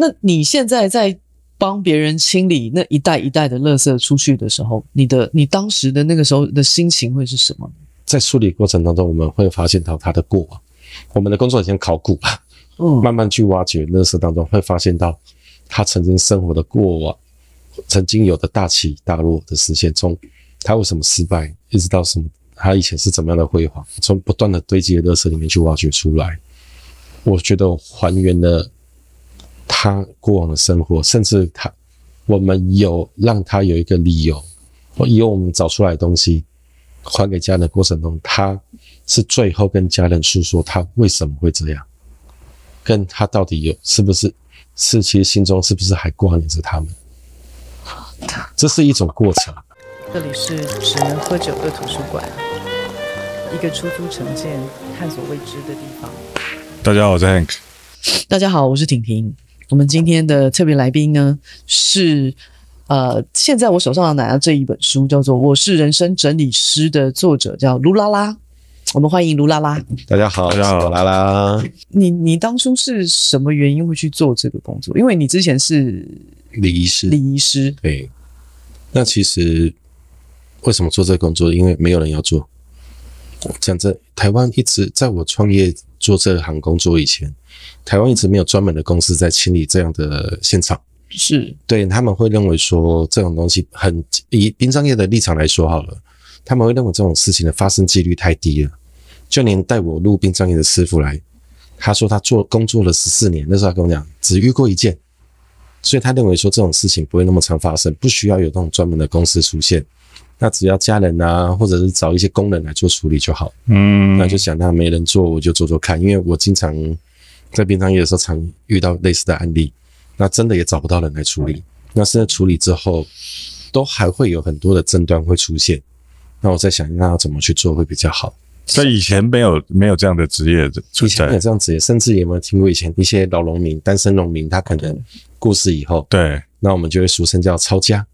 那你现在在帮别人清理那一袋一袋的垃圾出去的时候，你的你当时的那个时候的心情会是什么？在梳理过程当中，我们会发现到他的过往。我们的工作很像考古吧，嗯，慢慢去挖掘垃圾当中，会发现到他曾经生活的过往，曾经有的大起大落的实现，从他为什么失败，一直到什么，他以前是怎么样的辉煌，从不断的堆积的垃圾里面去挖掘出来。我觉得还原了。他过往的生活，甚至他，我们有让他有一个理由，或以我们找出来的东西还给家人的过程中，他是最后跟家人诉说他为什么会这样，跟他到底有是不是是其实心中是不是还挂念着他们，这是一种过程。这里是只能喝酒的图书馆，一个出租城建、探索未知的地方。大家好，我是 Hank。大家好，我是婷婷。我们今天的特别来宾呢，是呃，现在我手上拿的这一本书叫做《我是人生整理师》的作者叫卢拉拉。我们欢迎卢拉拉。大家好，大家好，拉拉。你你当初是什么原因会去做这个工作？因为你之前是礼仪师，礼仪师。对。那其实为什么做这个工作？因为没有人要做。讲真，台湾一直在我创业做这行工作以前。台湾一直没有专门的公司在清理这样的现场，是对他们会认为说这种东西很以殡葬业的立场来说好了，他们会认为这种事情的发生几率太低了。就连带我入殡葬业的师傅来，他说他做工作了十四年，那时候他跟我讲只遇过一件，所以他认为说这种事情不会那么常发生，不需要有那种专门的公司出现，那只要家人啊，或者是找一些工人来做处理就好。嗯，那就想那没人做我就做做看，因为我经常。在殡葬业的时候，常遇到类似的案例，那真的也找不到人来处理。那现在处理之后，都还会有很多的争端会出现。那我在想，那要怎么去做会比较好？所以以前没有没有这样的职业的，以前没有这样职业，甚至有没有听过以前一些老农民、单身农民，他可能过世以后，对，那我们就会俗称叫抄家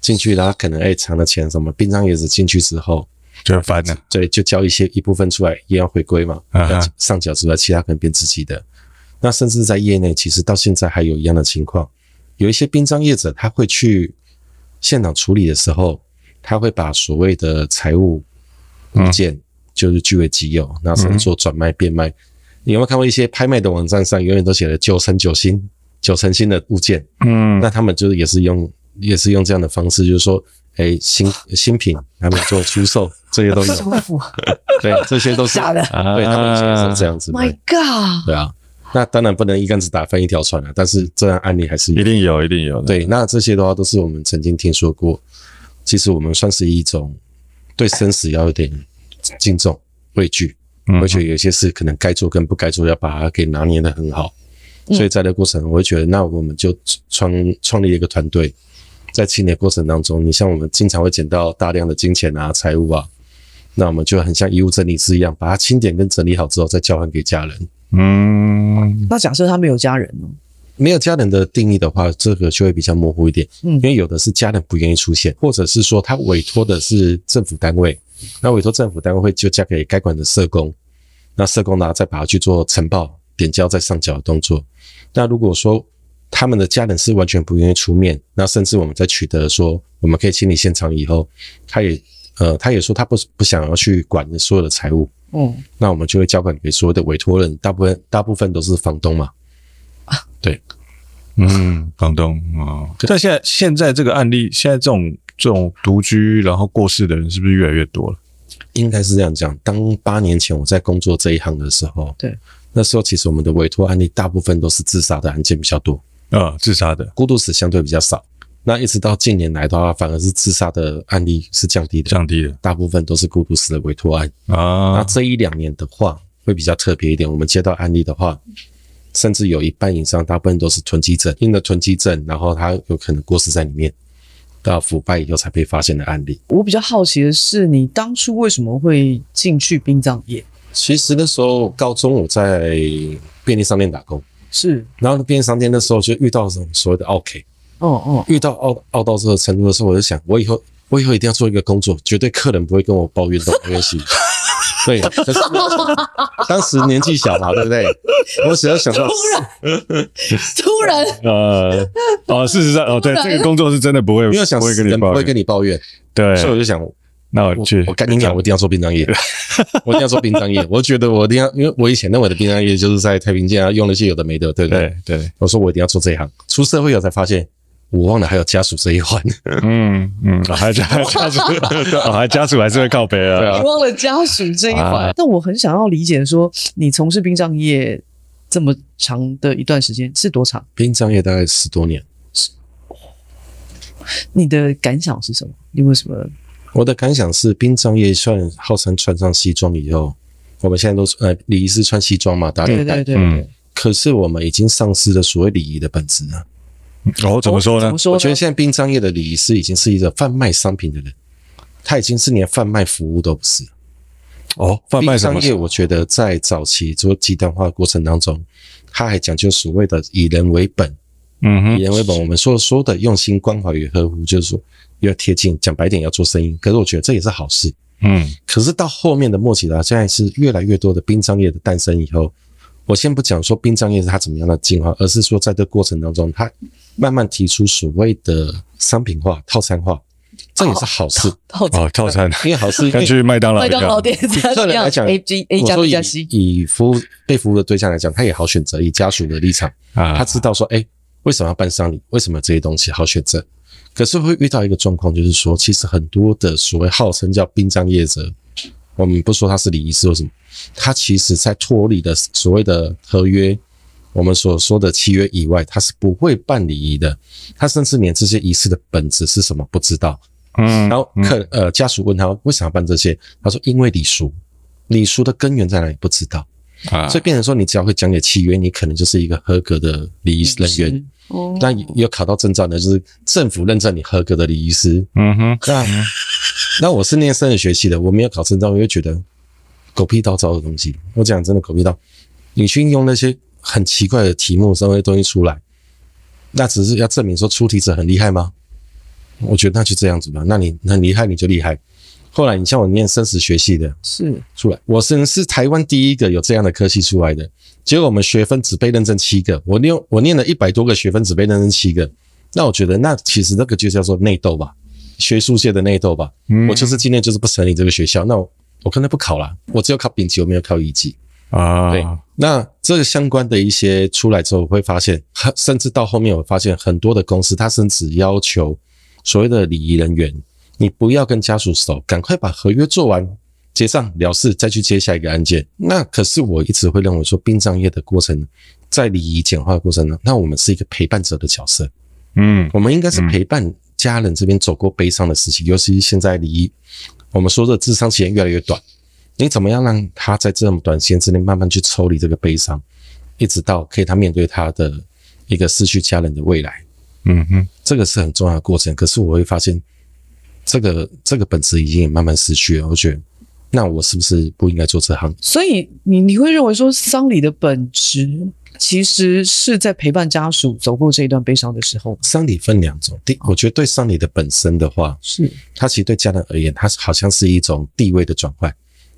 进去，然后可能哎藏了钱什么，殡葬业是进去之后。就翻了，对，就交一些一部分出来，也要回归嘛。Uh. 上缴之外，其他可能变自己的。那甚至在业内，其实到现在还有一样的情况，有一些殡葬业者，他会去现场处理的时候，他会把所谓的财务物件，就是据为己有，那甚至做转卖、变卖。你有没有看过一些拍卖的网站上，永远都写了九成九新、九成新的物件？嗯，那他们就是也是用，也是用这样的方式，就是说。哎、欸，新新品还没做出售，这些都有。对，这些都是假的。对，他们以前是这样子。My God！对啊，那当然不能一竿子打翻一条船了，但是这样案例还是有。一定有，一定有。对，那这些的话都是我们曾经听说过。其实我们算是一种对生死要有点敬重、畏惧，而且有些事可能该做跟不该做，要把它给拿捏的很好。所以在这个过程，我会觉得，那我们就创创立一个团队。在清理过程当中，你像我们经常会捡到大量的金钱啊、财物啊，那我们就很像衣物整理师一样，把它清点跟整理好之后再交还给家人。嗯，那假设他没有家人呢？没有家人的定义的话，这个就会比较模糊一点。嗯，因为有的是家人不愿意出现，或者是说他委托的是政府单位，那委托政府单位会就交给该管的社工，那社工呢再把它去做呈报、点交再上缴的动作。那如果说他们的家人是完全不愿意出面，那甚至我们在取得说我们可以清理现场以后，他也呃他也说他不不想要去管所有的财务，嗯，那我们就会交管给所有的委托人，大部分大部分都是房东嘛，啊，对，嗯，房东啊，但现在现在这个案例，现在这种这种独居然后过世的人是不是越来越多了？应该是这样讲。当八年前我在工作这一行的时候，对，那时候其实我们的委托案例大部分都是自杀的案件比较多。啊、哦，自杀的孤独死相对比较少。那一直到近年来的话，反而是自杀的案例是降低的，降低的，大部分都是孤独死的委托案啊。那这一两年的话，会比较特别一点。我们接到案例的话，甚至有一半以上，大部分都是囤积症，因为囤积症，然后他有可能过世在里面，到腐败以后才被发现的案例。我比较好奇的是，你当初为什么会进去殡葬业？其实那时候高中我在便利商店打工。是，然后便利商店的时候就遇到什么所谓的 OK，，哦哦，遇到奥奥到这个程度的时候，我就想，我以后我以后一定要做一个工作，绝对客人不会跟我抱怨东抱怨西，对，可是当时年纪小嘛，对不对？我只要想到突然，突然，呃，哦，事实上，哦，对，这个工作是真的不会，没有想不会跟你抱怨，对，所以我就想，那我去，我跟你讲，我一定要做殡葬业，我一定要做殡葬业。我觉得我一定要，因为我以前认为的殡葬业就是在太平间啊，用那些有的没的，对不对？对，我说我一定要做这一行。出社会以后才发现。我忘了还有家属这一环，嗯嗯，还有家家属，还家属还是会靠北啊。你忘了家属这一环，但我很想要理解说，你从事殡葬业这么长的一段时间是多长？殡葬业大概十多年。是，你的感想是什么？你为什么？我的感想是，殡葬业算号称穿上西装以后，我们现在都呃礼仪师穿西装嘛，打领带，对对对。嗯，可是我们已经丧失了所谓礼仪的本质了。哦，怎么说呢？怎么说呢？我觉得现在殡葬业的礼仪师已经是一个贩卖商品的人，他已经是连贩卖服务都不是。哦，贩卖商业，我觉得在早期做极端化的过程当中，他还讲究所谓的以人为本。嗯哼，以人为本，我们说说的用心关怀与呵护，就是说要贴近，讲白点要做生意。可是我觉得这也是好事。嗯，可是到后面的末期了，现在是越来越多的殡葬业的诞生以后。我先不讲说殡葬业是它怎么样的进化，而是说在这过程当中，它慢慢提出所谓的商品化、套餐化，这也是好事。套餐哦，套餐，因为好事，跟去麦当劳、麦当劳店以客人来讲，A G A 加 B 加 C，以服务被服务的对象来讲，他也好选择。以家属的立场啊，他知道说，哎，为什么要办丧礼？为什么这些东西好选择？可是会遇到一个状况，就是说，其实很多的所谓号称叫殡葬业者。我们不说他是礼仪师或什么，他其实在脱离的所谓的合约，我们所说的契约以外，他是不会办礼仪的。他甚至连这些仪式的本质是什么不知道。嗯，然后客呃家属问他为什么要办这些，他说因为礼俗，礼俗的根源在哪里不知道啊。所以变成说，你只要会讲解契约，你可能就是一个合格的礼仪人员。哦，那有考到证照的，就是政府认证你合格的礼仪师。嗯哼，那。那我是念生理学系的，我没有考证照，我就觉得狗屁倒灶的东西。我讲真的狗屁倒，你去用那些很奇怪的题目，稍微东西出来，那只是要证明说出题者很厉害吗？我觉得那就这样子吧。那你很厉害，你就厉害。后来你像我念生死学系的，是出来，我是是台湾第一个有这样的科系出来的。结果我们学分只被认证七个，我念我念了一百多个学分，只被认证七个。那我觉得那其实那个就叫做内斗吧。学术界的内斗吧，我就是今天就是不成立这个学校，那我我可能不考了，我只有考丙级，我没有考乙级啊。对，那这个相关的一些出来之后，我会发现，甚至到后面我发现很多的公司，它甚至要求所谓的礼仪人员，你不要跟家属熟，赶快把合约做完，结账了事，再去接下一个案件。那可是我一直会认为说，殡葬业的过程，在礼仪简化的过程呢，那我们是一个陪伴者的角色，嗯，我们应该是陪伴。家人这边走过悲伤的事情，尤其是现在离我们说的智商时间越来越短，你怎么样让他在这么短时间之内慢慢去抽离这个悲伤，一直到可以他面对他的一个失去家人的未来？嗯哼，这个是很重要的过程。可是我会发现，这个这个本质已经慢慢失去了。我觉得，那我是不是不应该做这行？所以你你会认为说，丧礼的本质？其实是在陪伴家属走过这一段悲伤的时候。丧礼分两种，第，我觉得对丧礼的本身的话，是它其实对家人而言，它好像是一种地位的转换。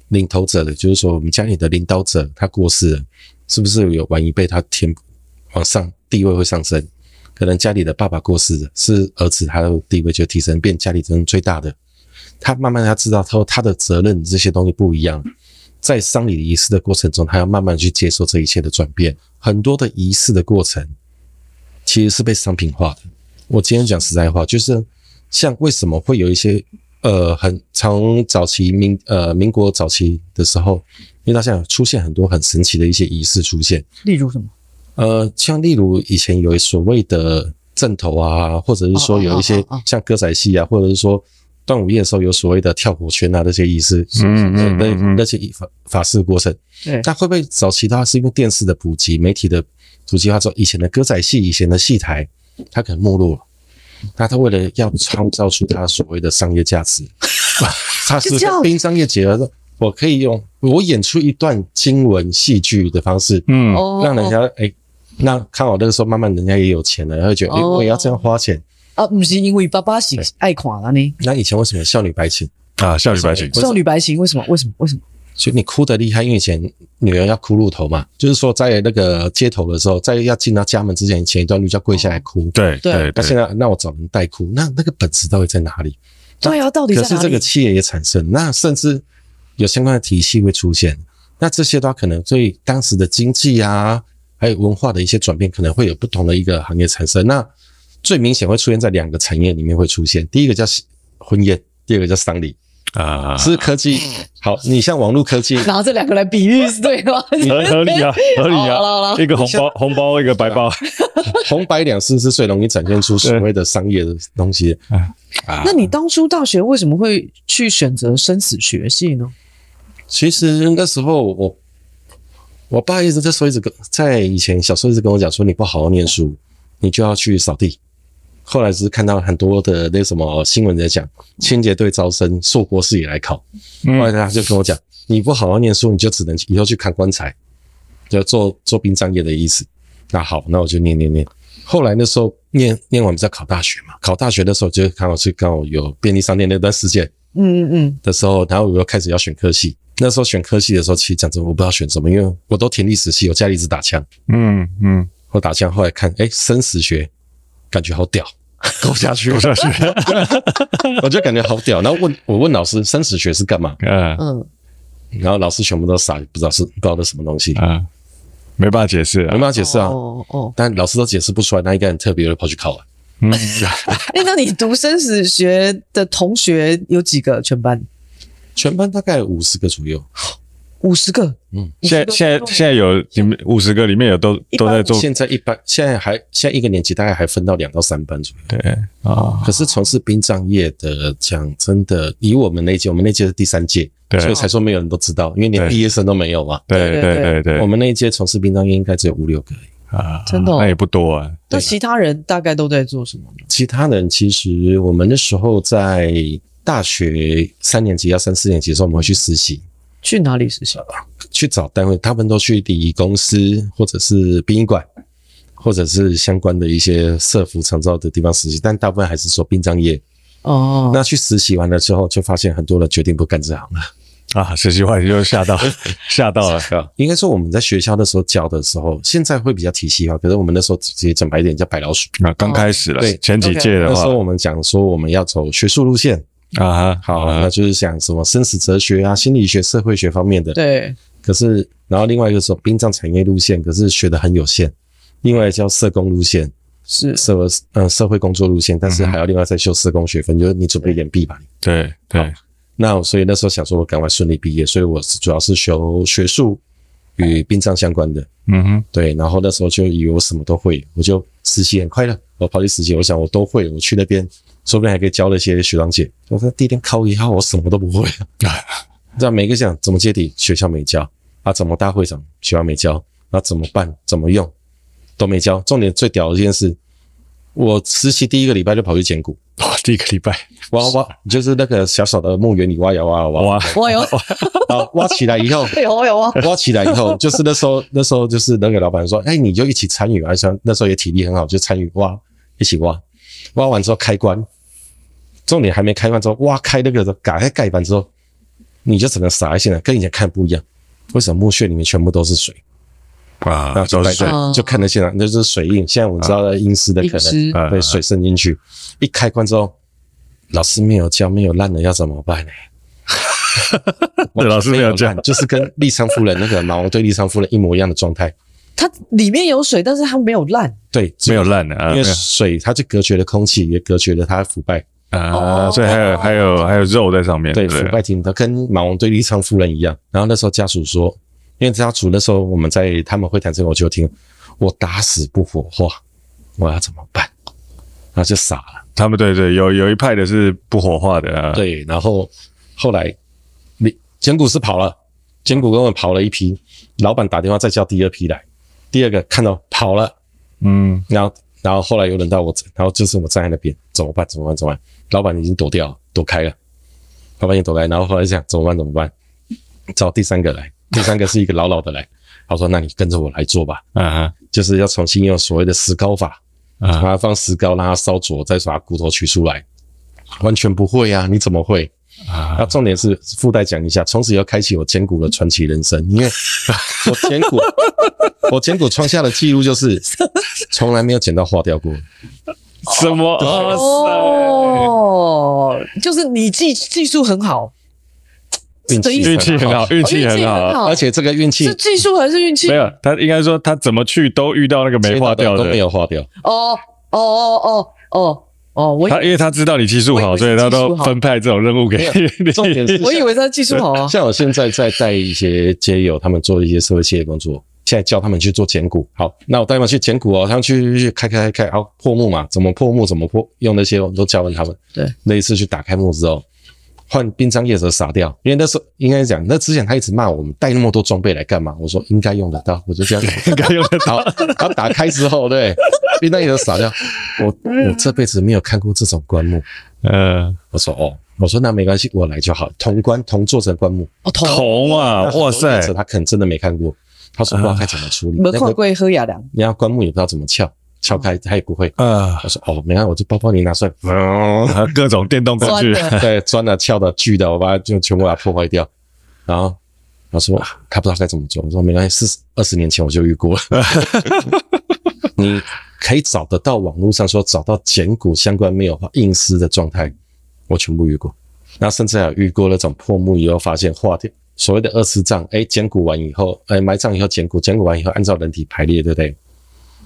领头者的，就是说我们家里的领导者他过世了，是不是有晚一辈他天往上地位会上升？可能家里的爸爸过世了，是儿子他的地位就提升，变家里人最大的。他慢慢他知道他说他的责任这些东西不一样。在丧礼仪式的过程中，他要慢慢去接受这一切的转变。很多的仪式的过程，其实是被商品化的。我今天讲实在话，就是像为什么会有一些呃，很从早期民呃民国早期的时候，因为他现在出现很多很神奇的一些仪式出现。例如什么？呃，像例如以前有所谓的阵头啊，或者是说有一些像歌仔戏啊，或者是说。端午夜的时候有所谓的跳火圈啊，那些仪式，嗯嗯，那那些法法事过程，对，那会不会早期的话是因为电视的普及、媒体的普及化之后，以前的歌仔戏、以前的戏台，它可能没落了，那他为了要创造出他所谓的商业价值，他是跟殡葬业结合的，我可以用我演出一段经文戏剧的方式，嗯，让人家哎、欸，那看我那个时候慢慢人家也有钱了，然后觉得哎、欸，我也要这样花钱。啊，不是因为爸爸是爱看了呢。那以前为什么少女白情啊？少女白情，少女白情为什么？为什么？为什么？所以你哭得厉害，因为以前女儿要哭露头嘛，就是说在那个街头的时候，在要进到家门之前，前一段路就要跪下来哭。对对。那现在那我找人代哭，那那个本质到底在哪里？对啊，到底在哪里？可是这个企业也产生，那甚至有相关的体系会出现，那这些都可能对当时的经济啊，还有文化的一些转变，可能会有不同的一个行业产生。那最明显会出现在两个产业里面会出现，第一个叫婚宴，第二个叫丧礼。啊，是科技好，你像网络科技，拿这两个来比喻是对吗？合 合理啊，合理啊，一个红包红包，一个白包，红白两式是最容易展现出所谓的商业的东西。啊，那你当初大学为什么会去选择生死学系呢？其实那时候我我爸一直在说，一直跟在以前小时候一直跟我讲说，你不好好念书，你就要去扫地。后来只是看到很多的那什么新闻在讲清洁队招生，硕博士也来考。后来他就跟我讲，你不好好念书，你就只能以后去扛棺材，就做做殡葬业的意思。那好，那我就念念念。后来那时候念念完，不是要考大学嘛？考大学的时候就刚好是刚好有便利商店那段时间，嗯嗯嗯的时候，然后我又开始要选科系。那时候选科系的时候，其实讲真，我不知道选什么，因为我都填历史系，我家里一直打枪。嗯嗯，我打枪，后来看，哎，生死学，感觉好屌。勾下去，勾下去，我就感觉好屌。然后问我问老师，生死学是干嘛？嗯嗯，然后老师全部都傻，不知道是不知道那什么东西啊，没办法解释，没办法解释啊。哦哦，但老师都解释不出来，那应该很特别，就跑去考了。嗯，哎，那你读生死学的同学有几个？全班？全班大概五十个左右。五十个，嗯，现在现在现在有你们五十个里面有都都在做，现在一般现在还现在一个年级大概还分到两到三班左右，对啊。可是从事殡葬业的，讲真的，以我们那届，我们那届是第三届，所以才说没有人都知道，因为连毕业生都没有嘛。对对对对，我们那一届从事殡葬业应该只有五六个啊，真的，那也不多啊。那其他人大概都在做什么呢？其他人其实我们那时候在大学三年级要三四年级的时候，我们会去实习。去哪里实习？去找单位，他们都去礼仪公司，或者是殡仪馆，或者是相关的一些社服长照的地方实习，但大部分还是说殡葬业。哦，那去实习完了之后，就发现很多人决定不干这行了。啊，实习完就吓到，吓到了。应该说我们在学校的时候教的时候，现在会比较体系化，可是我们那时候直接讲白一点叫白老鼠啊，刚开始了。对，前几届的话，那时候我们讲说我们要走学术路线。啊哈，好，那就是想什么生死哲学啊、心理学、社会学方面的。对。可是，然后另外一个是殡葬产业路线，可是学的很有限。另外叫社工路线，是社呃社会工作路线，但是还要另外再修社工学分，就是你准备一点毕吧。对对。那所以那时候想说，我赶快顺利毕业，所以我是主要是修学术与殡葬相关的。嗯哼。对，然后那时候就以为我什么都会，我就实习很快乐。我跑去实习，我想我都会，我去那边。说不定还可以教那些学长姐。我说第一天考以后，我什么都不会啊。你知道每个讲怎么接底，学校没教啊？怎么大会长，学校没教啊？怎么办？怎么用都没教。重点最屌的一件事，我实习第一个礼拜就跑去捡骨。哇，第一个礼拜挖挖，就是那个小小的墓园里挖呀挖呀挖。挖挖有啊，挖起来以后 有有啊。挖起来以后，就是那时候那时候就是那个老板说，哎，你就一起参与而且那时候也体力很好，就参与挖，一起挖。挖完之后开棺，重点还没开棺之后，挖开那个打开盖板之后，你就只能傻一些了，跟以前看不一样。为什么墓穴里面全部都是水啊？都是水，就看得见了，那就是水印。现在我们知道的阴湿的可能被水渗进去。一开棺之后，老师没有教，没有烂了要怎么办呢？对，老师没有教，就是跟立昌夫人那个马王堆立昌夫人一模一样的状态。它里面有水，但是它没有烂。对，没有烂的啊，因为水它就隔绝了空气，也隔绝了它的腐败啊，所以还有还有还有肉在上面。对，腐败体它跟马王堆立昌夫人一样。然后那时候家属说，因为家属那时候我们在他们会谈这个，我就听，我打死不火化，我要怎么办？然后就傻了。他们对对，有有一派的是不火化的啊。对，然后后来你简骨是跑了，简骨跟我跑了一批，老板打电话再叫第二批来。第二个看到跑了，嗯，然后然后后来又轮到我，然后就是我站在那边，怎么办？怎么办？怎么办？老板已经躲掉了，躲开了，老板已经躲开，然后后来想怎么办？怎么办？找第三个来，第三个是一个老老的来，他说：“那你跟着我来做吧。”啊哈，就是要重新用所谓的石膏法，啊，把它放石膏，让它烧灼，再把骨头取出来，完全不会啊！你怎么会？啊，那重点是附带讲一下，从此要开启我捡骨的传奇人生，因为我捡骨，我捡骨创下的记录就是 从来没有剪到化掉过。什么？哦，就是你技技术很好，运气运气很好，运气很好，而且这个运气是技术还是运气？没有，他应该说他怎么去都遇到那个没化掉的，都没有化掉。哦哦哦哦哦哦，我他因为他知道你技术好，所以他都分派这种任务给你。重点是，我以为他技术好啊。像我现在在带一些街友，他们做一些社会企业工作。现在教他们去做捡骨，好，那我带他们去捡骨哦，他们去去开开开开，好破木嘛，怎么破木，怎么破，用那些我都教了他们。对，那一次去打开木之后，换殡葬业者傻掉，因为那时候应该讲，那之前他一直骂我们带那么多装备来干嘛？我说应该用得到，我就这样，应该用得到。然后打开之后，对，殡葬业者傻掉，我我这辈子没有看过这种棺木。呃，我说哦，我说那没关系，我来就好。铜棺铜做成棺木，哦铜啊，哇塞，他可能真的没看过。他说不知道该怎么处理，没看过喝雅良，你要棺木也不知道怎么撬，撬开他也不会。啊，我说哦，没看我这包包你拿出来，各种电动工具，对，钻的、撬的、锯的，我把它就全部把它破坏掉。然后他说他不知道该怎么做，我说没关系，四二十年前我就遇过了。你可以找得到网络上说找到简骨相关没有硬尸的状态，我全部遇过。然后甚至还有遇过那种破木以后发现化掉。所谓的二次葬，哎，捡骨完以后，哎，埋葬以后捡骨，捡骨完以后按照人体排列，对不对？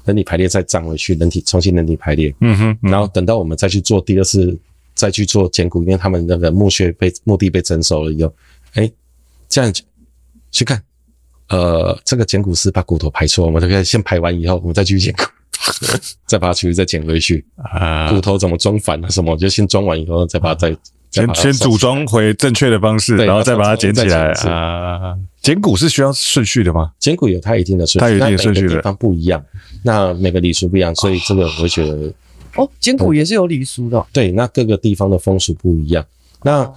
人体排列再葬回去，人体重新人体排列，嗯哼，然后等到我们再去做第二次，再去做捡骨，因为他们那个墓穴被墓地被征收了以后，哎，这样去看，呃，这个捡骨师把骨头排错，我们就可以先排完以后，我们再去捡骨，再把它取再捡回去啊，骨头怎么装反了什么，我就先装完以后再把它再。先先组装回正确的方式，然后再把它捡起来啊。捡骨是需要顺序的吗？捡骨有它一定的顺序，它有一定顺序的。地方不一样，那每个礼俗不一样，所以这个我会觉得哦，捡骨也是有礼俗的、哦。对，那各个地方的风俗不一样。那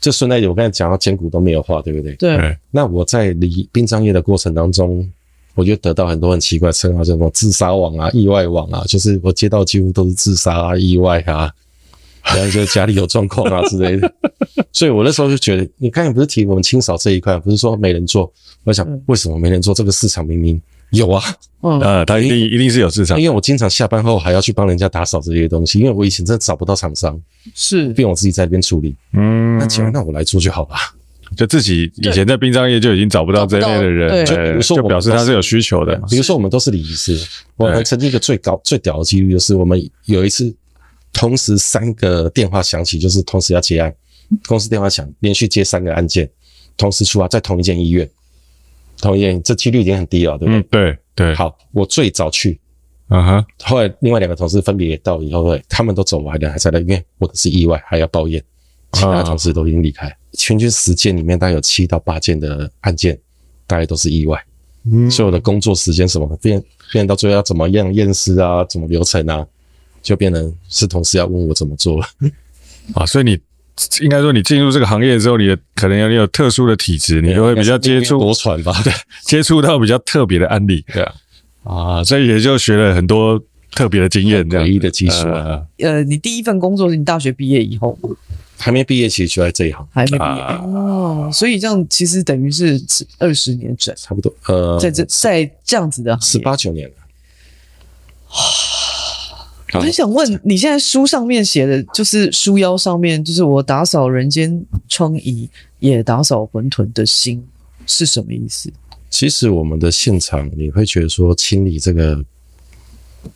这顺带我刚才讲到捡骨都没有化，对不对？对。那我在离殡葬业的过程当中，我就得到很多很奇怪的称号，叫什么自杀王啊、意外王啊，就是我接到几乎都是自杀啊、意外啊。然后就家里有状况啊之类的，所以我那时候就觉得，你刚才不是提我们清扫这一块，不是说没人做？我想为什么没人做？这个市场明明有啊，嗯，呃，他一定一定是有市场，因为我经常下班后还要去帮人家打扫这些东西，因为我以前真的找不到厂商，是，便我自己在那边处理。嗯，那既然那我来做就好了，就自己以前在殡葬业就已经找不到这类的人，就比如说，就表示他是有需求的。比如说我们都是礼仪师，我们曾经一个最高最屌的记录就是我们有一次。同时三个电话响起，就是同时要接案。公司电话响，连续接三个案件，同时出发在同一间医院，同一间，这几率已经很低了，对不对？嗯、对对。好，我最早去，嗯哼。后来另外两个同事分别也到以后，他们都走完了，还在那边，或者是意外还要抱怨，其他同事都已经离开。啊、平均十件里面大概有七到八件的案件，大概都是意外。嗯。所有的工作时间什么的变变到最后要怎么样验尸啊，怎么流程啊？就变成是同事要问我怎么做了。啊，所以你应该说你进入这个行业之后，你的可能有你有特殊的体质，你就会比较接触多传吧，对，接触到比较特别的案例，对啊，啊，所以也就学了很多特别的经验，这样唯一的技术。呃，你第一份工作是你大学毕业以后还没毕业，其实就在这一行，还没毕业。哦，所以这样其实等于是二十年整，差不多，呃，在这在这样子的十八九年了。我很想问，你现在书上面写的就是书腰上面，就是我打扫人间疮痍，也打扫馄饨的心，是什么意思？其实我们的现场，你会觉得说清理这个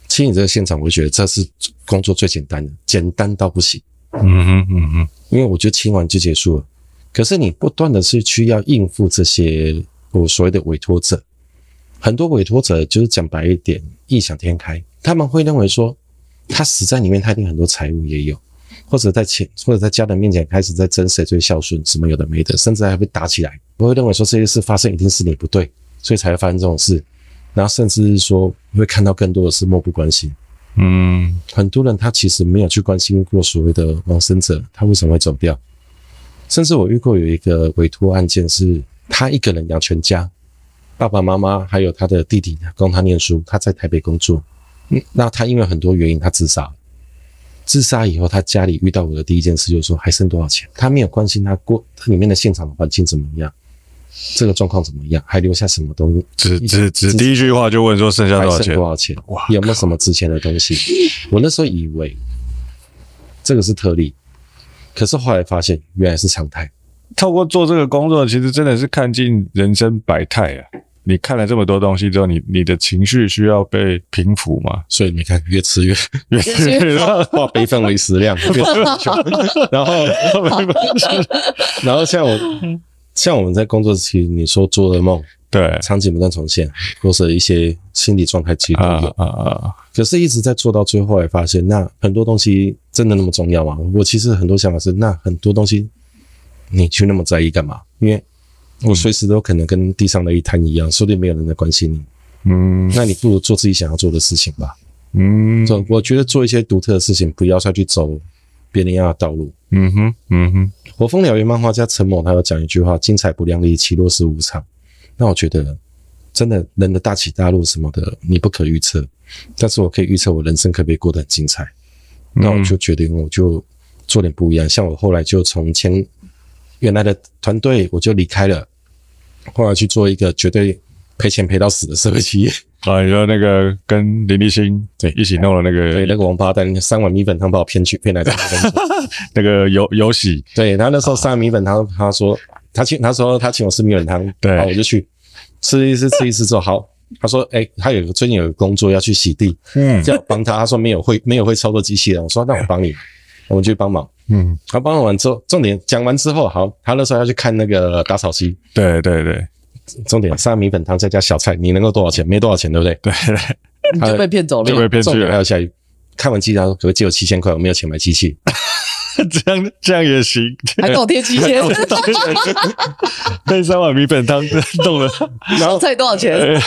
清理这个现场，我觉得这是工作最简单的，简单到不行。嗯哼嗯哼，因为我觉得清完就结束了。可是你不断的是去要应付这些我所谓的委托者，很多委托者就是讲白一点，异想天开，他们会认为说。他死在里面，他一定很多财物也有，或者在前，或者在家人面前开始在争谁最孝顺，什么有的没的，甚至还会打起来。我会认为说这些事发生一定是你不对，所以才会发生这种事。然后甚至是说会看到更多的是漠不关心。嗯，很多人他其实没有去关心过所谓的往生者，他为什么会走掉？甚至我遇过有一个委托案件，是他一个人养全家，爸爸妈妈还有他的弟弟供他念书，他在台北工作。嗯，那他因为很多原因，他自杀。自杀以后，他家里遇到我的第一件事就是说还剩多少钱，他没有关心他过他里面的现场的环境怎么样，这个状况怎么样，还留下什么东西，只只只第一句话就问说剩下多少钱，多少钱，哇，有没有什么值钱的东西？我那时候以为这个是特例，可是后来发现原来是常态。透过做这个工作，其实真的是看尽人生百态啊！你看了这么多东西之后，你你的情绪需要被平复嘛？所以你看，越吃越 越吃越化悲愤为食量，然后 然后像我像我们在工作期，你说做的梦，对，场景不断重现，或者一些心理状态其实都有啊啊！可是一直在做到最后，才发现那很多东西真的那么重要吗？我其实很多想法是，那很多东西。你去那么在意干嘛？因为我随时都可能跟地上的一滩一样，说不定没有人在关心你。嗯，那你不如做自己想要做的事情吧。嗯，我觉得做一些独特的事情，不要再去走别人要的道路。嗯哼，嗯哼。火风燎原漫画家陈某他有讲一句话：“精彩不量力，起落是无常。”那我觉得，真的人的大起大落什么的，你不可预测。但是我可以预测我人生可不可以过得很精彩。那我就决定，我就做点不一样。像我后来就从前。原来的团队我就离开了，后来去做一个绝对赔钱赔到死的社会企业啊！你说那个跟林立新对。一起弄了那个对那个王八蛋三碗米粉汤把我骗去骗来的。那个有有喜对，他那时候三碗米粉汤，他说他请他说他请我吃米粉汤，对，我就去吃一次吃一次之后，好，他说哎、欸，他有个最近有个工作要去洗地，嗯，叫我帮他，他说没有会没有会操作机器人，我说那我帮你，我们去帮忙。嗯，他帮我完之后，重点讲完之后，好，他那时候要去看那个打草机。对对对，重点三米粉汤再加小菜，你能够多少钱？没多少钱，对不对？对，你 就被骗走了，就被骗去了。还有下雨，看完机他说可不可以借我七千块？我没有钱买机器，这样这样也行，还给我贴七千，那三碗米粉汤弄了，然后菜多少钱？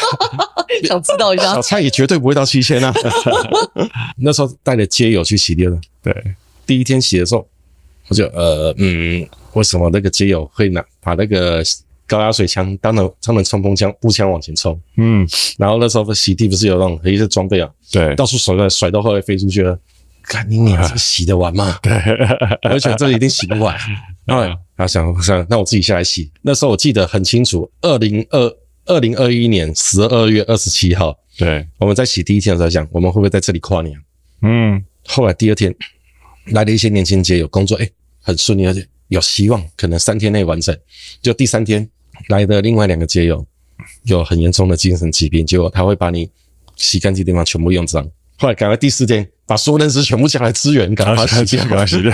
想知道一下，小菜也绝对不会到七千啊。那时候带着街友去洗店了，对。第一天洗的时候，我就呃嗯，为什么那个街友会拿把那个高压水枪当成当成冲锋枪步枪往前冲？嗯，然后那时候洗地不是有那种一些装备啊？对，到处甩甩甩到后来飞出去了，看你你 这洗得完吗？对，而且这一定洗不完。然后他想想，那我自己下来洗。那时候我记得很清楚，二零二二零二一年十二月二十七号，对，我们在洗第一天的时候想，我们会不会在这里跨年？嗯，后来第二天。来了一些年轻街友工作，哎，很顺利，而且有希望，可能三天内完成。就第三天来的另外两个街友有很严重的精神疾病，结果他会把你洗干净的地方全部用脏。后来赶快第四天把所有认识全部叫来支援，赶快洗掉，赶快洗掉。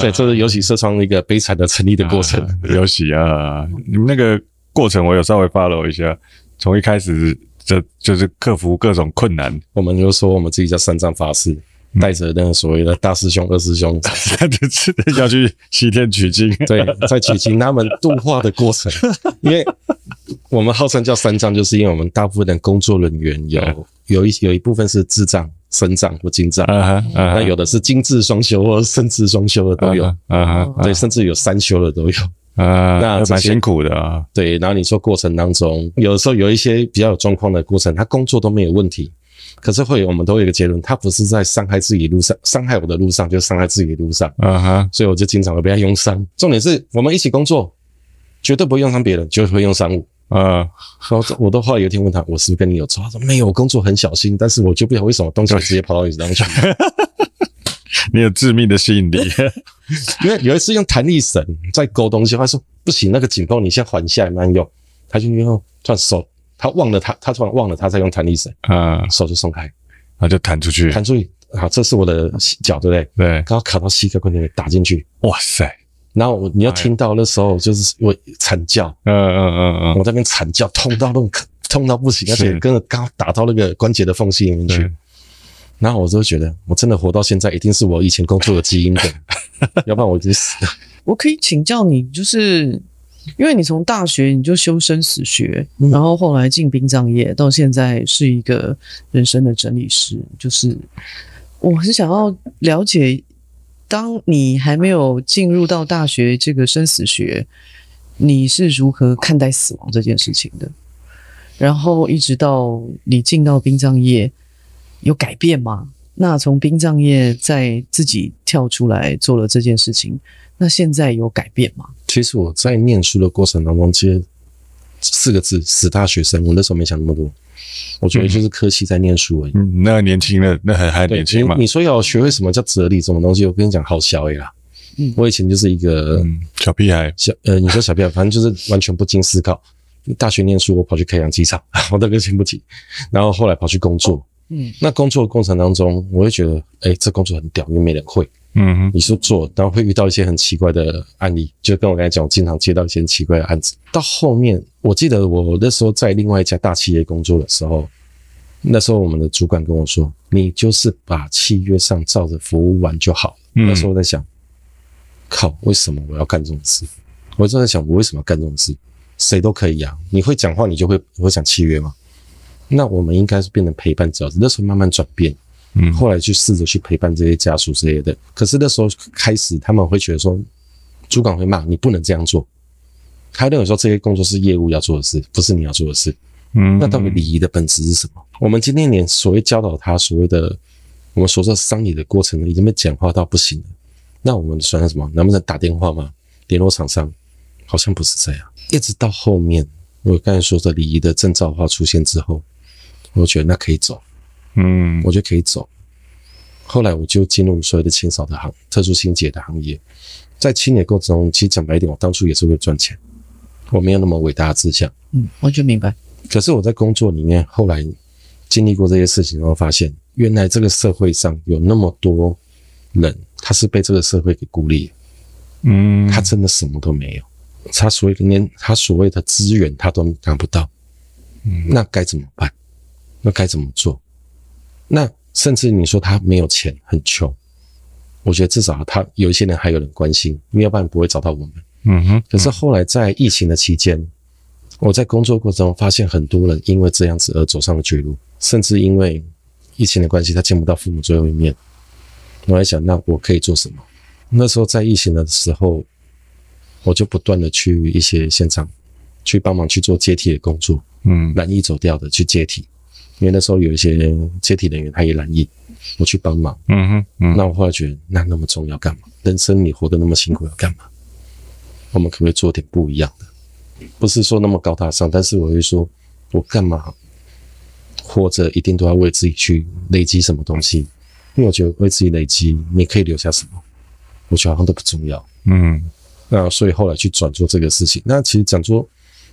对，这是尤其社创一个悲惨的成立的过程。啊、有喜啊，你们那个过程我有稍微 follow 一下，从一开始就就是克服各种困难，我们就说我们自己叫三藏法师。带着那个所谓的大师兄、二师兄，要去西天取经。对，在取经他们度化的过程，因为我们号称叫三藏，就是因为我们大部分的工作人员有有一有一部分是智障、身障或精障，那有的是精智双修或身智双修的都有，对，甚至有三修的都有啊。那蛮辛苦的啊。对，然后你说过程当中，有的时候有一些比较有状况的过程，他工作都没有问题。可是会有，我们都有一个结论，他不是在伤害自己路上，伤害我的路上，就是伤害自己的路上。啊哈，所以我就经常会被他用伤。重点是我们一起工作，绝对不会用伤别人，就会用伤我。啊，然后我都后来有一天问他，我是不是跟你有仇？他说没有，我工作很小心，但是我就不晓得为什么东西直接跑到你身上去。你有致命的吸引力，因为有一次用弹力绳在勾东西，他说不行，那个紧绷你先缓下来慢用，他就用转手。他忘了他，他突然忘了他在用弹力绳，啊，手就松开，啊，就弹出去，弹出去，好，这是我的脚，对不对？对，刚好卡到膝盖关节打进去，哇塞！然后你要听到那时候就是我惨叫，嗯嗯嗯嗯，我在那边惨叫，痛到那种痛到不行，而且跟着刚好打到那个关节的缝隙里面去，然后我就觉得我真的活到现在，一定是我以前工作的基因的，要不然我已经死了。我可以请教你，就是。因为你从大学你就修生死学，然后后来进殡葬业，到现在是一个人生的整理师。就是我很想要了解，当你还没有进入到大学这个生死学，你是如何看待死亡这件事情的？然后一直到你进到殡葬业，有改变吗？那从殡葬业在自己跳出来做了这件事情，那现在有改变吗？其实我在念书的过程当中，其实四个字死大学生，我那时候没想那么多，我觉得就是科系在念书而已。嗯，那年轻的那还还年轻嘛？你说要学会什么叫哲理，什么东西？我跟你讲，好小哎啦。嗯，我以前就是一个小屁孩，小呃，你说小屁孩，反正就是完全不经思考。大学念书，我跑去开养鸡场，我都跟不起。然后后来跑去工作，嗯，那工作的过程当中，我会觉得，哎、欸，这工作很屌，因为没人会。嗯哼，你说做，然后会遇到一些很奇怪的案例，就跟我刚才讲，我经常接到一些很奇怪的案子。到后面，我记得我那时候在另外一家大企业工作的时候，那时候我们的主管跟我说：“你就是把契约上照着服务完就好。”那时候我在想。靠！为什么我要干这种事？我就在想，我为什么要干这种事？谁都可以啊！你会讲话，你就会会讲契约吗？那我们应该是变成陪伴者，那时候慢慢转变，嗯，后来去试着去陪伴这些家属之类的。可是那时候开始，他们会觉得说，主管会骂你不能这样做。他认为说这些工作是业务要做的事，不是你要做的事。嗯，那到底礼仪的本质是什么？我们今天连所谓教导他所谓的我们所说商礼的过程，已经被简化到不行了。那我们算什么？能不能打电话吗？联络厂商？好像不是这样。一直到后面，我刚才说的礼仪的证照化出现之后，我觉得那可以走。嗯，我觉得可以走。后来我就进入所谓的清扫的行，特殊清洁的行业。在清洁过程中，其实讲白一点，我当初也是为赚钱，我没有那么伟大的志向。嗯，完全明白。可是我在工作里面，后来经历过这些事情，然后发现，原来这个社会上有那么多人。他是被这个社会给孤立，嗯，他真的什么都没有，他所谓的连他所谓的资源他都拿不到，嗯，那该怎么办？那该怎么做？那甚至你说他没有钱，很穷，我觉得至少他有一些人还有人关心，因为要不然不会找到我们，嗯哼。可是后来在疫情的期间，我在工作过程中发现很多人因为这样子而走上了绝路，甚至因为疫情的关系，他见不到父母最后一面。我在想，那我可以做什么？那时候在疫情的时候，我就不断的去一些现场，去帮忙去做接替的工作。嗯，难以走掉的去接体，因为那时候有一些接体人员他也染疫，我去帮忙。嗯哼，嗯，那我后来觉得，那那么重要干嘛？人生你活得那么辛苦要干嘛？我们可不可以做点不一样的？不是说那么高大上，但是我会说，我干嘛活着一定都要为自己去累积什么东西？因为我觉得为自己累积，你可以留下什么？我觉得好像都不重要。嗯，那所以后来去转做这个事情。那其实讲说，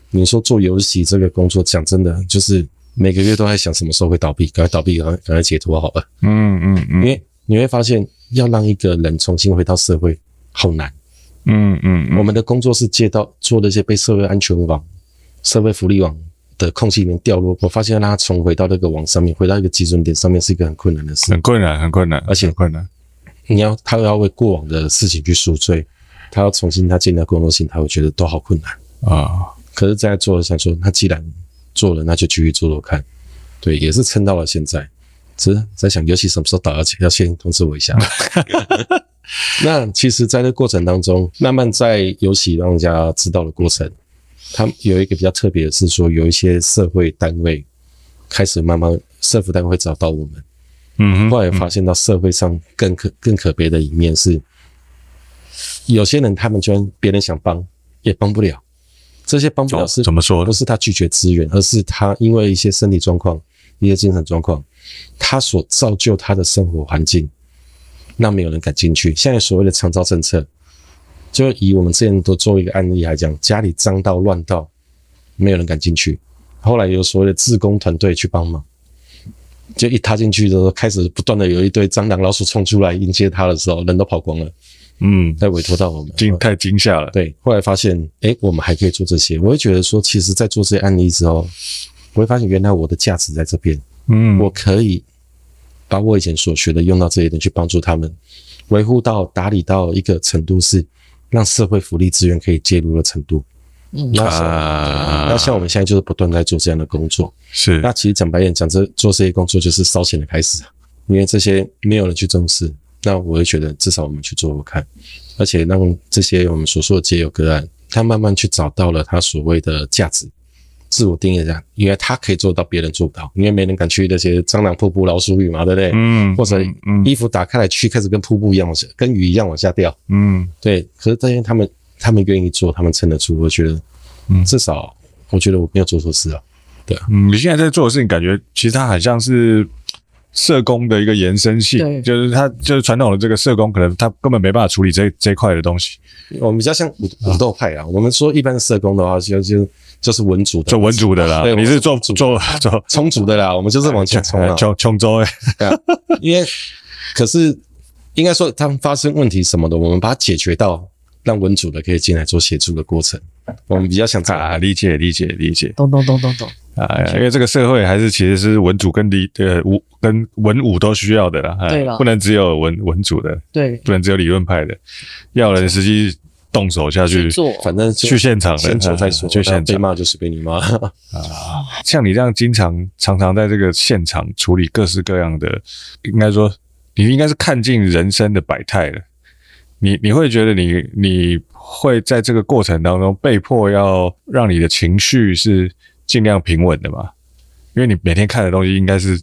你说做游戏这个工作，讲真的，就是每个月都在想什么时候会倒闭，赶快倒闭，赶快赶快解脱好了。嗯嗯嗯。因为你会发现，要让一个人重新回到社会，好难。嗯嗯。我们的工作是接到做那些被社会安全网、社会福利网。的空隙里面掉落，我发现让他重回到那个网上面，回到一个基准点上面是一个很困难的事，很困难，很困难，而且很困难。你要他要为过往的事情去赎罪，他要重新他建立工作性，他会觉得都好困难啊。可是，在做了想说，他既然做了，那就继续做做看。对，也是撑到了现在。只是在想，游戏什么时候倒而且，要先通知我一下。那其实，在这过程当中，慢慢在游戏让人家知道的过程。他有一个比较特别的是说，有一些社会单位开始慢慢社福单位会找到我们，嗯，后来发现到社会上更可更可悲的一面是，有些人他们居然别人想帮也帮不了，这些帮不了是怎么说？不是他拒绝资源，而是他因为一些身体状况、一些精神状况，他所造就他的生活环境，那没有人敢进去。现在所谓的长照政策。就以我们之前都做一个案例来讲，家里脏到乱到，没有人敢进去。后来有所谓的自工团队去帮忙，就一踏进去的时候，开始不断的有一堆蟑螂、老鼠冲出来迎接他的时候，人都跑光了。嗯，再委托到我们，惊太惊吓了。对，后来发现，哎、欸，我们还可以做这些。我会觉得说，其实，在做这些案例之后，我会发现原来我的价值在这边。嗯，我可以把我以前所学的用到这一点去帮助他们，维护到打理到一个程度是。让社会福利资源可以介入的程度，嗯，那像、啊、那像我们现在就是不断在做这样的工作，是。那其实讲白点，讲这做这些工作就是烧钱的开始，因为这些没有人去重视，那我会觉得至少我们去做做看，而且让这些我们所说的街友个案，他慢慢去找到了他所谓的价值，自我定义这样，因为他可以做到别人做不到，因为没人敢去那些蟑螂瀑布、老鼠雨嘛，对不对？嗯。或者衣服打开来去开始跟瀑布一样往下，跟雨一样往下掉。嗯。对。可是这些他们他们愿意做，他们撑得住。我觉得，嗯，至少我觉得我没有做错事啊。对啊。嗯，你现在在做的事情，感觉其实它很像是社工的一个延伸性，对，就是他就是传统的这个社工，可能他根本没办法处理这这一块的东西。我们比较像武武斗派啊。我们说一般的社工的话，就就。就是文组的，做文组的啦。对，你是做做做充足的啦。我们就是往前冲啊，冲冲州哎。因为可是应该说，他们发生问题什么的，我们把它解决到让文组的可以进来做协助的过程。我们比较想啊，理解理解理解，懂懂懂懂懂啊。因为这个社会还是其实是文主跟理呃武跟文武都需要的啦。对了，不能只有文文主的，对，不能只有理论派的，要人实际。动手下去做，反正去现场的，现场再说。去现场被骂就是被你骂啊！像你这样经常常常在这个现场处理各式各样的，应该说你应该是看尽人生的百态了。你你会觉得你你会在这个过程当中被迫要让你的情绪是尽量平稳的嘛？因为你每天看的东西应该是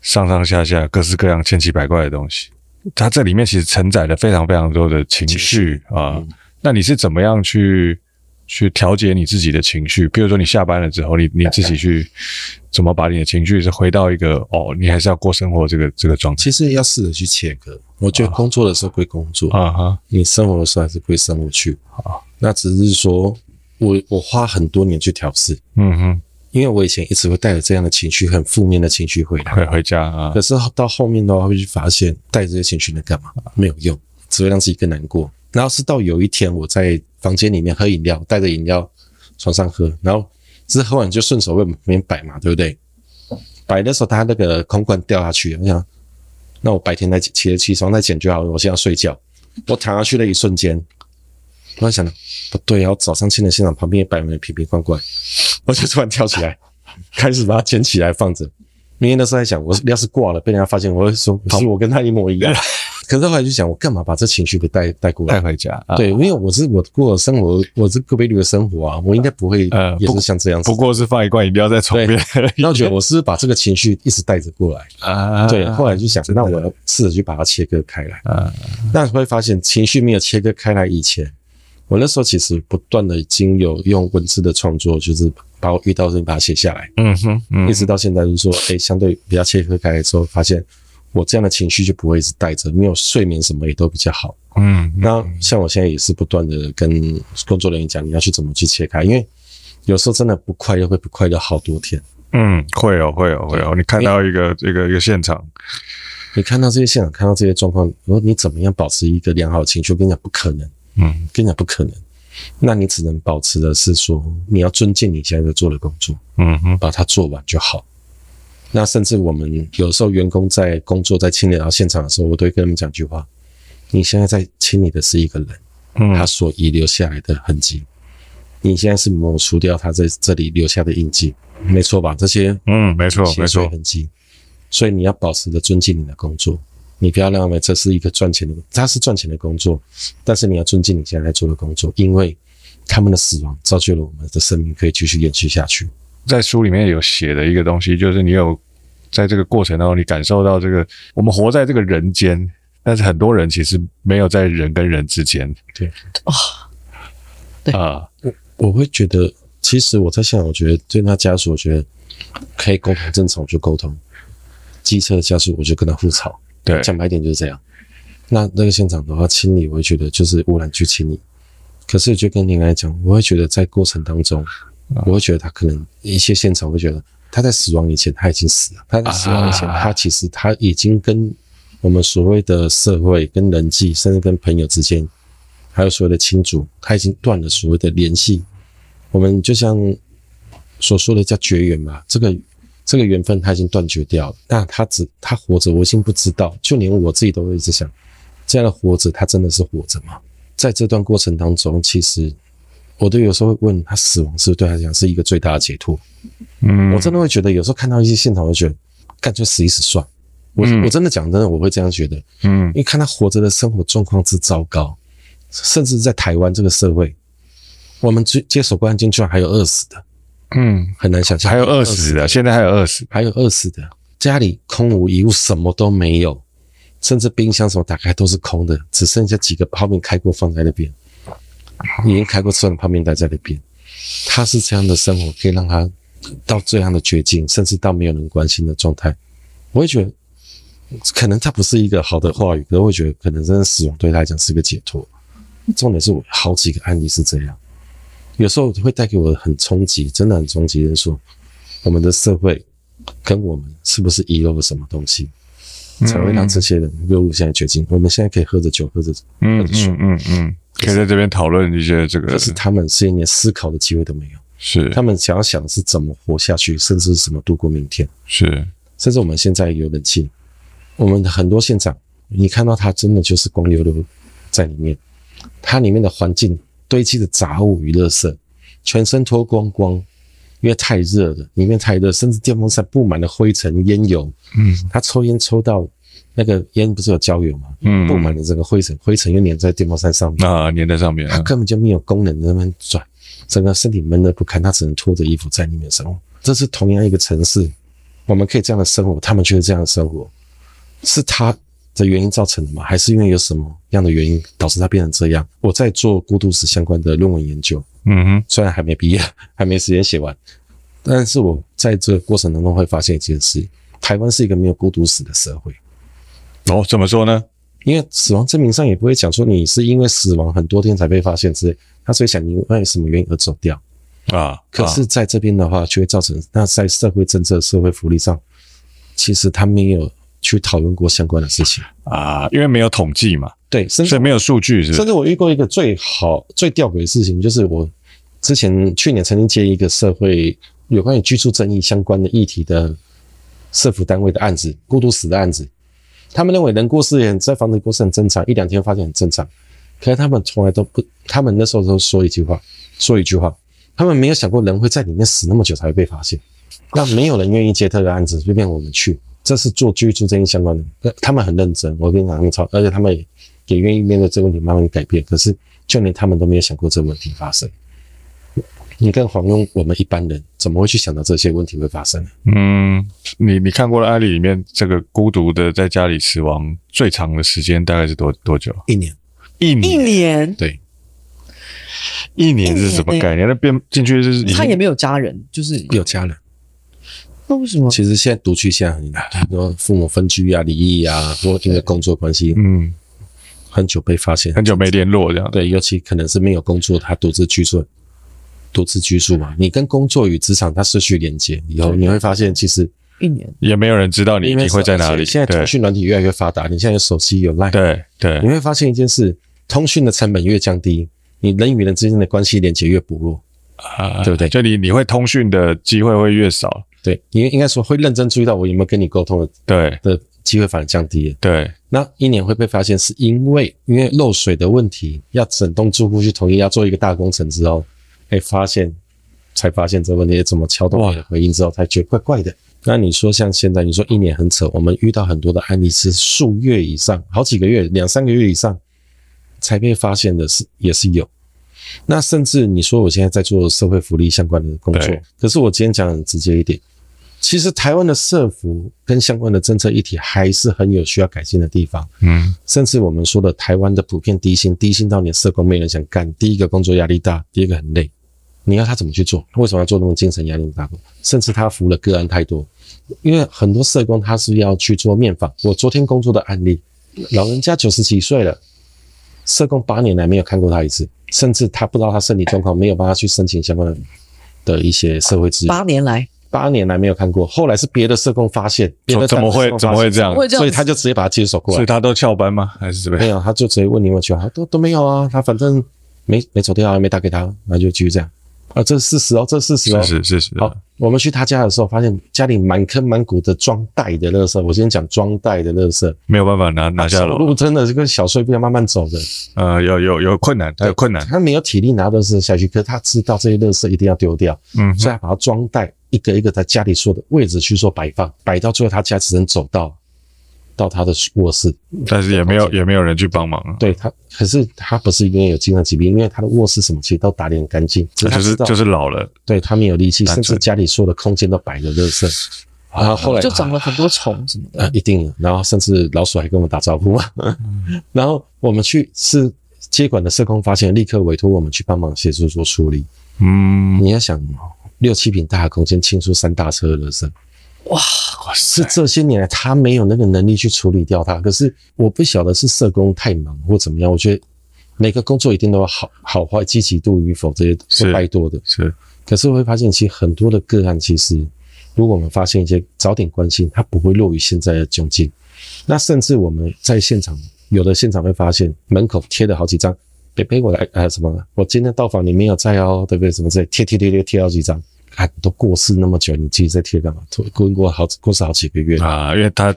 上上下下各式各样千奇百怪的东西，它这里面其实承载了非常非常多的情绪啊。嗯那你是怎么样去去调节你自己的情绪？比如说你下班了之后，你你自己去怎么把你的情绪是回到一个哦，你还是要过生活这个这个状态？其实要试着去切割。我觉得工作的时候归工作啊哈，你生活的时候还是归生活去啊。那只是说我我花很多年去调试，嗯哼，因为我以前一直会带着这样的情绪，很负面的情绪回来，回回家啊。可是到后面的话，会去发现带这些情绪能干嘛？没有用，只会让自己更难过。然后是到有一天，我在房间里面喝饮料，带着饮料床上喝，然后只是喝完就顺手往旁边摆嘛，对不对？摆的时候，它那个空罐掉下去，我想，那我白天再起起床再捡就好了。我现在要睡觉，我躺下去的一瞬间，突然想到不对啊，我早上进了现场旁边也摆满了瓶瓶罐罐，我就突然跳起来，开始把它捡起来放着。明天的时候在想，我要是挂了，被人家发现，我会说，是我跟他一模一样。可是后来就想，我干嘛把这情绪给带带过来，带回家？啊、对，因为我是我过生活，我是哥贝律的生活啊，我应该不会呃，也是像这样子。不过是放一罐饮料在床边。那我觉得我是把这个情绪一直带着过来啊。对，后来就想，那我要试着去把它切割开来啊。那会发现情绪没有切割开来以前，我那时候其实不断的已经有用文字的创作，就是把我遇到的事情把它写下来。嗯哼，嗯一直到现在就是说，哎，相对比较切割开来之后，发现。我这样的情绪就不会一直带着，没有睡眠什么也都比较好。嗯，那像我现在也是不断的跟工作人员讲，你要去怎么去切开，因为有时候真的不快乐会不快乐好多天。嗯，会哦，会哦，会哦。你看到一个这个一个现场，你看到这些现场，看到这些状况，我说你怎么样保持一个良好的情绪？我跟你讲不可能，嗯，跟你讲不可能。那你只能保持的是说，你要尊敬你现在在做的工作，嗯哼，把它做完就好。那甚至我们有时候员工在工作在清理到现场的时候，我都会跟他们讲句话：你现在在清理的是一个人，嗯，他所遗留下来的痕迹，你现在是抹除掉他在这里留下的印记，没错吧？这些嗯，没错，没错，痕迹。所以你要保持着尊敬你的工作，你不要认为这是一个赚钱的，它是赚钱的工作，但是你要尊敬你现在在做的工作，因为他们的死亡造就了我们的生命可以继续延续下去。在书里面有写的一个东西，就是你有在这个过程当中，你感受到这个我们活在这个人间，但是很多人其实没有在人跟人之间。对啊，对啊，我我会觉得，其实我在想，我觉得对他家属，我觉得可以沟通正常，我就沟通；机车的家属，我就跟他互吵。对，讲白点就是这样。那那个现场的话，清理，我会觉得就是污染去清理。可是就跟您来讲，我会觉得在过程当中。我会觉得他可能一些现场会觉得他在死亡以前他已经死了，他在死亡以前他其实他已经跟我们所谓的社会、跟人际，甚至跟朋友之间，还有所谓的亲族，他已经断了所谓的联系。我们就像所说的叫绝缘嘛，这个这个缘分他已经断绝掉了。那他只他活着，我已经不知道，就连我自己都会一直想，这样的活着，他真的是活着吗？在这段过程当中，其实。我都有时候会问他，死亡是不是对他来讲是一个最大的解脱？嗯，我真的会觉得，有时候看到一些现场，我就觉得干脆死一死算。我、嗯、我真的讲真的，我会这样觉得。嗯，因为看他活着的生活状况之糟糕，甚至在台湾这个社会，我们接接手过案件居然还有饿死的。嗯，很难想象。还有饿死的，现在还有饿死，还有饿死的，家里空无一物，什么都没有，甚至冰箱什么打开都是空的，只剩下几个泡面开过放在那边，已经开过吃完的泡面待在那边。他是这样的生活，可以让他到这样的绝境，甚至到没有人关心的状态。我会觉得，可能他不是一个好的话语，可是我会觉得，可能真的死亡对他来讲是个解脱。重点是我好几个案例是这样，有时候会带给我很冲击，真的很冲击。就是说，我们的社会跟我们是不是遗漏了什么东西，才会让这些人落入现在绝境？我们现在可以喝着酒，喝着喝着水，嗯嗯嗯，可以在这边讨论一些这个，可是他们是一点思考的机会都没有。是，他们想要想的是怎么活下去，甚至是怎么度过明天。是，甚至我们现在有冷气，我们的很多现场，你看到他真的就是光溜溜在里面。它里面的环境堆积的杂物与垃圾，全身脱光光，因为太热了，里面太热，甚至电风扇布满了灰尘烟油。嗯，他抽烟抽到那个烟不是有焦油吗？嗯，布满了这个灰尘，灰尘又粘在电风扇上面啊，粘在上面，他根本就没有功能在那边转，整个身体闷得不堪，他只能脱着衣服在里面生活。这是同样一个城市，我们可以这样的生活，他们却是这样的生活，是他。的原因造成的吗？还是因为有什么样的原因导致他变成这样？我在做孤独死相关的论文研究，嗯哼，虽然还没毕业，还没时间写完，但是我在这个过程当中会发现一件事：台湾是一个没有孤独死的社会。哦，怎么说呢？因为死亡证明上也不会讲说你是因为死亡很多天才被发现之类，他所以想你因为什么原因而走掉啊？可是在这边的话，就会造成那在社会政策、社会福利上，其实他没有。去讨论过相关的事情啊，因为没有统计嘛，对，甚至没有数据是？甚至我遇过一个最好最吊诡的事情，就是我之前去年曾经接一个社会有关于居住正义相关的议题的社福单位的案子，孤独死的案子。他们认为人过世也在房子过世很正常，一两天发现很正常。可是他们从来都不，他们那时候都说一句话，说一句话，他们没有想过人会在里面死那么久才会被发现。那没有人愿意接这个案子，就变我们去。这是做居住正义相关的，他们很认真。我跟你讲，他们超，而且他们也也愿意面对这个问题，慢慢改变。可是，就连他们都没有想过这个问题发生。你跟黄庸我们一般人，怎么会去想到这些问题会发生呢？嗯，你你看过的案例里面，这个孤独的在家里死亡最长的时间大概是多多久？一年，一年，一年，对，一年是什么概念？那变进去是他也没有家人，就是有家人。那为什么？其实现在独居现在很很多父母分居啊、离异啊，或因为工作关系，嗯，很久被发现，很久没联络这样。对，尤其可能是没有工作，他独自居住，独自居住嘛。你跟工作与职场它失去连接以后，你会发现其实一年也没有人知道你你会在哪里。现在通讯软体越来越发达，你现在有手机有 Line，对对，你会发现一件事：通讯的成本越降低，你人与人之间的关系连接越薄弱啊，对不对？就你你会通讯的机会会越少。对，因为应该说会认真注意到我有没有跟你沟通的，对的机会反而降低了。对，那一年会被发现，是因为因为漏水的问题，要整栋住户去同意要做一个大工程之后，哎，发现才发现这个问题，怎么敲动你的回应之后，才觉得怪怪的。那你说像现在，你说一年很扯，我们遇到很多的案例是数月以上，好几个月，两三个月以上才被发现的是也是有。那甚至你说我现在在做社会福利相关的工作，可是我今天讲很直接一点。其实台湾的社服跟相关的政策议题还是很有需要改进的地方，嗯，甚至我们说的台湾的普遍低薪，低薪到连社工没人想干。第一个工作压力大，第二个很累，你要他怎么去做？为什么要做那么精神压力大？甚至他服务的个案太多，因为很多社工他是要去做面访。我昨天工作的案例，老人家九十几岁了，社工八年来没有看过他一次，甚至他不知道他身体状况，没有帮他去申请相关的的一些社会资源。八年来。八年来没有看过，后来是别的社工发现，别的怎么会怎么会这样？所以他就直接把他接手过来。所以他都翘班吗？还是怎么样？没有，他就直接问你问去啊，都都没有啊，他反正没没走掉啊，没打给他，那就继续这样啊，这是事实哦，这是事实哦，是是是。好，我们去他家的时候，发现家里满坑满谷的装袋的垃圾。我今天讲装袋的垃圾，没有办法拿拿下楼，路真的是跟小碎步一样慢慢走的。呃，有有有困难，他有困难，他没有体力拿垃圾下去，可是他知道这些垃圾一定要丢掉，嗯，所以他把它装袋。一个一个在家里所有的位置去做摆放，摆到最后他家只能走到，到他的卧室，但是也没有也没有人去帮忙啊。对他，可是他不是因为有精神疾病，因为他的卧室什么其实都打理很干净，他就是就是老了，对他没有力气，甚至家里所有的空间都摆着垃圾，然后后来就长了很多虫什么的，呃，一定，然后甚至老鼠还跟我们打招呼，然后我们去是接管的社工发现，立刻委托我们去帮忙协助做处理。嗯，你要想六七坪大的空间清出三大车的垃圾。哇，是这些年来他没有那个能力去处理掉它。可是我不晓得是社工太忙或怎么样。我觉得每个工作一定都有好好坏、积极度与否，这些是拜多的。是，可是我会发现，其实很多的个案，其实如果我们发现一些早点关心，它不会落于现在的窘境。那甚至我们在现场，有的现场会发现门口贴了好几张“别别我来”啊什么，我今天到访你没有在哦，对不对？什么之类，贴贴贴贴贴好几张。啊，都过世那么久，你自己在贴干嘛？过过好过世好几个月啊，因为他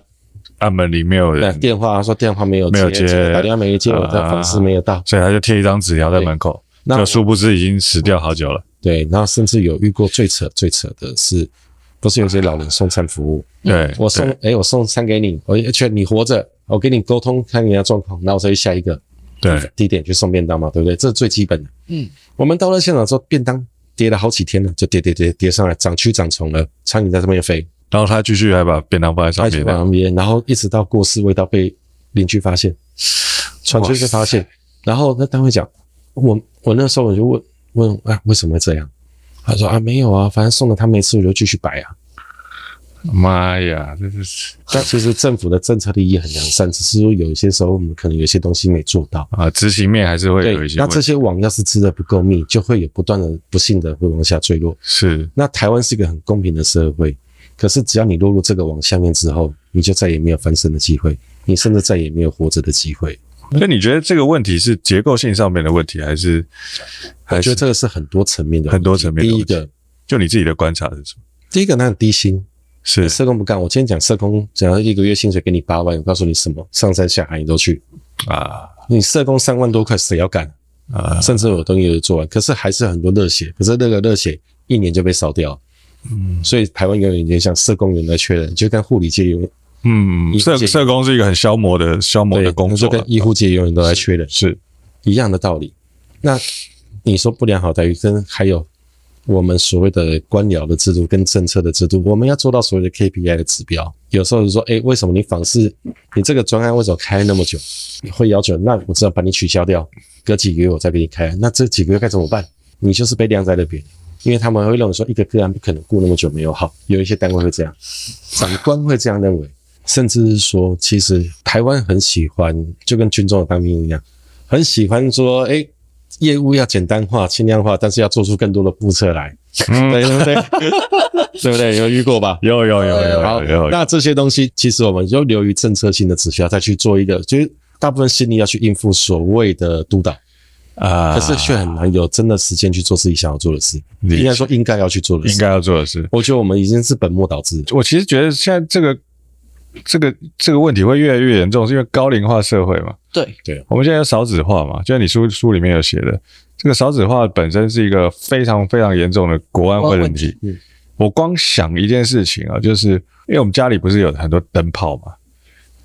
按门铃没有人，电话说电话没有接，没有接，打电话没接，我的方式没有到，所以他就贴一张纸条在门口。那殊不知已经死掉好久了。对，然后甚至有遇过最扯最扯的是，不是有些老人送餐服务？对，我送哎，我送餐给你，我劝你活着，我跟你沟通看你的状况，然后我再去下一个对地点去送便当嘛，对不对？这是最基本的。嗯，我们到了现场之后，便当。跌了好几天了，就跌跌跌跌上来，长蛆长虫了，苍蝇在上面飞，然后他继续还把便当放在上面，旁边，然后一直到过世，味道被邻居发现，传出去发现，然后那单位讲，我我那时候我就问问啊，为什么会这样？他说啊，没有啊，反正送了他没吃，我就继续摆啊。妈呀，这是！但其实政府的政策利益很良善，只是说有一些时候我们可能有些东西没做到啊，执行面还是会有一些。那这些网要是织的不够密，就会有不断的不幸的会往下坠落。是。那台湾是一个很公平的社会，可是只要你落入这个网下面之后，你就再也没有翻身的机会，你甚至再也没有活着的机会。所以你觉得这个问题是结构性上面的问题，还是？我觉得这个是很多层面的，很多层面。第一个，就你自己的观察是什么？第一个，那很低薪。是社工不干，我今天讲社工，只要一个月薪水给你八万，我告诉你什么，上山下海你都去啊！你社工三万多块，谁要干啊？甚至有东西都做完，可是还是很多热血，可是那个热血一年就被烧掉。嗯，所以台湾永远有点像社工员的缺人，就跟护理界有嗯，社社工是一个很消磨的消磨的工作，就跟医护界永远都在缺人，是一样的道理。那你说不良好待遇，跟还有。我们所谓的官僚的制度跟政策的制度，我们要做到所谓的 KPI 的指标。有时候就说，诶，为什么你访视你这个专案为什么开那么久？你会要求，那我只要把你取消掉，隔几个月我再给你开。那这几个月该怎么办？你就是被晾在那边，因为他们会认为说，一个个案不可能顾那么久没有好。有一些单位会这样，长官会这样认为，甚至是说，其实台湾很喜欢，就跟军中的当兵一样，很喜欢说，诶。业务要简单化、轻量化，但是要做出更多的步骤来，嗯、对不对？对不对？有遇过吧？有有有有有。好，那这些东西其实我们就流于政策性的指标，再去做一个，就是大部分心力要去应付所谓的督导啊，可是却很难有真的时间去做自己想要做的事。应该说应该要去做的事，应该要做的事。我觉得我们已经是本末倒置。我其实觉得现在这个。这个这个问题会越来越严重，是因为高龄化社会嘛？对对，我们现在有少子化嘛？就像你书书里面有写的，这个少子化本身是一个非常非常严重的国安问题。嗯，我光想一件事情啊，就是因为我们家里不是有很多灯泡嘛？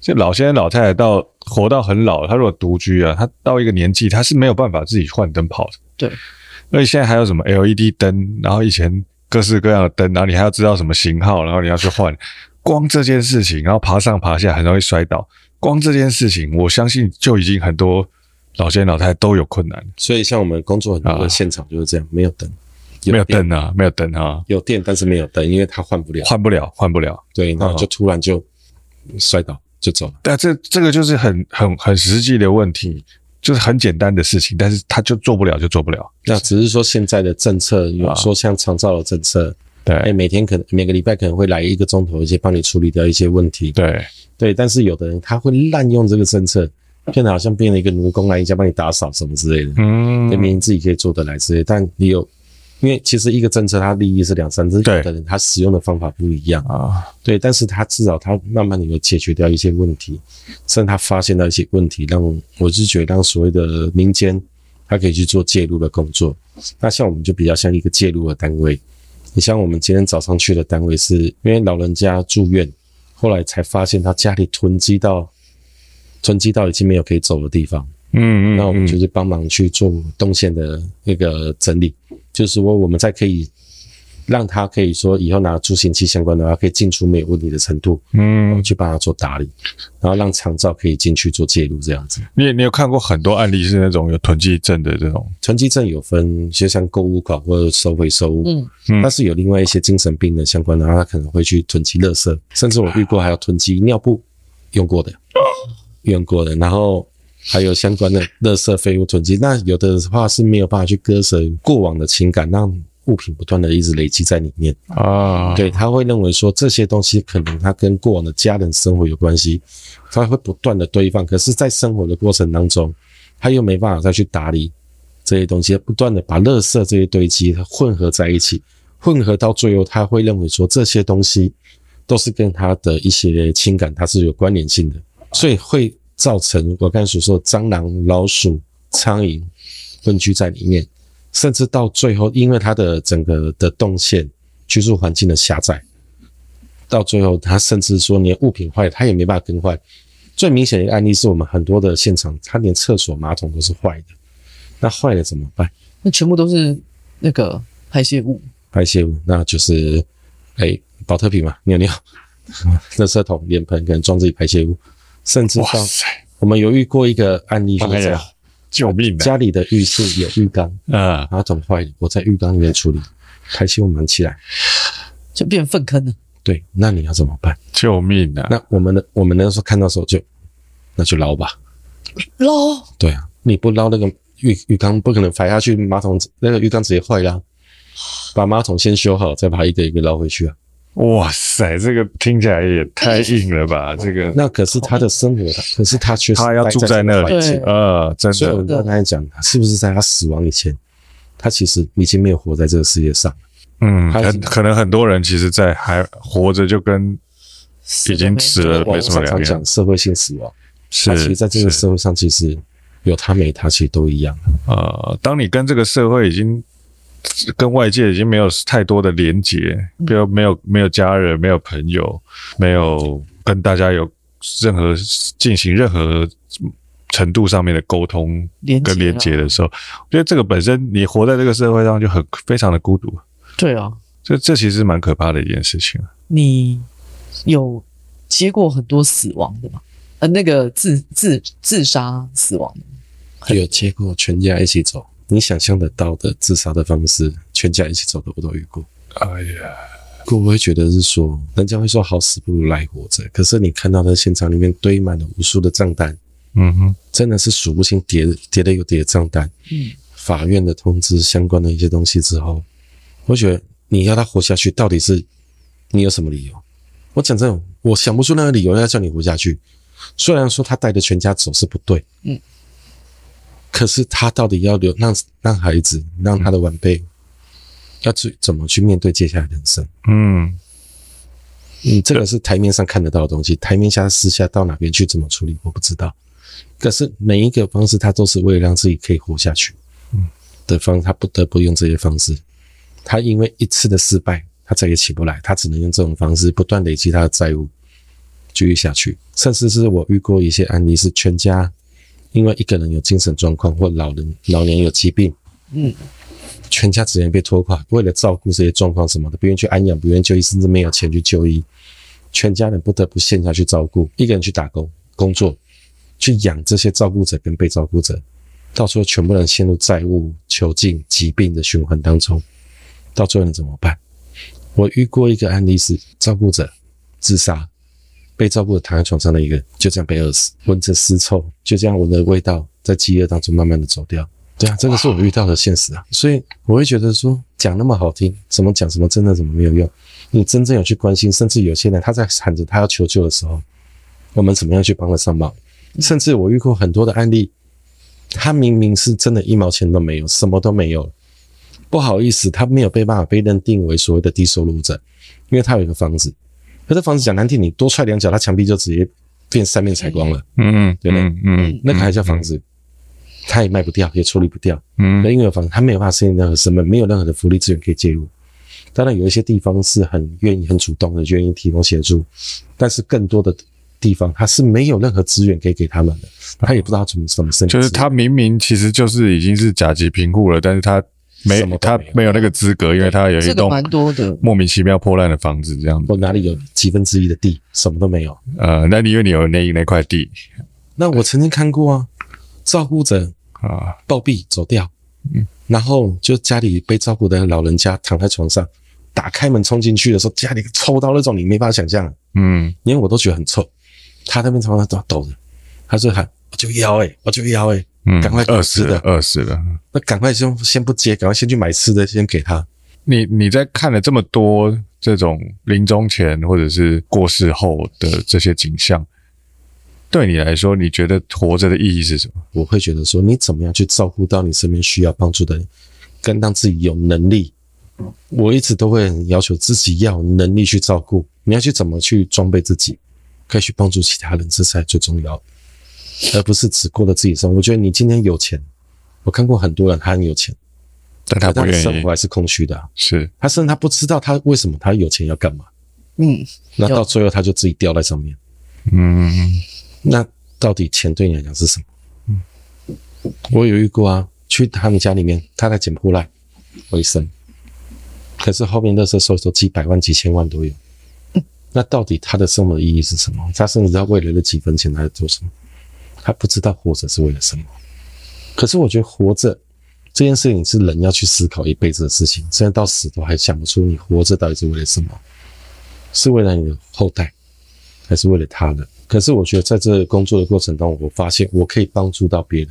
就老先生老太太到活到很老，他如果独居啊，他到一个年纪，他是没有办法自己换灯泡的。对，而且现在还有什么 LED 灯，然后以前各式各样的灯，然后你还要知道什么型号，然后你要去换。光这件事情，然后爬上爬下很容易摔倒。光这件事情，我相信就已经很多老先生老太太都有困难。所以，像我们工作很多的现场就是这样，没有灯，没有灯啊，没有灯啊，有电但是没有灯，因为它换不了，换不了，换不了。对，然后就突然就摔倒就走了。但这这个就是很很很实际的问题，就是很简单的事情，但是他就做不了，就做不了。那只是说现在的政策，有说像长照的政策。对，哎，每天可能每个礼拜可能会来一个钟头，一些帮你处理掉一些问题。对，对，但是有的人他会滥用这个政策，变得好像变了一个奴工来，一家帮你打扫什么之类的。嗯，明明自己可以做得来之类，但你有，因为其实一个政策它利益是两三只，有的人他使用的方法不一样啊。对，但是他至少他慢慢的有解决掉一些问题，甚至他发现到一些问题，让我是觉得让所谓的民间他可以去做介入的工作。那像我们就比较像一个介入的单位。你像我们今天早上去的单位，是因为老人家住院，后来才发现他家里囤积到囤积到已经没有可以走的地方。嗯嗯，那我们就是帮忙去做动线的那个整理，就是说我们在可以。让他可以说以后拿助行器相关的话，可以进出没有问题的程度，嗯，去帮他做打理，然后让长照可以进去做介入这样子。你你有看过很多案例是那种有囤积症的这种？囤积症有分，就像购物狂或者收回收物，嗯嗯，但是有另外一些精神病的相关的，他可能会去囤积垃圾，甚至我遇过还有囤积尿布用过的，用过的，然后还有相关的垃圾废物囤积。那有的话是没有办法去割舍过往的情感，让。物品不断的一直累积在里面。啊，对，他会认为说这些东西可能他跟过往的家人生活有关系，他会不断的堆放，可是，在生活的过程当中，他又没办法再去打理这些东西，不断的把垃圾这些堆积混合在一起，混合到最后，他会认为说这些东西都是跟他的一些情感它是有关联性的，所以会造成我刚才所说的蟑螂、老鼠、苍蝇分居在里面。甚至到最后，因为它的整个的动线、居住环境的狭窄，到最后，他甚至说连物品坏了，他也没办法更换。最明显的一个案例是我们很多的现场，它连厕所马桶都是坏的，那坏了怎么办？那全部都是那个排泄物，排泄物，那就是哎，保特瓶嘛，尿尿，垃圾桶、脸盆可能装自己排泄物，甚至到我们有遇过一个案例，就是这样。救命！家里的浴室有浴缸，啊，马桶坏了，我在浴缸里面处理，排气门起来，就变粪坑了。对，那你要怎么办？救命啊！那我们的我们那时候看到时候就，那就捞吧，捞。对啊，你不捞那个浴浴缸，不可能排下去，马桶那个浴缸直接坏了，把马桶先修好，再把一个一个捞回去啊。哇塞，这个听起来也太硬了吧！这个那可是他的生活，可是他却他要住在那里，呃，真的。所以我刚才讲，是不是在他死亡以前，他其实已经没有活在这个世界上？嗯，很可能很多人其实，在还活着就跟已经死了没什么两样。讲社会性死亡，是，其实在这个社会上，其实有他没他，其实都一样。呃，当你跟这个社会已经。跟外界已经没有太多的连接，比如没有没有家人，没有朋友，没有跟大家有任何进行任何程度上面的沟通跟连接的时候，我觉得这个本身你活在这个社会上就很非常的孤独。对啊，这这其实蛮可怕的一件事情。你有接过很多死亡的吗？呃，那个自自自杀死亡的，有接过全家一起走。你想象得到的自杀的方式，全家一起走的我都遇过。哎呀，会不会觉得是说，人家会说好死不如赖活着？可是你看到的现场里面堆满了无数的账单，嗯哼，真的是数不清叠叠的又叠账单。嗯，法院的通知相关的一些东西之后，我觉得你要他活下去，到底是你有什么理由？我讲真的，我想不出那个理由要叫你活下去。虽然说他带着全家走是不对，嗯。可是他到底要留让让孩子让他的晚辈要去怎么去面对接下来人生？嗯，你这个是台面上看得到的东西，台面下私下到哪边去怎么处理，我不知道。可是每一个方式，他都是为了让自己可以活下去，嗯，的方，他不得不用这些方式。他因为一次的失败，他再也起不来，他只能用这种方式不断累积他的债务，继续下去。甚至是我遇过一些案例，是全家。因为一个人有精神状况，或老人老年有疾病，嗯，全家资源被拖垮，为了照顾这些状况什么的，不愿意去安养，不愿意就医，甚至没有钱去就医，全家人不得不陷下去照顾，一个人去打工工作，去养这些照顾者跟被照顾者，到最后全部人陷入债务、囚禁、疾病的循环当中，到最后你怎么办？我遇过一个案例是照顾者自杀。被照顾的躺在床上的一个，就这样被饿死，闻着尸臭，就这样闻着味道，在饥饿当中慢慢的走掉。对啊，这个是我遇到的现实啊，所以我会觉得说，讲那么好听，怎么讲什么真的怎么没有用？你真正有去关心，甚至有些人他在喊着他要求救的时候，我们怎么样去帮得上忙？甚至我遇过很多的案例，他明明是真的一毛钱都没有，什么都没有，不好意思，他没有被办法被认定为所谓的低收入者，因为他有一个房子。可是房子讲难听，你多踹两脚，它墙壁就直接变三面采光了。嗯嗯，对不对？嗯嗯，那个还叫房子，它也卖不掉，也处理不掉。嗯，因为有房子，他没有办法申请任何身份，没有任何的福利资源可以介入。当然有一些地方是很愿意、很主动的，愿意提供协助，但是更多的地方他是没有任何资源可以给他们的，他也不知道怎么怎么申请。就是他明明其实就是已经是甲级评估了，但是他没，没他没有那个资格，因为他有一栋蛮多的莫名其妙破烂的房子，这样子。我哪里有几分之一的地，什么都没有。呃，那你因为你有那那块地，那我曾经看过啊，照顾者啊暴毙走掉，嗯。然后就家里被照顾的老人家躺在床上，打开门冲进去的时候，家里臭到那种你没办法想象，嗯，因为我都觉得很臭。他那边床上都抖着，他就喊我就要诶、欸、我就要诶、欸、嗯，赶快饿死的饿死了，那赶快先先不接，赶快先去买吃的先给他。你你在看了这么多这种临终前或者是过世后的这些景象。对你来说，你觉得活着的意义是什么？我会觉得说，你怎么样去照顾到你身边需要帮助的人，跟让自己有能力。我一直都会很要求自己要有能力去照顾。你要去怎么去装备自己，可以去帮助其他人，这才最重要，而不是只过了自己生活。我觉得你今天有钱，我看过很多人，他很有钱，但他不愿意，他的生活还是空虚的啊。是他甚至他不知道他为什么他有钱要干嘛。嗯，那到最后他就自己掉在上面。嗯。那到底钱对你来讲是什么？嗯，我有遇过啊，去他们家里面，他在捡破烂为生，可是后面垃圾收收几百万、几千万都有。那到底他的生活的意义是什么？他甚至他为了那几分钱，他在做什么？他不知道活着是为了什么。可是我觉得活着这件事情是人要去思考一辈子的事情，现在到死都还想不出你活着到底是为了什么？是为了你的后代，还是为了他人？可是我觉得，在这个工作的过程当中，我发现我可以帮助到别人，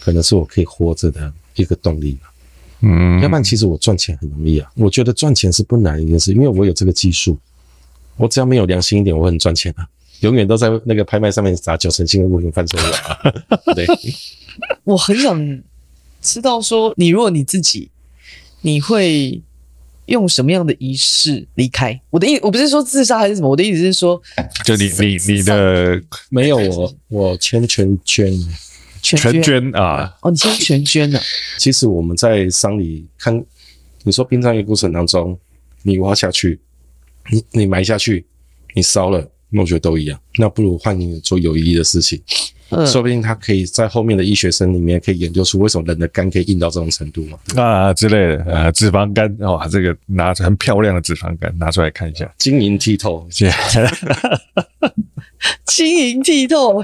可能是我可以活着的一个动力吧。嗯，要不然其实我赚钱很容易啊。我觉得赚钱是不难的一件事，因为我有这个技术。我只要没有良心一点，我很赚钱啊。永远都在那个拍卖上面砸九成新的物品翻出来啊。对，我很想知道说，你如果你自己，你会。用什么样的仪式离开？我的意我不是说自杀还是什么，我的意思是说，就你你你的没有我我签全捐全全捐啊！哦，你签全捐啊。其实我们在丧礼看，你说殡葬业过程当中，你挖下去，你你埋下去，你烧了，那我觉得都一样。那不如换你做有意义的事情。嗯，说不定他可以在后面的医学生里面可以研究出为什么人的肝可以硬到这种程度嘛？啊之类的啊，脂肪肝哇，这个拿着很漂亮的脂肪肝拿出来看一下，晶莹剔透，晶莹剔透。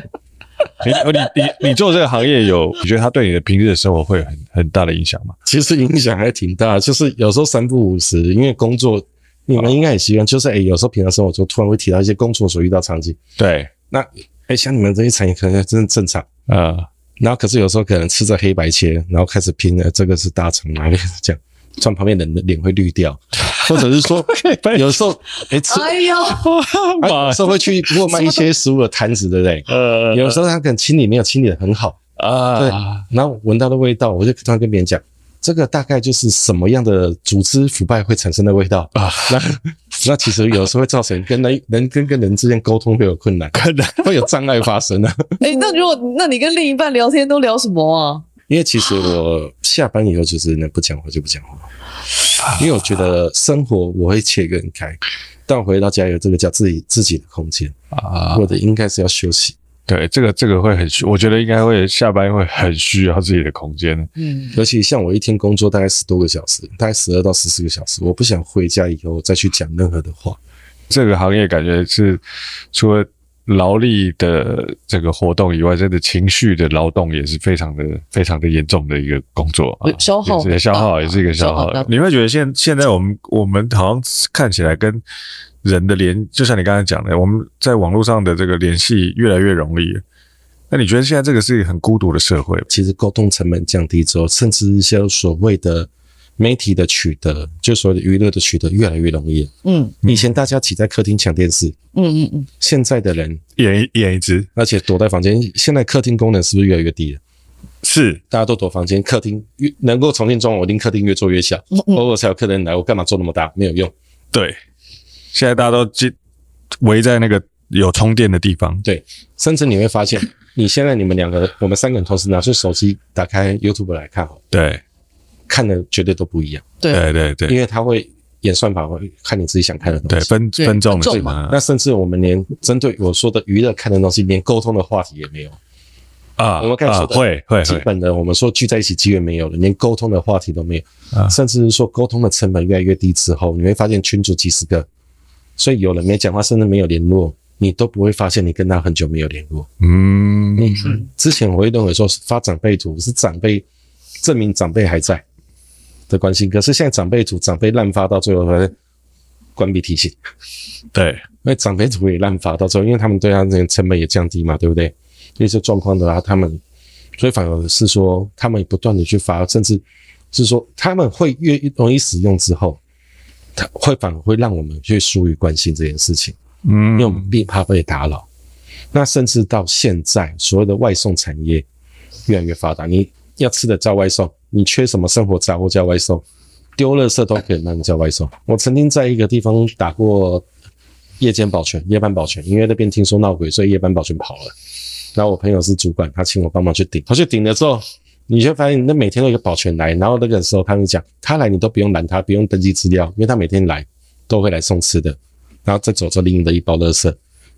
你你你你做这个行业有，你觉得他对你的平日的生活会有很很大的影响吗？其实影响还挺大，就是有时候三不五时，因为工作，你们应该也习惯，就是诶、欸、有时候平常生活中突然会提到一些工作所遇到场景，对，那。哎、欸，像你们这些产业可能真的正常。啊，然后可是有时候可能吃着黑白切，然后开始拼了，这个是大肠，哪边是这样，转旁边人的脸会绿掉，或者是说有时候哎、欸、吃，哎呦，有时候会去如果卖一些食物的摊子，对不对？呃，有时候他可能清理没有清理的很好。啊，对，然后闻到的味道，我就突然跟别人讲。这个大概就是什么样的组织腐败会产生的味道啊？那那其实有时候会造成跟人人跟跟人之间沟通会有困难，可能会有障碍发生的。哎，那如果那你跟另一半聊天都聊什么啊？因为其实我下班以后就是能不讲话就不讲话，因为我觉得生活我会切割开，但我回到家有这个叫自己自己的空间啊，或者应该是要休息。对，这个这个会很需，我觉得应该会下班会很需要自己的空间。嗯，尤其像我一天工作大概十多个小时，大概十二到十四个小时，我不想回家以后再去讲任何的话。这个行业感觉是除了劳力的这个活动以外，真的情绪的劳动也是非常的非常的严重的一个工作啊，消耗，也是消耗，也是一个消耗。你会觉得现现在我们我们好像看起来跟。人的联，就像你刚才讲的，我们在网络上的这个联系越来越容易。那你觉得现在这个是一个很孤独的社会？其实沟通成本降低之后，甚至一些所谓的媒体的取得，就所谓的娱乐的取得越来越容易。嗯，以前大家挤在客厅抢电视，嗯嗯嗯，现在的人一人一人一只，而且躲在房间。现在客厅功能是不是越来越低了？是，大家都躲房间，客厅越能够重新装，我令客厅越做越小，偶尔才有客人来，我干嘛做那么大？没有用。对。现在大家都围围在那个有充电的地方，对，甚至你会发现，你现在你们两个，我们三个人同时拿出手机，打开 YouTube 来看，对，看的绝对都不一样，对。对对，因为它会演算法会看你自己想看的东西，对分分众的嘛。那甚至我们连针对我说的娱乐看的东西，连沟通的话题也没有。啊。我们刚才说的会会基本的，我们说聚在一起机会没有了，连沟通的话题都没有，啊、甚至是说沟通的成本越来越低之后，你会发现群主几十个，所以有人没讲话，甚至没有联络，你都不会发现你跟他很久没有联络。嗯，嗯，之前我会认为说发长辈图是长辈证明长辈还在的关心，可是现在长辈图长辈滥发到最后还关闭提醒。对，因为长辈图也滥发到最后，因为他们对他这个成本也降低嘛，对不对？一些状况的话，他们所以反而是说他们不断的去发，甚至是说他们会越容易使用之后，他会反而会让我们去疏于关心这件事情。嗯，因为我们并怕被打扰，那甚至到现在，所有的外送产业越来越发达，你要吃的叫外送，你缺什么生活杂货叫外送，丢垃圾都可以让你叫外送。我曾经在一个地方打过夜间保全、夜班保全，因为那边听说闹鬼，所以夜班保全跑了。然后我朋友是主管，他请我帮忙去顶，他去顶了之后，你就发现那每天都有一个保全来，然后那个时候他们讲，他来你都不用拦他，不用登记资料，因为他每天来都会来送吃的。然后再走着拎的一包垃圾，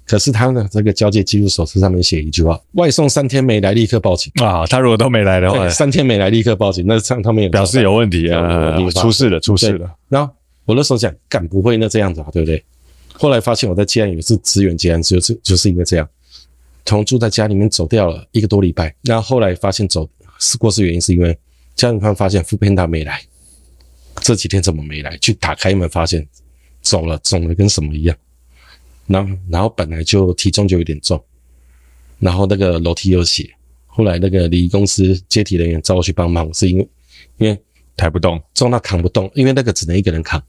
可是他的这个交界记录手册上面写一句话：外送三天没来，立刻报警啊！他如果都没来的话，三天没来立刻报警，那这样他们也表示有问题啊，出事了，出事了。然后我那时候讲，干不会那这样子啊，对不对？后来发现我在接案也是支援接案，就是就是因为这样，同住在家里面走掉了一个多礼拜，然后后来发现走是过世原因是因为家人发现 foodpanda 没来，这几天怎么没来？去打开门发现。肿了，肿的跟什么一样，然后然后本来就体重就有点重，然后那个楼梯有血，后来那个礼仪公司接体人员找我去帮忙，是因为因为抬不动，重到扛不动，因为那个只能一个人扛，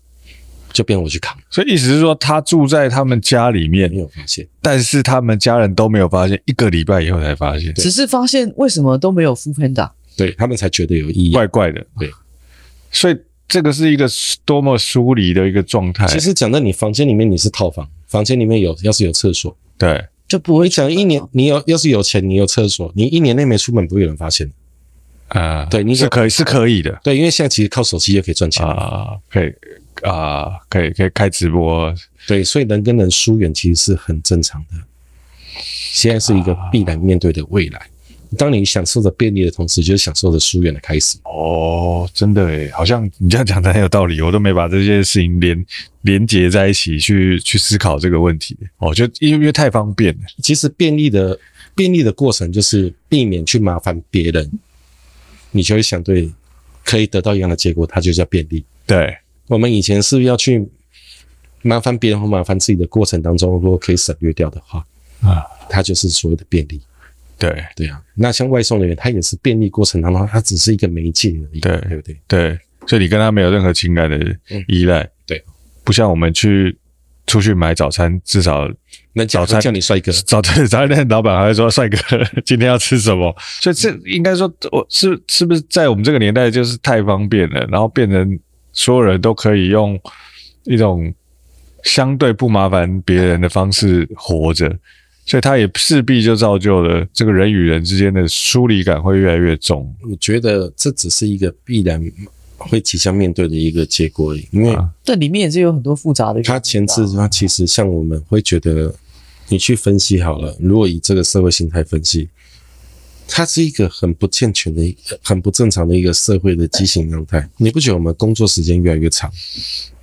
就变我去扛。所以意思是说，他住在他们家里面，没有发现，但是他们家人都没有发现，一个礼拜以后才发现，只是发现为什么都没有 foodpanda，对他们才觉得有意义，怪怪的，对，所以。这个是一个多么疏离的一个状态。其实讲到你房间里面，你是套房，房间里面有要是有厕所，对，就不会讲一年。你有要是有钱，你有厕所，你一年内没出门，不会有人发现。啊、呃，对，你是可以是可以的。对，因为现在其实靠手机也可以赚钱啊，可以啊，可以可以开直播。对，所以人跟人疏远其实是很正常的。现在是一个必然面对的未来。啊当你享受着便利的同时，就是享受着疏远的开始。哦，真的诶，好像你这样讲的很有道理，我都没把这些事情连连结在一起去去思考这个问题。哦，就因为因为太方便了。其实便利的便利的过程就是避免去麻烦别人，你就会想对可以得到一样的结果，它就叫便利。对，我们以前是不是要去麻烦别人或麻烦自己的过程当中，如果可以省略掉的话，啊，它就是所谓的便利。对对啊，那像外送人员，他也是便利过程当中，他只是一个媒介而已，对对不对？对，所以你跟他没有任何情感的依赖，嗯、对，不像我们去出去买早餐，至少那早餐叫你帅哥，早餐 早餐店老板还会说帅哥，今天要吃什么？所以这应该说，我是是不是在我们这个年代就是太方便了，然后变成所有人都可以用一种相对不麻烦别人的方式活着。所以，他也势必就造就了这个人与人之间的疏离感会越来越重。我觉得这只是一个必然会即将面对的一个结果，因为这里面也是有很多复杂的。它前置，它其实像我们会觉得，你去分析好了，如果以这个社会心态分析，它是一个很不健全的、一个很不正常的一个社会的畸形状态。你不觉得我们工作时间越来越长，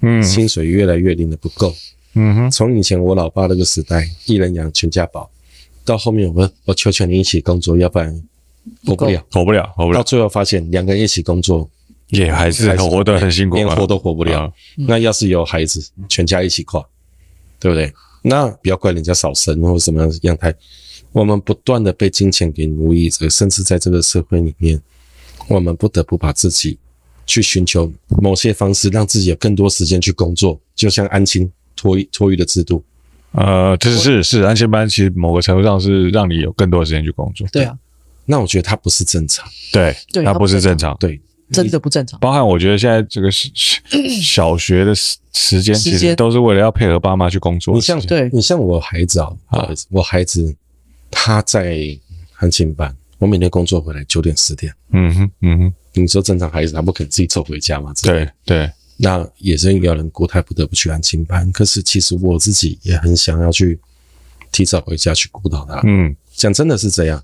嗯，薪水越来越领的不够？嗯哼，从以前我老爸那个时代，一人养全家宝，到后面我们我求求你一起工作，要不然活不了，活不了，活不了。到最后发现两个人一起工作，也还是活得很辛苦，连活都活不了。那要是有孩子，全家一起垮，对不对？那不要怪人家少生或什么样态，我们不断的被金钱给奴役着，甚至在这个社会里面，我们不得不把自己去寻求某些方式，让自己有更多时间去工作，就像安亲。托育托育的制度，呃，这是是是，安亲班其实某个程度上是让你有更多的时间去工作。对啊，那我觉得它不是正常，对，它不是正常，对，真的不正常。包含我觉得现在这个小学的时时间，其实都是为了要配合爸妈去工作。你像对，你像我孩子啊，不好意思，我孩子他在安亲班，我每天工作回来九点十点，嗯哼，嗯哼，你说正常孩子他不可能自己走回家嘛？对对。那也是有人国泰不得不去安亲班。可是其实我自己也很想要去提早回家去辅导他。嗯，讲真的是这样，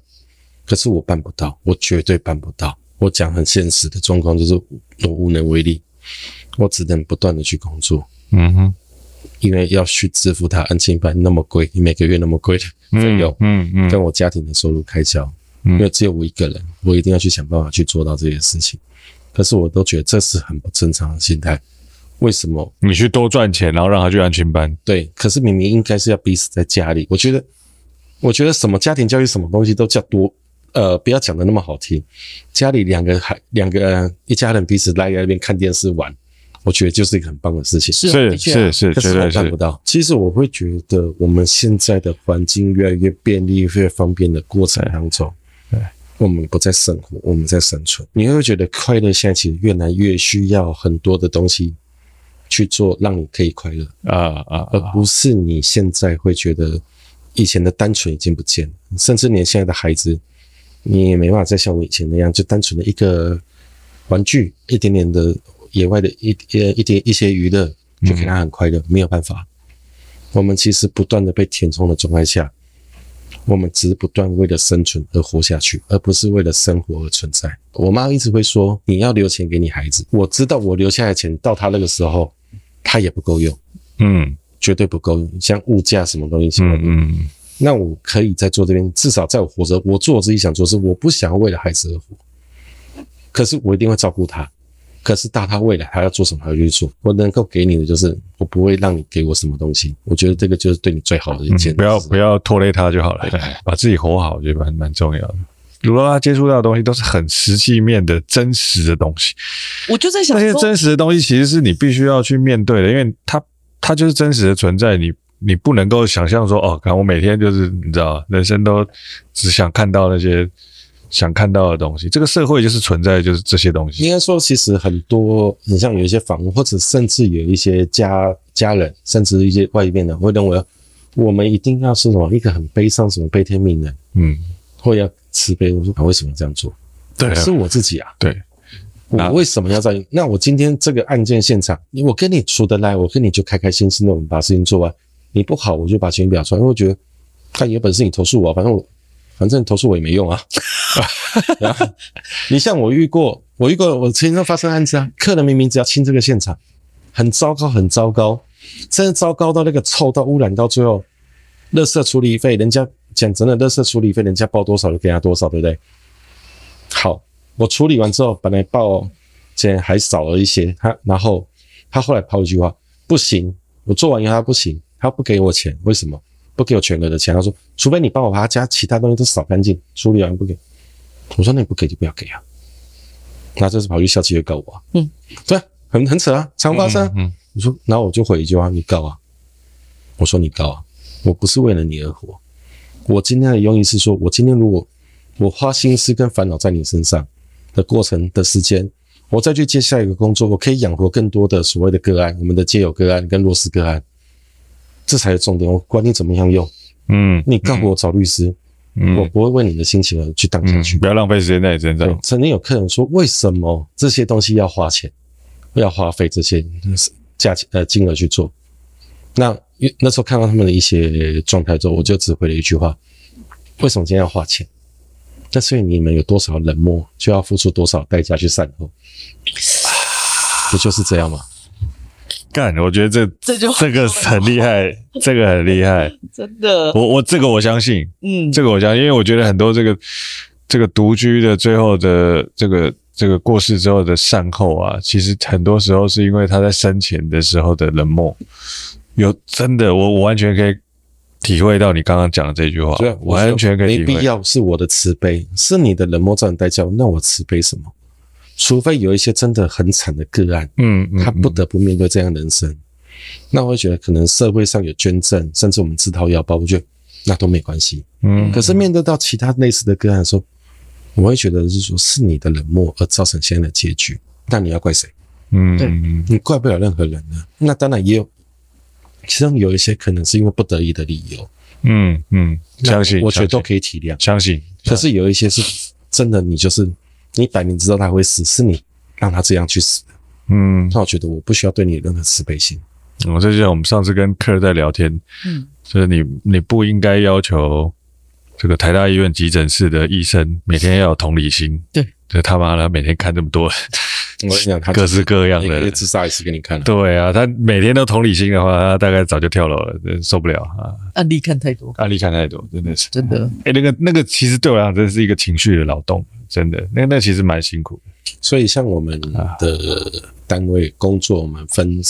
可是我办不到，我绝对办不到。我讲很现实的状况，就是我无能为力，我只能不断的去工作。嗯哼，因为要去支付他安亲班那么贵，你每个月那么贵的费用，嗯嗯，跟我家庭的收入开销，嗯因为只有我一个人，我一定要去想办法去做到这些事情。可是我都觉得这是很不正常的心态。为什么？你去多赚钱，然后让他去安亲班？对，可是明明应该是要逼死在家里。我觉得，我觉得什么家庭教育，什么东西都叫多。呃，不要讲的那么好听，家里两个孩两个、呃、一家人彼此赖在那边看电视玩，我觉得就是一个很棒的事情。是是是是，可是我办不到。其实我会觉得，我们现在的环境越来越便利、越方便的过程当中，对，我们不在生活，我们在生存。你会觉得快乐现在其实越来越需要很多的东西去做，让你可以快乐啊啊，而不是你现在会觉得以前的单纯已经不见了，甚至连现在的孩子。你也没办法再像我以前那样，就单纯的一个玩具，一点点的野外的一呃一点一些娱乐，就给他很快乐，嗯、没有办法。我们其实不断的被填充的状态下，我们只是不断为了生存而活下去，而不是为了生活而存在。我妈一直会说，你要留钱给你孩子。我知道我留下来的钱到他那个时候，他也不够用，嗯，绝对不够用。像物价什么东西，嗯嗯。那我可以在做这边，至少在我活着，我做我自己想做的事。我不想要为了孩子而活，可是我一定会照顾他。可是到他未来他要做什么，他就去做。我能够给你的就是，我不会让你给我什么东西。我觉得这个就是对你最好的一件、嗯。不要不要拖累他就好了，把自己活好，我觉得蛮蛮重要的。如果他接触到的东西都是很实际面的真实的东西。我就在想，那些真实的东西其实是你必须要去面对的，因为它它就是真实的存在。你。你不能够想象说哦，看我每天就是你知道，人生都只想看到那些想看到的东西。这个社会就是存在，就是这些东西。应该说，其实很多，你像有一些房屋，或者甚至有一些家家人，甚至一些外面的，会认为我们一定要是什么一个很悲伤，什么悲天悯人，嗯，或要慈悲。我说，为什么这样做？对、啊，是我自己啊。对，我为什么要在？那我今天这个案件现场，我跟你处得来，我跟你就开开心心的，我们把事情做完。你不好，我就把钱表出来，因为我觉得，看有本事你投诉我，反正我，反正投诉我也没用啊。然后你像我遇过，我遇过，我曾经发生案子啊，客人明明只要清这个现场，很糟糕，很糟糕，真的糟糕到那个臭到污染到最后，垃圾处理费，人家讲真的，垃圾处理费人家报多少就给他多少，对不对？好，我处理完之后，本来报钱还少了一些，他然后他后来抛一句话，不行，我做完以后他不行。他不给我钱，为什么不给我全额的钱？他说，除非你帮我把他家其他东西都扫干净，处理完不给。我说，那你不给就不要给啊。那这是跑去校企业告我啊。嗯，对，很很扯啊，常发生。嗯，我说，然后我就回一句话，你告啊。我说你告啊，我不是为了你而活。我今天的用意是说，我今天如果我花心思跟烦恼在你身上的过程的时间，我再去接下一个工作，我可以养活更多的所谓的个案，我们的街友个案跟弱势个案。这才是重点，我管你怎么样用，嗯，你告诉我找律师，嗯，我不会为你的心情而去当下去，嗯，不要浪费时间在你身上。曾经有客人说，为什么这些东西要花钱，要花费这些价钱呃金额去做？那那时候看到他们的一些状态之后，我就只回了一句话：为什么今天要花钱？那所以你们有多少冷漠，就要付出多少代价去善后，不就是这样吗？干，我觉得这这就这个很厉害，这个很厉害，真的。我我这个我相信，嗯，这个我相信，因为我觉得很多这个这个独居的最后的这个这个过世之后的善后啊，其实很多时候是因为他在生前的时候的冷漠。有真的，我我完全可以体会到你刚刚讲的这句话，对，完全可以体会。没必要是我的慈悲，是你的冷漠造成代价，那我慈悲什么？除非有一些真的很惨的个案，嗯，他不得不面对这样的人生，那我会觉得可能社会上有捐赠，甚至我们自掏腰包，我觉得那都没关系，嗯。可是面对到其他类似的个案的时候，我会觉得是说，是你的冷漠而造成现在的结局，那你要怪谁？嗯，对，你怪不了任何人呢。那当然也有，其中有一些可能是因为不得已的理由，嗯嗯，相信，我觉得都可以体谅，相信。可是有一些是真的，你就是。你摆明知道他会死，是你让他这样去死的。嗯，那我觉得我不需要对你有任何慈悲心。我、嗯、这就像我们上次跟客人在聊天，嗯，就是你你不应该要求这个台大医院急诊室的医生每天要有同理心，对，就他妈的每天看这么多。我跟你讲，他各式各样的，自杀一次给你看。对啊，他每天都同理心的话，他大概早就跳楼了，受不了啊！案例看太多，案例看太多，真的是真的。哎、欸，那个那个，其实对我来讲，真的是一个情绪的劳动，真的。那那其实蛮辛苦的。所以，像我们的单位工作，我们分。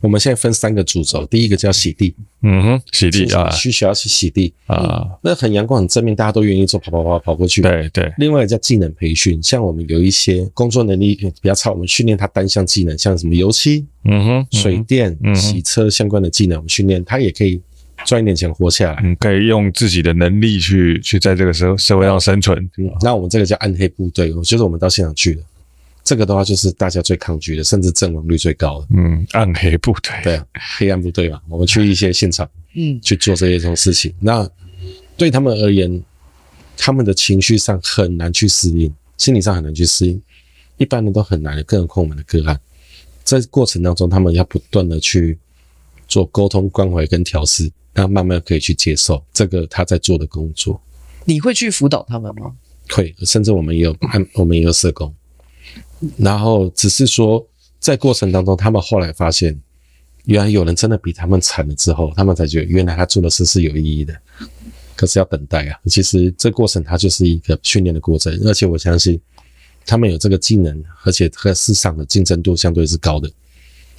我们现在分三个主轴，第一个叫洗地，嗯哼，洗地啊，需需要去洗地啊、嗯，那很阳光很正面，大家都愿意做，跑跑跑跑过去。对对。另外叫技能培训，像我们有一些工作能力比较差，我们训练他单项技能，像什么油漆，嗯哼，水电、嗯、洗车相关的技能，我们训练他也可以赚一点钱活下来，嗯，可以用自己的能力去去在这个社社会上生存。嗯，那我们这个叫暗黑部队，我就是我们到现场去的。这个的话就是大家最抗拒的，甚至阵亡率最高的。嗯，暗黑部队。对啊，黑暗部队嘛，我们去一些现场，嗯，去做这些种事情。那对他们而言，他们的情绪上很难去适应，心理上很难去适应，一般人都很难的，更何况我们的个案。在过程当中，他们要不断的去做沟通、关怀跟调适，让慢慢可以去接受这个他在做的工作。你会去辅导他们吗？会，甚至我们也有，我们也有社工。然后只是说，在过程当中，他们后来发现，原来有人真的比他们惨了之后，他们才觉得原来他做的事是有意义的。可是要等待啊，其实这过程它就是一个训练的过程，而且我相信他们有这个技能，而且和市场的竞争度相对是高的。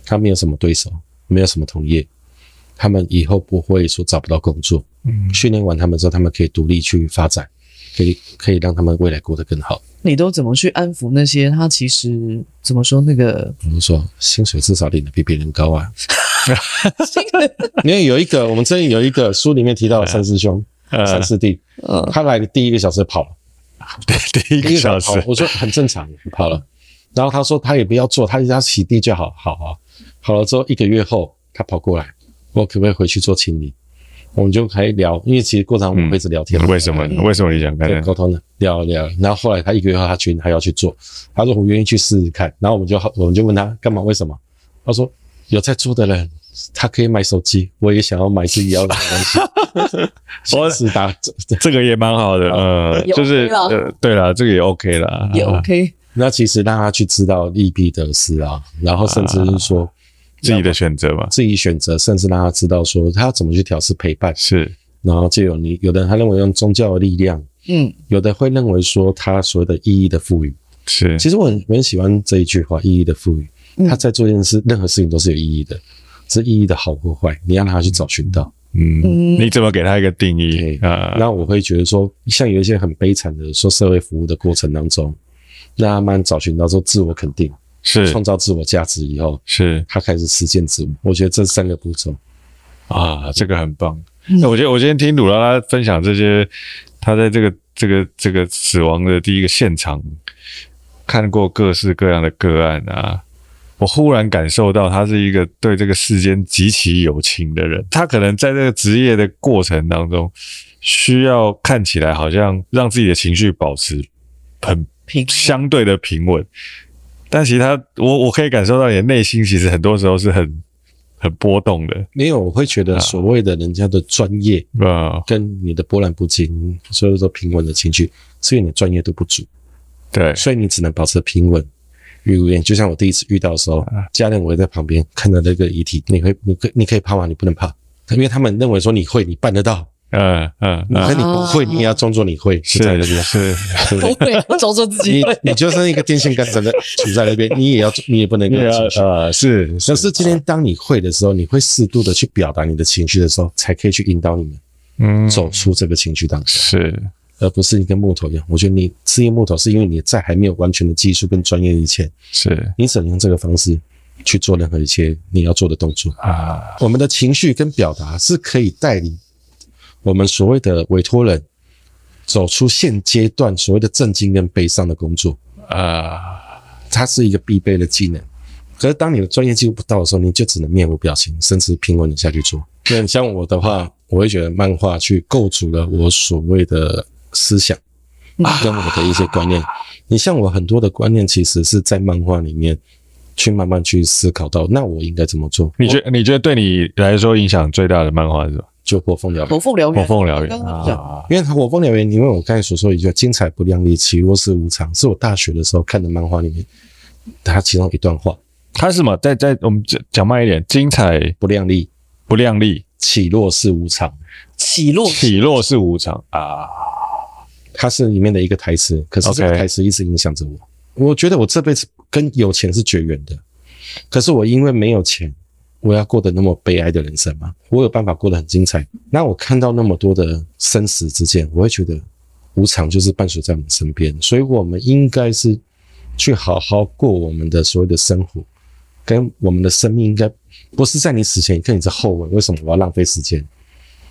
他没有什么对手，没有什么同业，他们以后不会说找不到工作。嗯，训练完他们之后，他们可以独立去发展。可以可以让他们未来过得更好。你都怎么去安抚那些他其实怎么说那个？怎么说？薪水至少领的比别人高啊！因为有一个，我们这里有一个书里面提到的 三师兄、呃、三师弟，呃，他来的第一个小时跑了，对，第一个小时，我说很正常，跑了。然后他说他也不要做，他只要洗地就好，好啊。好了之后一个月后，他跑过来，我可不可以回去做清理？我们就可以聊，因为其实过程我们会一直聊天、嗯。为什么？为什么你想干？沟通呢聊聊，然后后来他一个月后他决定他要去做，他说我愿意去试试看。然后我们就我们就问他干嘛？为什么？他说有在做的人，他可以买手机，我也想要买自己要的东西。我是打这这个也蛮好的，呃，就是呃，对了，这个也 OK 了，也 OK。那其实让他去知道利弊得失啊，然后甚至是说。自己的选择嘛，自己选择，甚至让他知道说他要怎么去调试陪伴。是，然后就有你有的人他认为用宗教的力量，嗯，有的会认为说他所谓的意义的赋予。是，其实我很我很喜欢这一句话，意义的赋予，他在做一件事，任何事情都是有意义的，这意义的好或坏，你要让他去找寻到，嗯，你怎么给他一个定义？啊？那我会觉得说，像有一些很悲惨的说社会服务的过程当中，让他慢慢找寻到说自我肯定。是创造自我价值以后，是他开始实践自我。我觉得这三个步骤啊，这个很棒。那、嗯、我觉得我今天听鲁拉拉分享这些，他在这个这个这个死亡的第一个现场，看过各式各样的个案啊，我忽然感受到他是一个对这个世间极其有情的人。他可能在这个职业的过程当中，需要看起来好像让自己的情绪保持很平，相对的平稳。但其实他，我我可以感受到你的内心，其实很多时候是很很波动的。没有，我会觉得所谓的人家的专业啊，跟你的波澜不惊，所以说平稳的情绪，是因为你专业度不足。对，所以你只能保持平稳。如愿，就像我第一次遇到的时候，家人围在旁边看到那个遗体，你会，你可你可以怕吗？你不能怕，因为他们认为说你会，你办得到。嗯嗯，那你不会，你也要装作你会，是在那边，是，不会装作自己会。你你就算一个电线杆真的杵在那边，你也要，你也不能够情绪啊。是，可是今天当你会的时候，你会适度的去表达你的情绪的时候，才可以去引导你们，嗯，走出这个情绪当中。是，而不是一根木头一样。我觉得你是一个木头，是因为你在还没有完全的技术跟专业以前，是你只能用这个方式去做任何一些你要做的动作啊。我们的情绪跟表达是可以带领。我们所谓的委托人走出现阶段所谓的震惊跟悲伤的工作啊，它是一个必备的技能。可是当你的专业技术不到的时候，你就只能面无表情，甚至平稳的下去做。那像我的话，我会觉得漫画去构筑了我所谓的思想跟我的一些观念。你像我很多的观念，其实是在漫画里面去慢慢去思考到，那我应该怎么做？你觉你觉得对你来说影响最大的漫画是什么？就火凤燎原。火凤燎原。火凤燎原。因为火凤燎原，因为我刚才所说一句“精彩不量力，起落是无常”，是我大学的时候看的漫画里面，它其中一段话。它是什么？在在我们讲讲慢一点，精彩不量力，不量力，起落是无常。起落起落是无常啊！它是里面的一个台词，可是这个台词一直影响着我。Okay. 我觉得我这辈子跟有钱是绝缘的，可是我因为没有钱，我要过得那么悲哀的人生吗？我有办法过得很精彩。那我看到那么多的生死之间，我会觉得无常就是伴随在我们身边，所以我们应该是去好好过我们的所谓的生活，跟我们的生命应该不是在你死前一刻你在后悔，为什么我要浪费时间？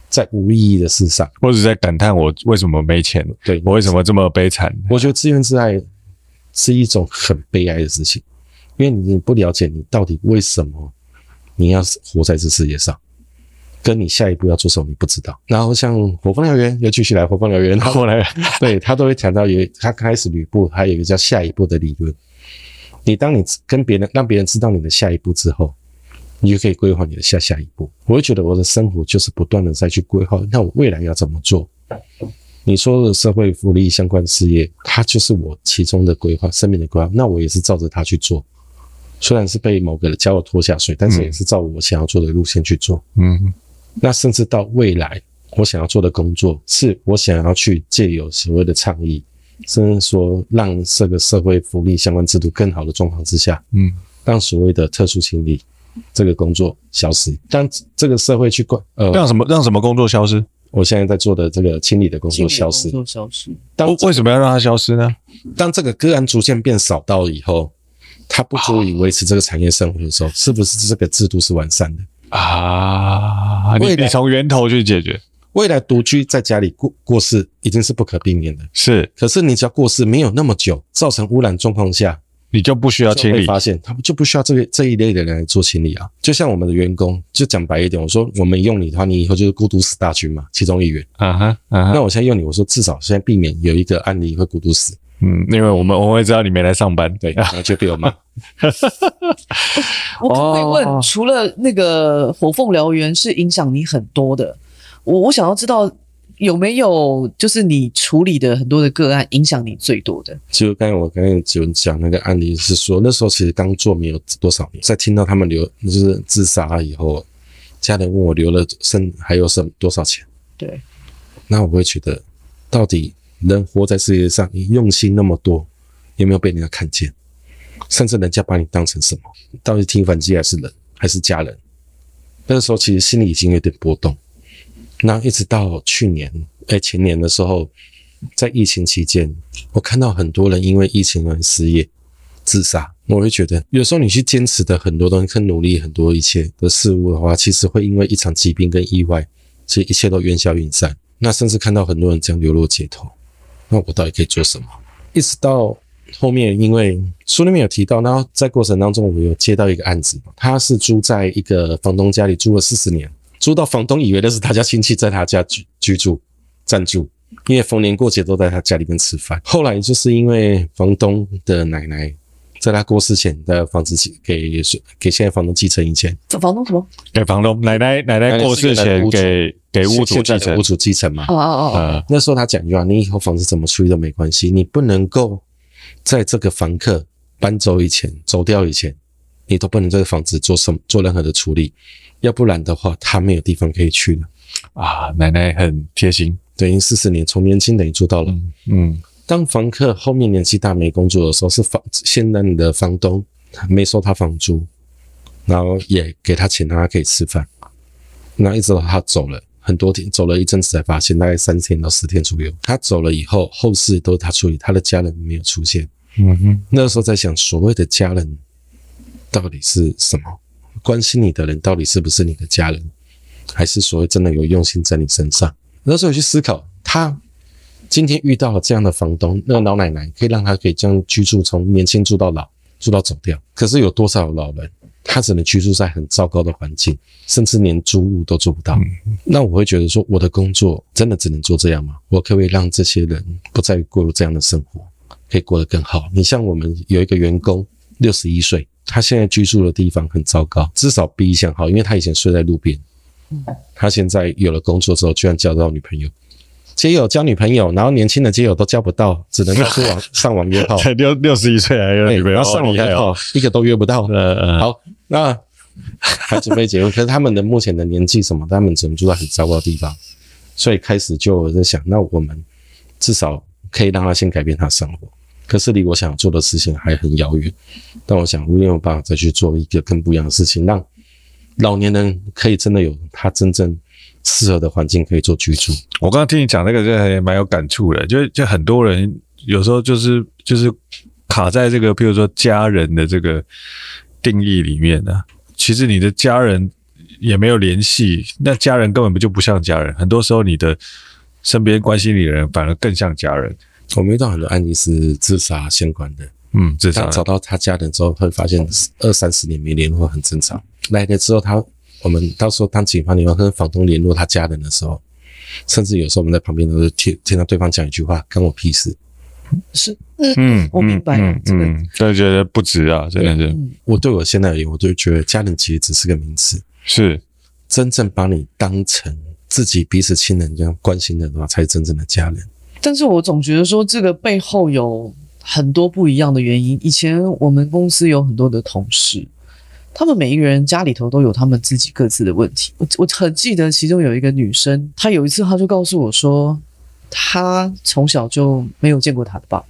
在无意义的事上，或者在感叹我为什么没钱？对，我为什么这么悲惨？我觉得自怨自艾是一种很悲哀的事情，因为你不了解你到底为什么你要活在这世界上，跟你下一步要做什么你不知道。然后像火风燎原又继续来火风燎原，后来 对他都会谈到有他开始吕布还有一个叫下一步的理论。你当你跟别人让别人知道你的下一步之后。你就可以规划你的下下一步。我会觉得我的生活就是不断的再去规划，那我未来要怎么做？你说的社会福利相关事业，它就是我其中的规划，生命的规划。那我也是照着它去做，虽然是被某个人叫我拖下水，但是也是照我想要做的路线去做。嗯，那甚至到未来，我想要做的工作，是我想要去借由所谓的倡议，甚至说让这个社会福利相关制度更好的状况之下，嗯，让所谓的特殊清理。这个工作消失，让这个社会去管呃，让什么让什么工作消失？我现在在做的这个清理的工作消失，工作消失。当为什么要让它消失呢？当这个个案逐渐变少到以后，它不足以维持这个产业生活的时候，是不是这个制度是完善的啊？你你从源头去解决，未来独居在家里过过世已经是不可避免的，是。可是你只要过世没有那么久，造成污染状况下。你就不需要清理，发现他们就不需要这个这一类的人来做清理啊。就像我们的员工，就讲白一点，我说我们用你的话，你以后就是孤独死大军嘛，其中一员。啊哈，啊哈。那我现在用你，我说至少现在避免有一个案例会孤独死。嗯，因为我们我会知道你没来上班，对，然后就被我骂。我可不可以问，除了那个火凤燎原是影响你很多的，我我想要知道。有没有就是你处理的很多的个案影响你最多的？就刚才我刚才就讲那个案例是说，那时候其实刚做没有多少年，在听到他们留就是自杀以后，家人问我留了剩还有剩多少钱？对，那我会觉得，到底人活在世界上，你用心那么多，有没有被人家看见？甚至人家把你当成什么？到底提款机还是人还是家人？那个时候其实心里已经有点波动。那一直到去年，哎，前年的时候，在疫情期间，我看到很多人因为疫情而失业、自杀。我会觉得，有时候你去坚持的很多东西，很努力很多一切的事物的话，其实会因为一场疾病跟意外，其实一切都烟消云散。那甚至看到很多人这样流落街头，那我到底可以做什么？一直到后面，因为书里面有提到，然后在过程当中，我有接到一个案子，他是租在一个房东家里住了四十年。租到房东以为那是他家亲戚在他家居居住暂住，因为逢年过节都在他家里面吃饭。后来就是因为房东的奶奶在他过世前的房子给给现在房东继承以前。这房东什么？给房东奶奶奶奶过世前给给屋主继承，屋主继承嘛。哦哦哦。那时候他讲一句话：你以后房子怎么处理都没关系，你不能够在这个房客搬走以前走掉以前，你都不能这个房子做什么做任何的处理。要不然的话，他没有地方可以去了啊！奶奶很贴心，等于四十年从年轻等于做到老。嗯，当房客后面年纪大没工作的时候，是房现在你的房东没收他房租，然后也给他钱让他可以吃饭。那一直到他走了很多天，走了一阵子才发现，大概三天到四天左右。他走了以后，后事都是他处理，他的家人没有出现。嗯哼，那时候在想，所谓的家人到底是什么？关心你的人到底是不是你的家人，还是所谓真的有用心在你身上？那时候去思考，他今天遇到了这样的房东，那个老奶奶可以让他可以这样居住，从年轻住到老，住到走掉。可是有多少老人，他只能居住在很糟糕的环境，甚至连租屋都做不到。那我会觉得说，我的工作真的只能做这样吗？我可不可以让这些人不再过这样的生活，可以过得更好？你像我们有一个员工，六十一岁。他现在居住的地方很糟糕，至少比以前好，因为他以前睡在路边。他现在有了工作之后，居然交到女朋友，街友交女朋友，然后年轻的街友都交不到，只能够网 上网约炮。才六六十一岁还有女朋友，然后上网约炮，一个都约不到。嗯嗯，好，那还准备结婚，可是他们的目前的年纪什么，他们只能住在很糟糕的地方，所以开始就在想，那我们至少可以让他先改变他生活。可是离我想做的事情还很遥远，但我想我有没有办法再去做一个更不一样的事情，让。老年人可以真的有他真正适合的环境可以做居住。我刚刚听你讲那个，就还蛮有感触的。就就很多人有时候就是就是卡在这个，比如说家人的这个定义里面呢、啊。其实你的家人也没有联系，那家人根本不就不像家人。很多时候你的身边关心你的人反而更像家人。我们遇到很多案例是自杀相关的。嗯，自杀找到他家人之后，会发现二三十年没联络很正常。来了之后，他我们到时候当警方你要跟房东联络他家人的时候，甚至有时候我们在旁边都是听听到对方讲一句话，关我屁事。是，嗯嗯，我明白，嗯嗯，就觉得不值啊，真的是。我对我现在而言，我就觉得家人其实只是个名词，是真正把你当成自己彼此亲人这样关心的话，才是真正的家人。但是我总觉得说这个背后有。很多不一样的原因。以前我们公司有很多的同事，他们每一个人家里头都有他们自己各自的问题。我我很记得其中有一个女生，她有一次她就告诉我说，她从小就没有见过她的爸爸，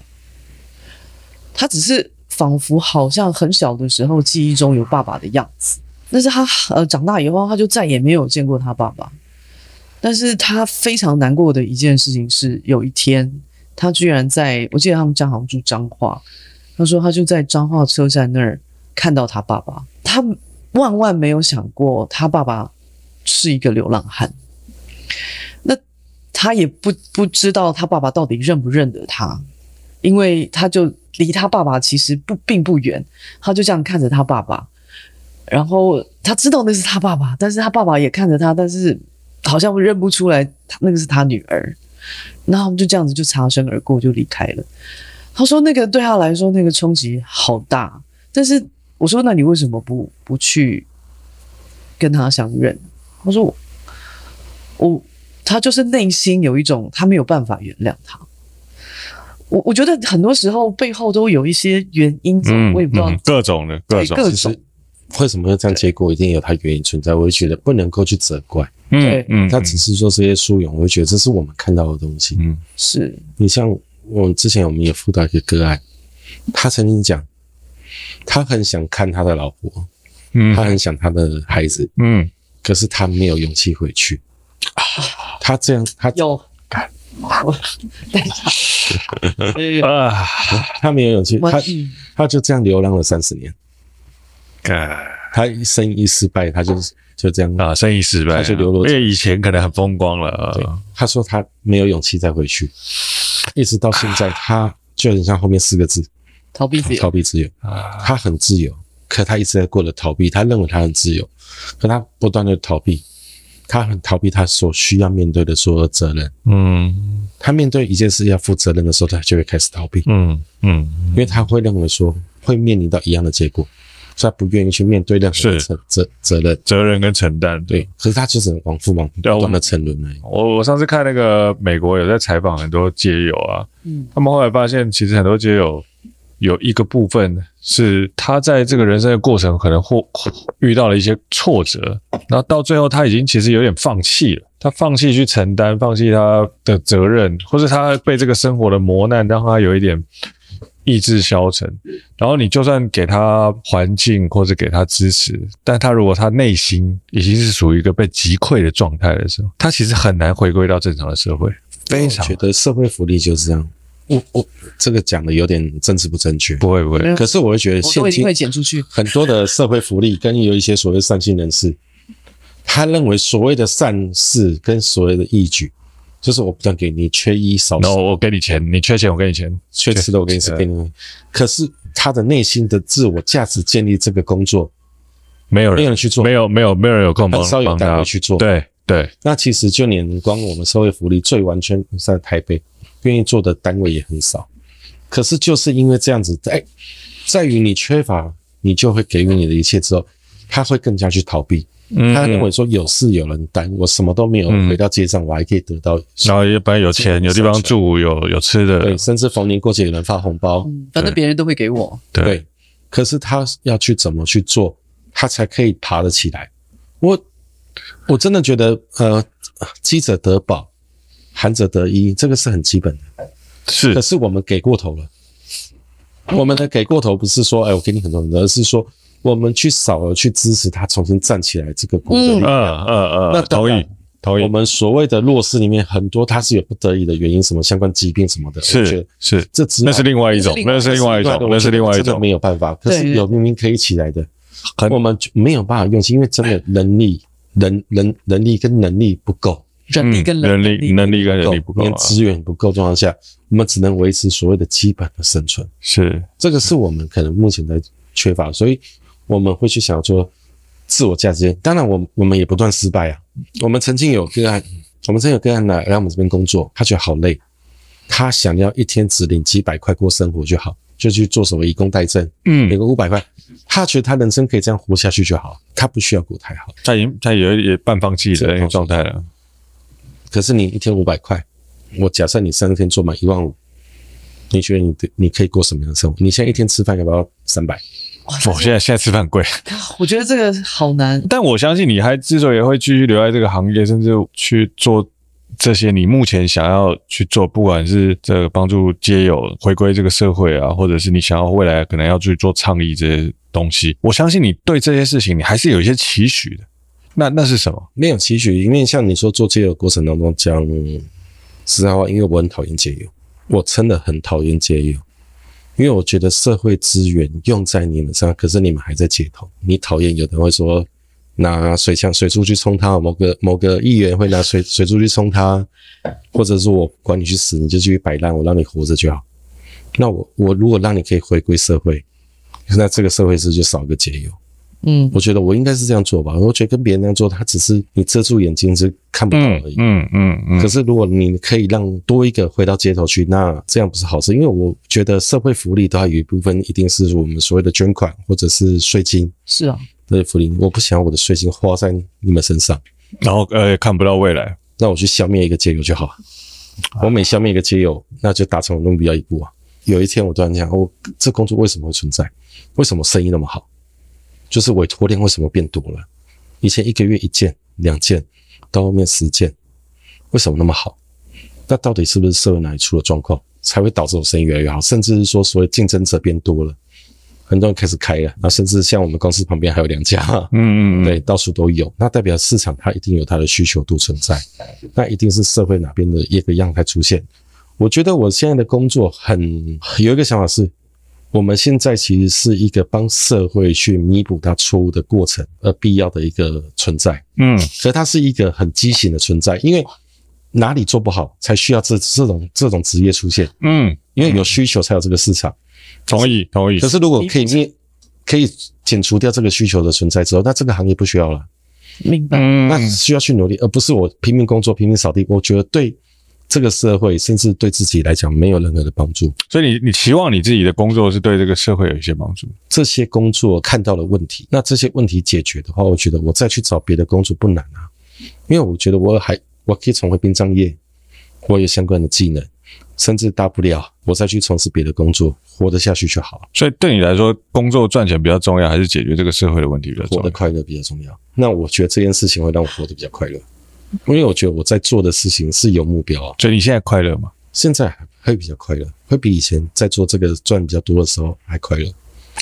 她只是仿佛好像很小的时候记忆中有爸爸的样子，但是她呃长大以后，她就再也没有见过她爸爸。但是她非常难过的一件事情是，有一天。他居然在，我记得他们家好像住彰化，他说他就在彰化车站那儿看到他爸爸，他万万没有想过他爸爸是一个流浪汉，那他也不不知道他爸爸到底认不认得他，因为他就离他爸爸其实不并不远，他就这样看着他爸爸，然后他知道那是他爸爸，但是他爸爸也看着他，但是好像认不出来他那个是他女儿。然后我们就这样子就擦身而过，就离开了。他说那个对他来说那个冲击好大，但是我说那你为什么不不去跟他相认？他说我我他就是内心有一种他没有办法原谅他。我我觉得很多时候背后都有一些原因，嗯，我也不知道各种的各种各种。为什么会这样？结果一定有它原因存在。我会觉得不能够去责怪，对，嗯，他只是说这些疏远，我会觉得这是我们看到的东西。嗯，是你像我们之前我们也辅导一个个案，他曾经讲，他很想看他的老婆，嗯，他很想他的孩子，嗯，可是他没有勇气回去。啊，他这样，他有。感，我等一下，啊，他没有勇气，他他就这样流浪了三十年。他生意失败，他就就这样啊，生意失败，他就流落。因为以前可能很风光了。对，他说他没有勇气再回去，一直到现在，他就很像后面四个字：逃避自由。逃避自由啊，他很自由，可他一直在过着逃避。他认为他很自由，可他不断的逃避，他很逃避他所需要面对的所有责任。嗯，他面对一件事要负责任的时候，他就会开始逃避。嗯嗯，因为他会认为说会面临到一样的结果。所以他不愿意去面对任何责责责任、责任跟承担，对。可是他就是往复往不断的沉沦而已。我我上次看那个美国有在采访很多街友啊，嗯，他们后来发现，其实很多街友有一个部分是他在这个人生的过程可能或遇到了一些挫折，然后到最后他已经其实有点放弃了，他放弃去承担，放弃他的责任，或是他被这个生活的磨难让他有一点。意志消沉，然后你就算给他环境或者给他支持，但他如果他内心已经是属于一个被击溃的状态的时候，他其实很难回归到正常的社会。非常觉得社会福利就是这样。我我这个讲的有点政治不正确，不会不会。可是我会觉得现金会减出去。很多的社会福利跟有一些所谓善心人士，他认为所谓的善事跟所谓的义举。就是我不断给你，缺衣少食，然后我给你钱，你缺钱我给你钱，缺吃的我给你吃给你。可是他的内心的自我价值建立这个工作，没有人没有人去做，没有没有没有人有空帮很少有单位去做。对对，那其实就连光我们社会福利最完全在台北，愿意做的单位也很少。可是就是因为这样子，哎，在于你缺乏你就会给予你的一切之后，他会更加去逃避。嗯，他认为说有事有人担，我什么都没有，回到街上我还可以得到，然后一般有钱有地方住，有有吃的，对，甚至逢年过节有人发红包，反正别人都会给我。对，可是他要去怎么去做，他才可以爬得起来。我我真的觉得，呃，积者得饱，寒者得一，这个是很基本的。是，可是我们给过头了。我们的给过头不是说，哎，我给你很多很多，而是说。我们去少了去支持他重新站起来这个不得已，嗯嗯嗯，那同意同意。我们所谓的弱势里面很多，他是有不得已的原因，什么相关疾病什么的，是是，这只那是另外一种，那是另外一种，那是另外一种，没有办法。可是有明明可以起来的，我们没有办法用心，因为真的能力、人、人、能力跟能力不够，人力跟能力、能力跟人力不够，连资源不够状况下，我们只能维持所谓的基本的生存。是这个是我们可能目前在缺乏，所以。我们会去想说自我价值，当然我我们也不断失败啊。我们曾经有个案，我们曾经有个案来来我们这边工作，他觉得好累，他想要一天只领几百块过生活就好，就去做什么以工代赈，嗯，领个五百块，他觉得他人生可以这样活下去就好，他不需要过太好，他已经他也也半放弃的那种状态了。可是你一天五百块，我假设你三天做满一万五，你觉得你你可以过什么样的生活？你现在一天吃饭要不要三百？我，现在现在吃饭贵，我觉得这个好难。但我相信你还之所以会继续留在这个行业，甚至去做这些你目前想要去做，不管是这个帮助街友回归这个社会啊，或者是你想要未来可能要去做倡议这些东西，我相信你对这些事情你还是有一些期许的。那那是什么？没有期许，因为像你说做街友过程当中讲实在话，因为我很讨厌街友，我真的很讨厌街友。因为我觉得社会资源用在你们身上，可是你们还在街头。你讨厌，有人会说拿水枪、水柱去冲他，某个某个议员会拿水水柱去冲他，或者说我管你去死，你就继续摆烂，我让你活着就好。那我我如果让你可以回归社会，那这个社会是就少个街友？嗯，我觉得我应该是这样做吧。我觉得跟别人那样做，他只是你遮住眼睛是看不到而已。嗯嗯嗯，嗯。可是如果你可以让多一个回到街头去，那这样不是好事？因为我觉得社会福利都还有一部分一定是我们所谓的捐款或者是税金。是啊，对福利，我不想要我的税金花在你们身上，然后呃看不到未来，那我去消灭一个街友就好。我每消灭一个街友，那就达成我目标一步啊。有一天我突然想，我这工作为什么会存在？为什么生意那么好？就是委托量为什么变多了？以前一个月一件、两件，到后面十件，为什么那么好？那到底是不是社会哪里出了状况，才会导致我生意越来越好？甚至是说，所谓竞争者变多了，很多人开始开了，那甚至像我们公司旁边还有两家，嗯嗯嗯，对，到处都有，那代表市场它一定有它的需求度存在，那一定是社会哪边的一个样态出现。我觉得我现在的工作很有一个想法是。我们现在其实是一个帮社会去弥补它错误的过程而必要的一个存在，嗯，可它是一个很畸形的存在，因为哪里做不好才需要这这种这种职业出现，嗯，因为有需求才有这个市场，同意同意。可是如果可以灭可以减除掉这个需求的存在之后，那这个行业不需要了，明白？那需要去努力，而不是我拼命工作拼命扫地。我觉得对。这个社会甚至对自己来讲没有任何的帮助，所以你你期望你自己的工作是对这个社会有一些帮助。这些工作看到了问题，那这些问题解决的话，我觉得我再去找别的工作不难啊，因为我觉得我还我可以重回殡葬业，我有相关的技能，甚至大不了我再去从事别的工作，活得下去就好。所以对你来说，工作赚钱比较重要，还是解决这个社会的问题比较重要？活得快乐比较重要。那我觉得这件事情会让我活得比较快乐。因为我觉得我在做的事情是有目标啊，所以你现在快乐吗？现在会比较快乐，会比以前在做这个赚比较多的时候还快乐。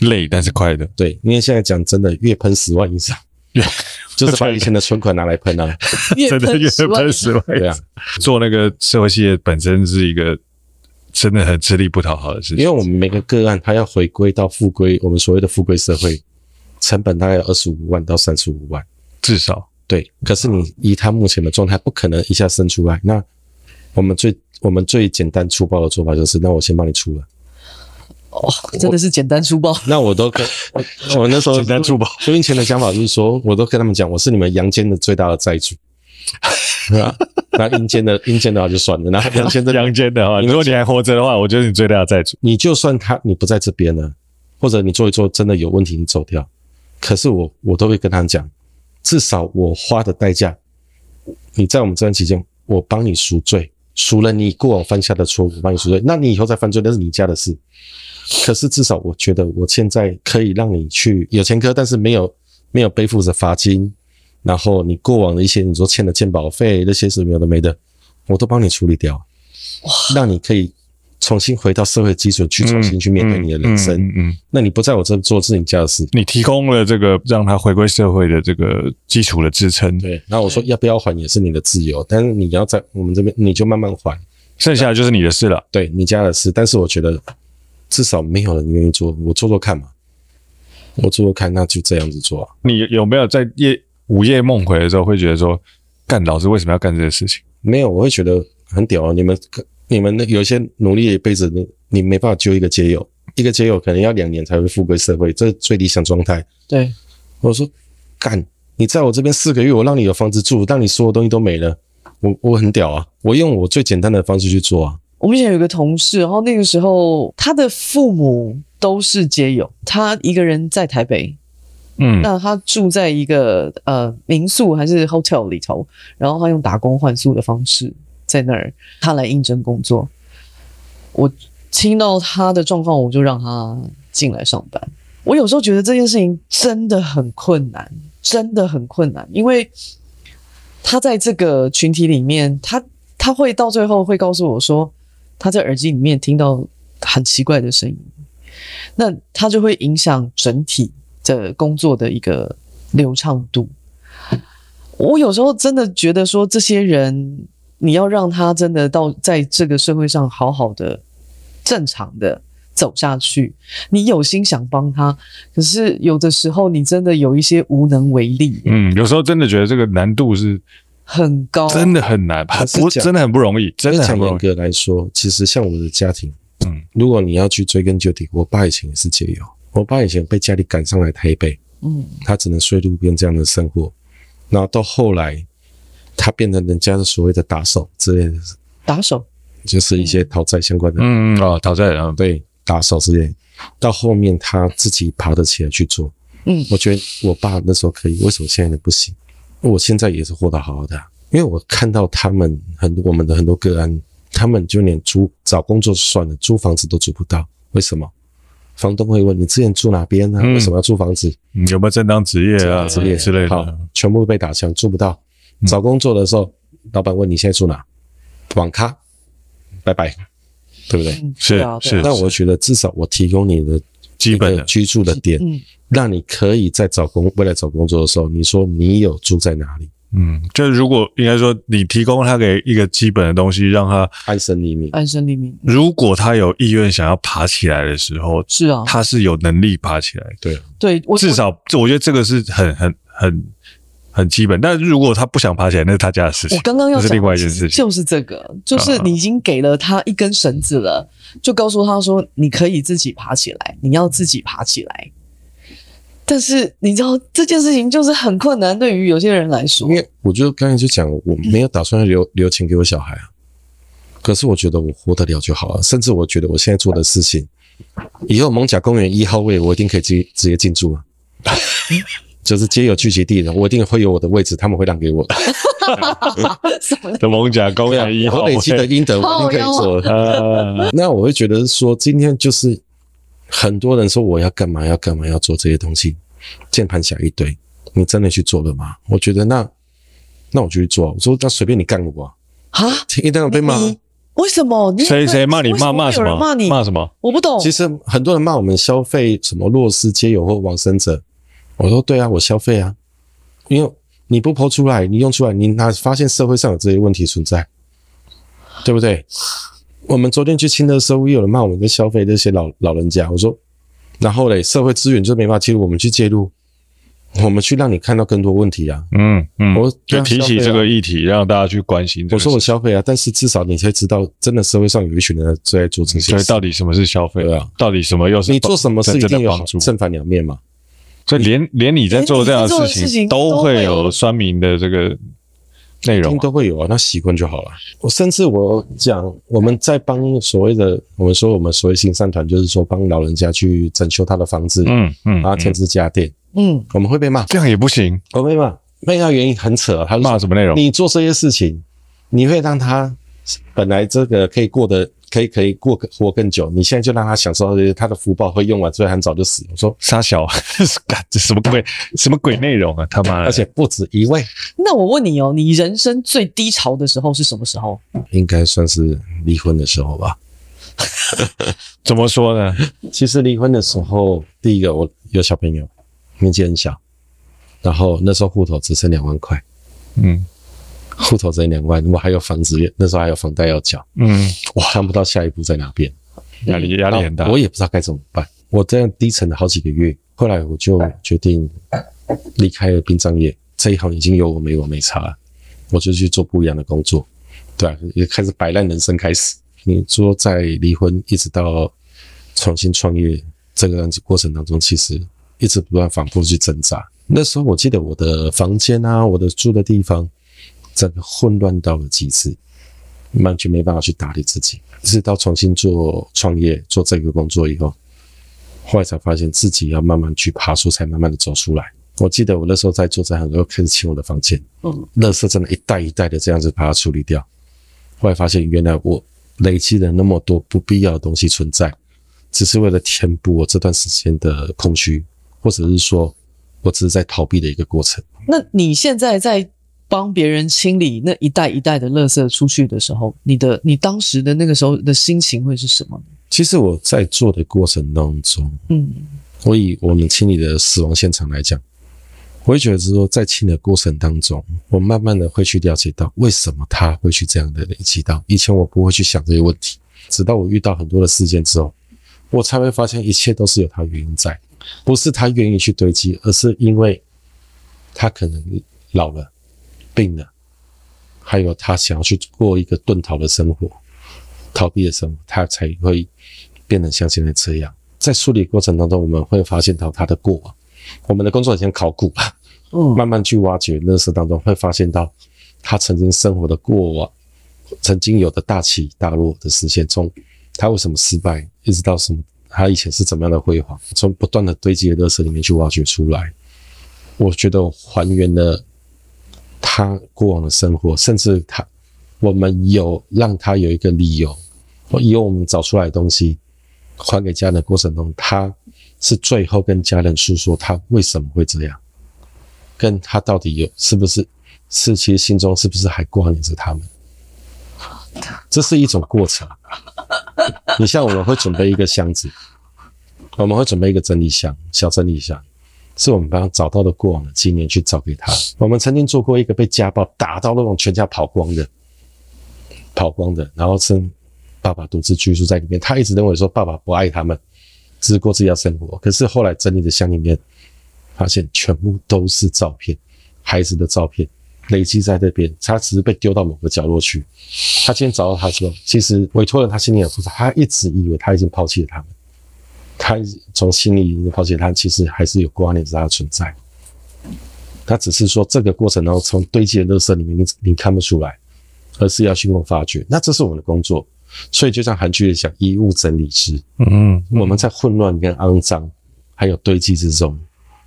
累，但是快乐。对，因为现在讲真的，月喷十万以上，就是把以前的存款拿来喷啊，真的月喷十万。对啊，做那个社会企业本身是一个真的很吃力不讨好的事情，因为我们每个个案，它要回归到复归我们所谓的复归社会，成本大概二十五万到三十五万，至少。对，可是你以他目前的状态，不可能一下生出来。那我们最我们最简单粗暴的做法就是，那我先帮你出了。哦，真的是简单粗暴。那我都跟我，我那时候简单粗暴。收银前的想法就是说，我都跟他们讲，我是你们阳间的最大的债主，对吧？那阴间的阴间的话就算了，那阳间的阳间的话，如果你还活着的话，我觉得你最大的债主。你就算他你不在这边了。或者你做一做真的有问题，你走掉。可是我我都会跟他讲，至少我花的代价，你在我们这段期间，我帮你赎罪，赎了你过往犯下的错误，帮你赎罪。那你以后再犯罪，那是你家的事。可是至少我觉得我现在可以让你去有前科，但是没有没有背负着罚金，然后你过往的一些你说欠的鉴保费那些是没有的没的，我都帮你处理掉，哇，让你可以。重新回到社会基础去重新去面对你的人生，嗯，嗯，嗯，嗯，那你不在我这做是你家的事。你提供了这个让他回归社会的这个基础的支撑，对。然后我说要不要还也是你的自由，但是你要在我们这边你就慢慢还，剩下的就是你的事了，对你家的事。但是我觉得至少没有人愿意做，我做做看嘛，我做做看，那就这样子做。你有没有在夜午夜梦回的时候会觉得说，干老子为什么要干这些事情？没有，我会觉得很屌啊，你们。你们有些努力一辈子，你你没办法救一个街友，一个街友可能要两年才会复归社会，这是最理想状态。对，我说干，你在我这边四个月，我让你有房子住，让你所有东西都没了，我我很屌啊，我用我最简单的方式去做啊。我们以前有个同事，然后那个时候他的父母都是街友，他一个人在台北，嗯，那他住在一个呃民宿还是 hotel 里头，然后他用打工换宿的方式。在那儿，他来应征工作。我听到他的状况，我就让他进来上班。我有时候觉得这件事情真的很困难，真的很困难，因为他在这个群体里面，他他会到最后会告诉我说，他在耳机里面听到很奇怪的声音，那他就会影响整体的工作的一个流畅度。我有时候真的觉得说，这些人。你要让他真的到在这个社会上好好的、正常的走下去，你有心想帮他，可是有的时候你真的有一些无能为力。嗯，有时候真的觉得这个难度是很高，真的很难，不，真的很不容易。真的很不容易。严格来说，其实像我的家庭，嗯，如果你要去追根究底，我爸以前也是街友，我爸以前被家里赶上来台北，嗯，他只能睡路边这样的生活，然后到后来。他变成人家的所谓的打手之类的，打手就是一些讨债相关的，嗯哦，讨债啊，对，打手之类。到后面他自己爬得起来去做，嗯，我觉得我爸那时候可以，为什么现在不行？我现在也是活得好好的，因为我看到他们很多我们的很多个案，他们就连租找工作算了，租房子都租不到，为什么？房东会问你之前住哪边呢？为什么要租房子？嗯、有没有正当职业啊？职业之类的，好，全部被打枪，租不到。找工作的时候，老板问你现在住哪？网咖，拜拜，对不对？是是。那我觉得至少我提供你的基本的居住的点，让你可以在找工未来找工作的时候，你说你有住在哪里？嗯，就是如果应该说你提供他给一个基本的东西，让他安身立命，安身立命。如果他有意愿想要爬起来的时候，是啊，他是有能力爬起来。对对，至少我觉得这个是很很很。很基本，但是如果他不想爬起来，那是他家的事情。我刚刚要讲的是另外一件事情，就是这个，就是你已经给了他一根绳子了，就告诉他说你可以自己爬起来，你要自己爬起来。但是你知道这件事情就是很困难，对于有些人来说。因为我就刚才就讲，我没有打算留留钱给我小孩啊，可是我觉得我活得了就好了，甚至我觉得我现在做的事情，以后蒙甲公园一号位我一定可以直接直接进驻啊。就是皆有聚集地的，我一定会有我的位置，他们会让给我的。的蒙甲公园一号，我累积的阴德，我一定可以做。那我会觉得说，今天就是很多人说我要干嘛，要干嘛，要做这些东西，键盘侠一堆，你真的去做了吗？我觉得那那我就去做。我说那随便你干我啊，一定要被骂。为什么？谁谁骂你？骂骂什么？骂你？骂什么？我不懂。其实很多人骂我们消费什么弱势皆有或往生者。我说对啊，我消费啊，因为你不 po 出来，你用出来，你哪发现社会上有这些问题存在，对不对？我们昨天去清的时候，也有人骂我们在消费这些老老人家。我说，然后嘞，社会资源就没办法介入，我们去介入，我们去让你看到更多问题啊。嗯嗯，我就提起这个议题，让大家去关心。我说我消费啊，但是至少你才知道，真的社会上有一群人在做这些事。所以到底什么是消费啊？到底什么又是你做什么事一定有正反两面嘛？所以连连你在做这样的事情，都会有酸民的这个内容听都会有啊，那习惯就好了。我甚至我讲，我们在帮所谓的我们说我们所谓新善团，就是说帮老人家去整修他的房子，嗯嗯，然后添置家电，嗯，我们会被骂，这样也不行，我被骂，被骂原因很扯，他骂什么内容？你做这些事情，你会让他本来这个可以过得。可以可以过活更久，你现在就让他享受他的福报会用完，所以很早就死。我说傻小，干这什么鬼什么鬼内容啊？他妈的！而且不止一位。那我问你哦，你人生最低潮的时候是什么时候？应该算是离婚的时候吧？怎么说呢？其实离婚的时候，第一个我有小朋友，年纪很小，然后那时候户头只剩两万块，嗯。户头这两万，我还有房子，那时候还有房贷要缴，嗯，我看不到下一步在哪边，压力压力很大，我也不知道该怎么办。我这样低沉了好几个月，后来我就决定离开了殡葬业，这一行已经有我没我没差了，我就去做不一样的工作，对啊，也开始摆烂人生开始。你说在离婚一直到重新创业这个过程当中，其实一直不断反复去挣扎。那时候我记得我的房间啊，我的住的地方。整个混乱到了极致，完全没办法去打理自己。直到重新做创业，做这个工作以后，后来才发现自己要慢慢去爬树，才慢慢的走出来。我记得我那时候在做这行，就开始清我的房间，嗯，垃圾真的一袋一袋的这样子把它处理掉。后来发现，原来我累积了那么多不必要的东西存在，只是为了填补我这段时间的空虚，或者是说我只是在逃避的一个过程。那你现在在？帮别人清理那一袋一袋的垃圾出去的时候，你的你当时的那个时候的心情会是什么？其实我在做的过程当中，嗯，我以我们清理的死亡现场来讲，我会觉得是说，在清理的过程当中，我慢慢的会去了解到为什么他会去这样的累积到。以前我不会去想这些问题，直到我遇到很多的事件之后，我才会发现一切都是有他原因在，不是他愿意去堆积，而是因为他可能老了。病了，还有他想要去过一个遁逃的生活，逃避的生活，他才会变得像现在这样。在梳理过程当中，我们会发现到他的过往。我们的工作很像考古吧，嗯，慢慢去挖掘垃圾当中，会发现到他曾经生活的过往，曾经有的大起大落的实现中，他为什么失败，一直到什么，他以前是怎么样的辉煌，从不断的堆积的垃圾里面去挖掘出来。我觉得我还原了。他过往的生活，甚至他，我们有让他有一个理由，或以我们找出来的东西还给家人的过程中，他是最后跟家人诉说他为什么会这样，跟他到底有是不是是其实心中是不是还挂念着他们，这是一种过程。你像我们会准备一个箱子，我们会准备一个整理箱，小整理箱。是我们帮他找到的过往的经验去找给他。我们曾经做过一个被家暴打到那种全家跑光的，跑光的，然后是爸爸独自居住在里面。他一直认为说爸爸不爱他们，只是过自己的生活。可是后来整理的箱里面，发现全部都是照片，孩子的照片累积在这边。他只是被丢到某个角落去。他今天找到他说，其实委托人他心里很复杂，他一直以为他已经抛弃了他们。他从心里已经抛弃他，其实还是有挂念着他的存在。他只是说这个过程当中，从堆积的垃圾里面，你你看不出来，而是要去用发掘。那这是我们的工作，所以就像韩剧里讲，衣物整理师。嗯，嗯，我们在混乱跟肮脏还有堆积之中，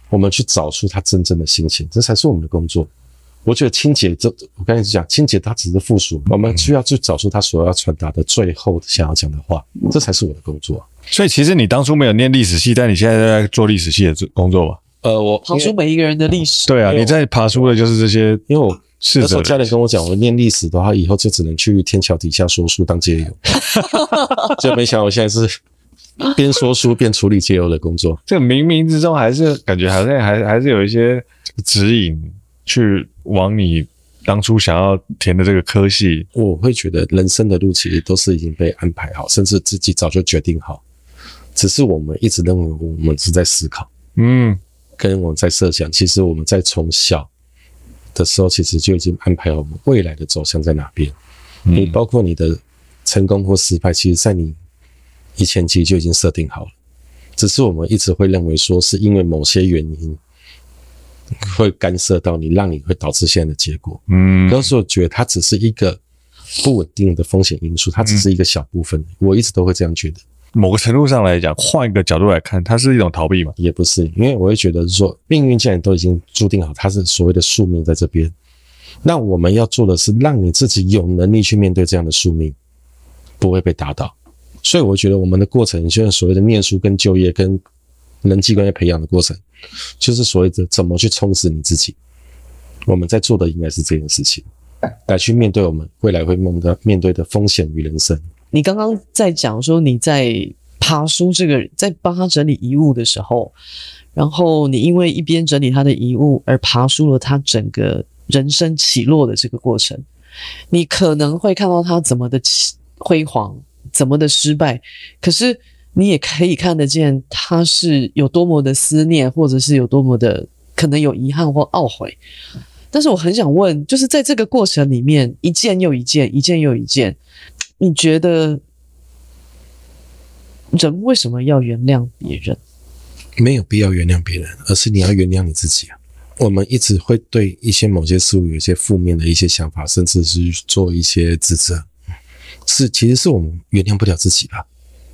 我们去找出他真正的心情，这才是我们的工作。我觉得清洁，这我刚才讲，清洁它只是附属，我们需要去找出他所要传达的最后想要讲的话，这才是我的工作。所以，其实你当初没有念历史系，但你现在在做历史系的工作吧？呃，我爬出每一个人的历史。对啊，你在爬出的就是这些。因为我那时候家人跟我讲，我念历史的话，以后就只能去天桥底下说书当街友。就没想到我现在是边说书边处理街友的工作。这个冥冥之中还是感觉好像还还是有一些指引。去往你当初想要填的这个科系，我会觉得人生的路其实都是已经被安排好，甚至自己早就决定好，只是我们一直认为我们是在思考，嗯，跟我们在设想。其实我们在从小的时候，其实就已经安排好我们未来的走向在哪边。你包括你的成功或失败，其实在你以前其实就已经设定好了，只是我们一直会认为说是因为某些原因。会干涉到你，让你会导致现在的结果。嗯，有时候觉得它只是一个不稳定的风险因素，它只是一个小部分。我一直都会这样觉得。某个程度上来讲，换一个角度来看，它是一种逃避嘛？也不是，因为我会觉得说，命运既然都已经注定好，它是所谓的宿命在这边。那我们要做的是，让你自己有能力去面对这样的宿命，不会被打倒。所以我觉得我们的过程，就是所谓的念书、跟就业、跟人际关系培养的过程，就是所谓的怎么去充实你自己。我们在做的应该是这件事情，来去面对我们未来会梦到面对的风险与人生。你刚刚在讲说你在爬书这个，在帮他整理遗物的时候，然后你因为一边整理他的遗物而爬书了他整个人生起落的这个过程，你可能会看到他怎么的辉煌，怎么的失败，可是你也可以看得见他是有多么的思念，或者是有多么的可能有遗憾或懊悔。但是我很想问，就是在这个过程里面，一件又一件，一件又一件。你觉得人为什么要原谅别人？没有必要原谅别人，而是你要原谅你自己啊！我们一直会对一些某些事物有一些负面的一些想法，甚至是做一些指责，是其实是我们原谅不了自己吧？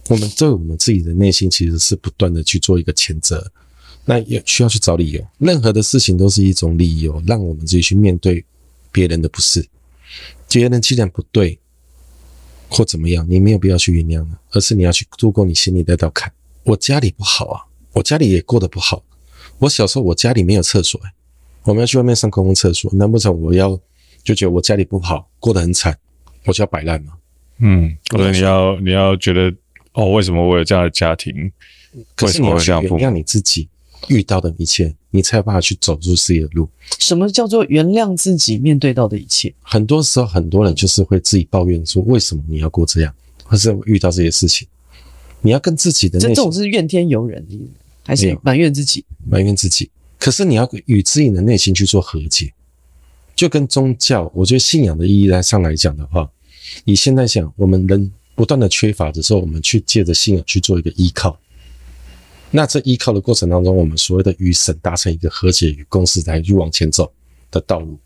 我们对我们自己的内心其实是不断的去做一个谴责，那也需要去找理由。任何的事情都是一种理由，让我们自己去面对别人的不是。别人既然不对。或怎么样，你没有必要去原谅了，而是你要去度过你心里那道坎。我家里不好啊，我家里也过得不好。我小时候我家里没有厕所，欸，我们要去外面上公共厕所，难不成我要就觉得我家里不好，过得很惨，我就要摆烂吗？嗯，或者你要你要觉得哦，为什么我有这样的家庭？可是你要去原谅你自己遇到的一切。你才有办法去走出自己的路。什么叫做原谅自己面对到的一切？很多时候，很多人就是会自己抱怨说：“为什么你要过这样？”或是遇到这些事情，你要跟自己的这种是怨天尤人，还是埋怨自己？埋怨自己。可是你要与自己的内心去做和解。就跟宗教，我觉得信仰的意义来上来讲的话，你现在想，我们人不断的缺乏的时候，我们去借着信仰去做一个依靠。那这依靠的过程当中，我们所谓的与神达成一个和解与共识，来去往前走的道路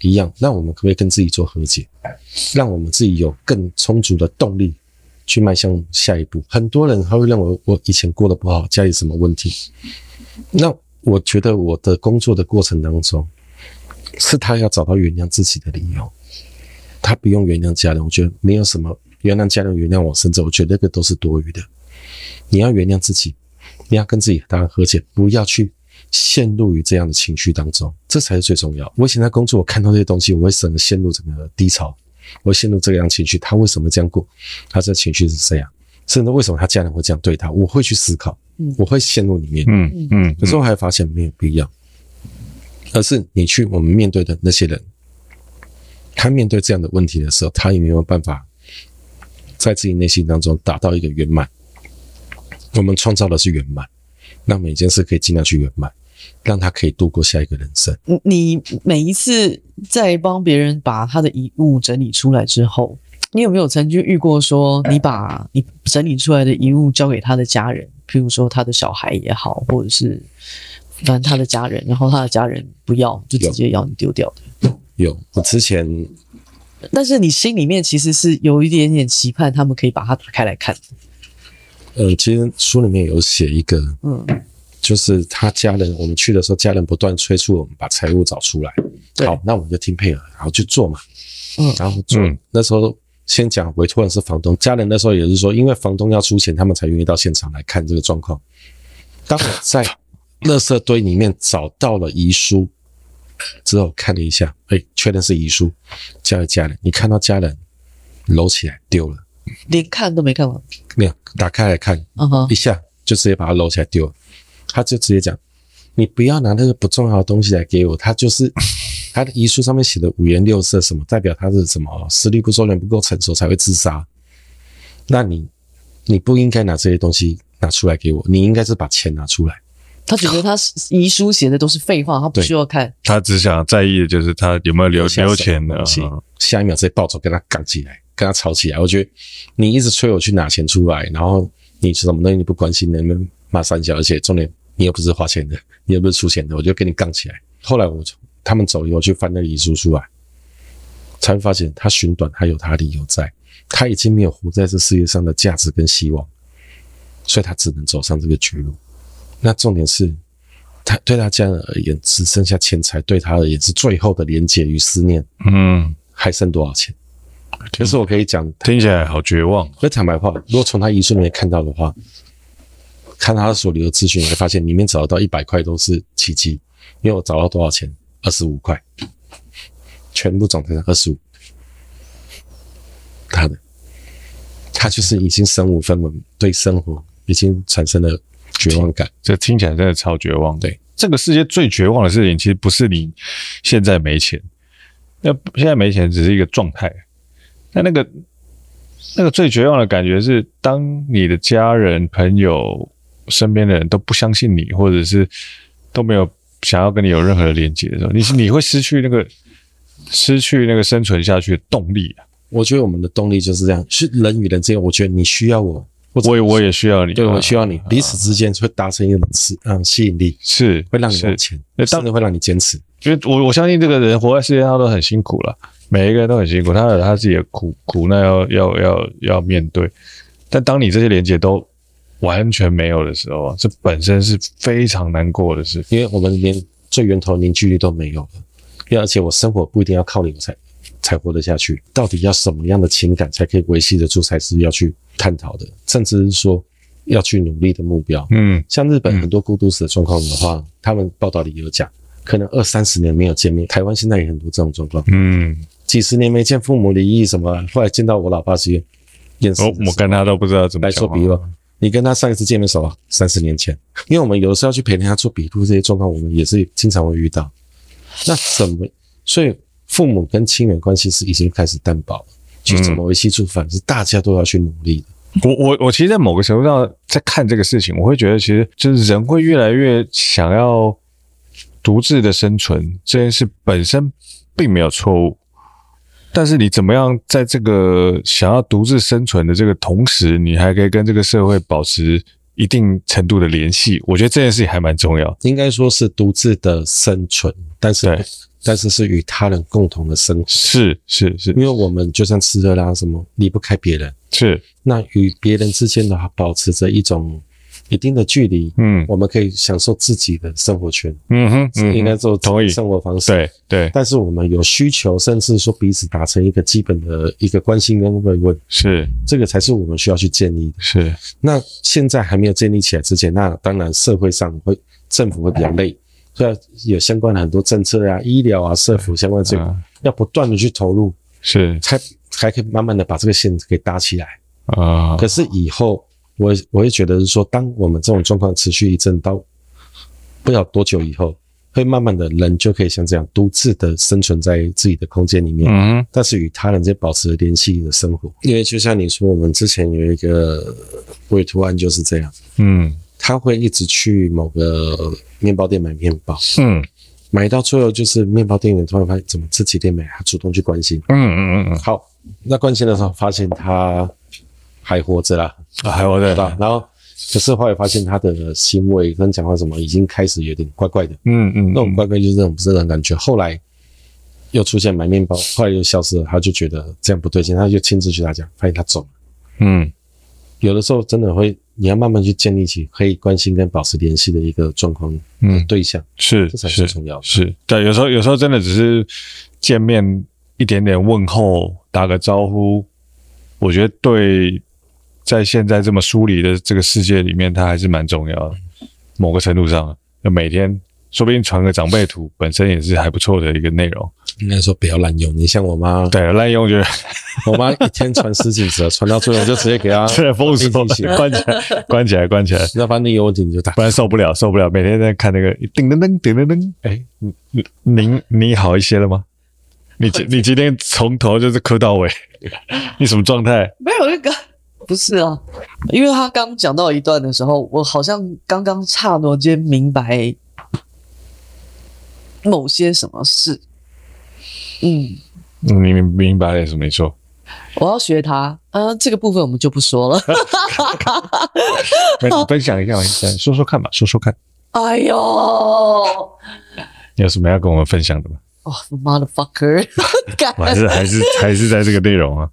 一样。那我们可不可以跟自己做和解，让我们自己有更充足的动力去迈向下一步？很多人他会认为我以前过得不好，家里什么问题？那我觉得我的工作的过程当中，是他要找到原谅自己的理由，他不用原谅家人。我觉得没有什么原谅家人、原谅我，甚至我觉得那个都是多余的。你要原谅自己。你要跟自己达成和解，不要去陷入于这样的情绪当中，这才是最重要。我以前在工作，我看到这些东西，我会整个陷入整个低潮，我会陷入这样情绪。他为什么这样过？他这情绪是这样，甚至为什么他家人会这样对他？我会去思考，我会陷入里面。嗯嗯。有时候还发现没有必要，而是你去我们面对的那些人，他面对这样的问题的时候，他有没有办法在自己内心当中达到一个圆满？我们创造的是圆满，让每件事可以尽量去圆满，让他可以度过下一个人生。你每一次在帮别人把他的遗物整理出来之后，你有没有曾经遇过说，你把你整理出来的遗物交给他的家人，譬如说他的小孩也好，或者是反正他的家人，然后他的家人不要，就直接要你丢掉的？有，有，我之前，但是你心里面其实是有一点点期盼，他们可以把它打开来看。呃，其实书里面有写一个，嗯，就是他家人，我们去的时候，家人不断催促我们把财物找出来。好，那我们就听配合，然后去做嘛。嗯，然后做。那时候先讲委托人是房东，家人那时候也是说，因为房东要出钱，他们才愿意到现场来看这个状况。当我在垃圾堆里面找到了遗书之后，看了一下，哎，确认是遗书，交给家人。你看到家人搂起来丢了。连看都没看完，没有打开来看，一下就直接把它搂起来丢了。他就直接讲：“你不要拿那个不重要的东西来给我。”他就是 他的遗书上面写的五颜六色，什么代表他是什么实力不周、人不够成熟才会自杀。那你你不应该拿这些东西拿出来给我，你应该是把钱拿出来。他觉得他遗书写的都是废话，他不需要看，他只想在意的就是他有没有留留钱的。下一秒直接暴走跟他杠起来。跟他吵起来，我觉得你一直催我去拿钱出来，然后你什么东西你不关心，能不能骂三小？而且重点你又不是花钱的，你又不是出钱的，我就跟你杠起来。后来我他们走以后去翻那个遗书出来，才发现他寻短还有他理由在，他已经没有活在这世界上的价值跟希望，所以他只能走上这个绝路。那重点是，他对他家人而言只剩下钱财，对他而言是最后的连结与思念。嗯，还剩多少钱？可是我可以讲，听起来好绝望。那坦白话，如果从他遗书里面看到的话，看他所留的资讯，你会发现里面找得到一百块都是奇迹。因为我找到多少钱？二十五块，全部总成二十五。他的，他就是已经身无分文，对生活已经产生了绝望感。这听起来真的超绝望。对，这个世界最绝望的事情，其实不是你现在没钱，那现在没钱只是一个状态。那那个那个最绝望的感觉是，当你的家人、朋友、身边的人都不相信你，或者是都没有想要跟你有任何的连接的时候，你你会失去那个失去那个生存下去的动力啊！我觉得我们的动力就是这样，是人与人之间，我觉得你需要我，我也我也需要你，对，我需要你，彼此之间会达成一种吸嗯吸引力，是会让你往前，甚至会让你坚持。因为我我相信这个人活在世界上都很辛苦了。每一个人都很辛苦，他有他自己的苦苦难要要要要面对。但当你这些连接都完全没有的时候啊，这本身是非常难过的事，因为我们连最源头凝聚力都没有了。因为而且我生活不一定要靠你才才活得下去，到底要什么样的情感才可以维系得住，才是要去探讨的，甚至是说要去努力的目标。嗯，像日本很多孤独死的状况的话，嗯、他们报道里有讲，可能二三十年没有见面。台湾现在也很多这种状况。嗯。几十年没见，父母离异什么？后来见到我老爸时，眼神。我跟他都不知道怎么来做笔录。你跟他上一次见面时候，三十年前，因为我们有的时候要去陪人家做笔录，这些状况我们也是经常会遇到。那怎么？所以父母跟亲缘关系是已经开始淡薄了，去怎么维系住？反正是大家都要去努力的。我我我其实，在某个程度上，在看这个事情，我会觉得，其实就是人会越来越想要独自的生存，这件事本身并没有错误。但是你怎么样在这个想要独自生存的这个同时，你还可以跟这个社会保持一定程度的联系？我觉得这件事情还蛮重要。应该说是独自的生存，但是对但是是与他人共同的生活。是是是，因为我们就像吃喝拉什么离不开别人，是那与别人之间的话，保持着一种。一定的距离，嗯，我们可以享受自己的生活圈，嗯哼，嗯哼应该做同一生活方式，对对。但是我们有需求，甚至说彼此达成一个基本的一个关心跟慰问，是这个才是我们需要去建立的。是。那现在还没有建立起来之前，那当然社会上会政府会比较累，所以有相关的很多政策啊、医疗啊、社福相关的这个，要不断的去投入，是才才可以慢慢的把这个线给搭起来啊。可是以后。我我会觉得是说，当我们这种状况持续一阵到不了多久以后，会慢慢的人就可以像这样独自的生存在自己的空间里面，嗯，但是与他人在保持联系的生活。因为就像你说，我们之前有一个委托案就是这样，嗯，他会一直去某个面包店买面包，嗯，买到最后就是面包店员突然发现怎么这几天没，他主动去关心，嗯嗯嗯嗯，好，那关心的时候发现他。还活着啦，啊，还活着。然后，可是后来发现他的行为跟讲话什么已经开始有点怪怪的。嗯嗯，那种怪怪就是这种不是那种感觉。后来又出现买面包，后来又消失了，他就觉得这样不对劲，他就亲自去他家，发现他走了。嗯，有的时候真的会，你要慢慢去建立起可以关心跟保持联系的一个状况，嗯，对象是，这才是重要的。是，对，有时候有时候真的只是见面一点点问候，打个招呼，我觉得对。在现在这么疏离的这个世界里面，它还是蛮重要的。某个程度上，就每天说不定传个长辈图，本身也是还不错的一个内容。应该说不要滥用。你像我妈，对，滥用就 我妈一天传十几则，传到最后就直接给她 封死封死，关起来，关起来，关起来。那反正有问题你就打，不然受不了，受不了。每天在看那个叮噔噔，叮噔噔。哎，您你好一些了吗？你你今天从头就是磕到尾，你什么状态？没有那个。不是啊，因为他刚讲到一段的时候，我好像刚刚刹那间明白某些什么事。嗯，你明明白了什么没错？我要学他。啊，这个部分我们就不说了。分享一下，说说看吧，说说看。哎呦，有什么要跟我们分享的吗？哦，motherfucker，我还是还是还是在这个内容啊，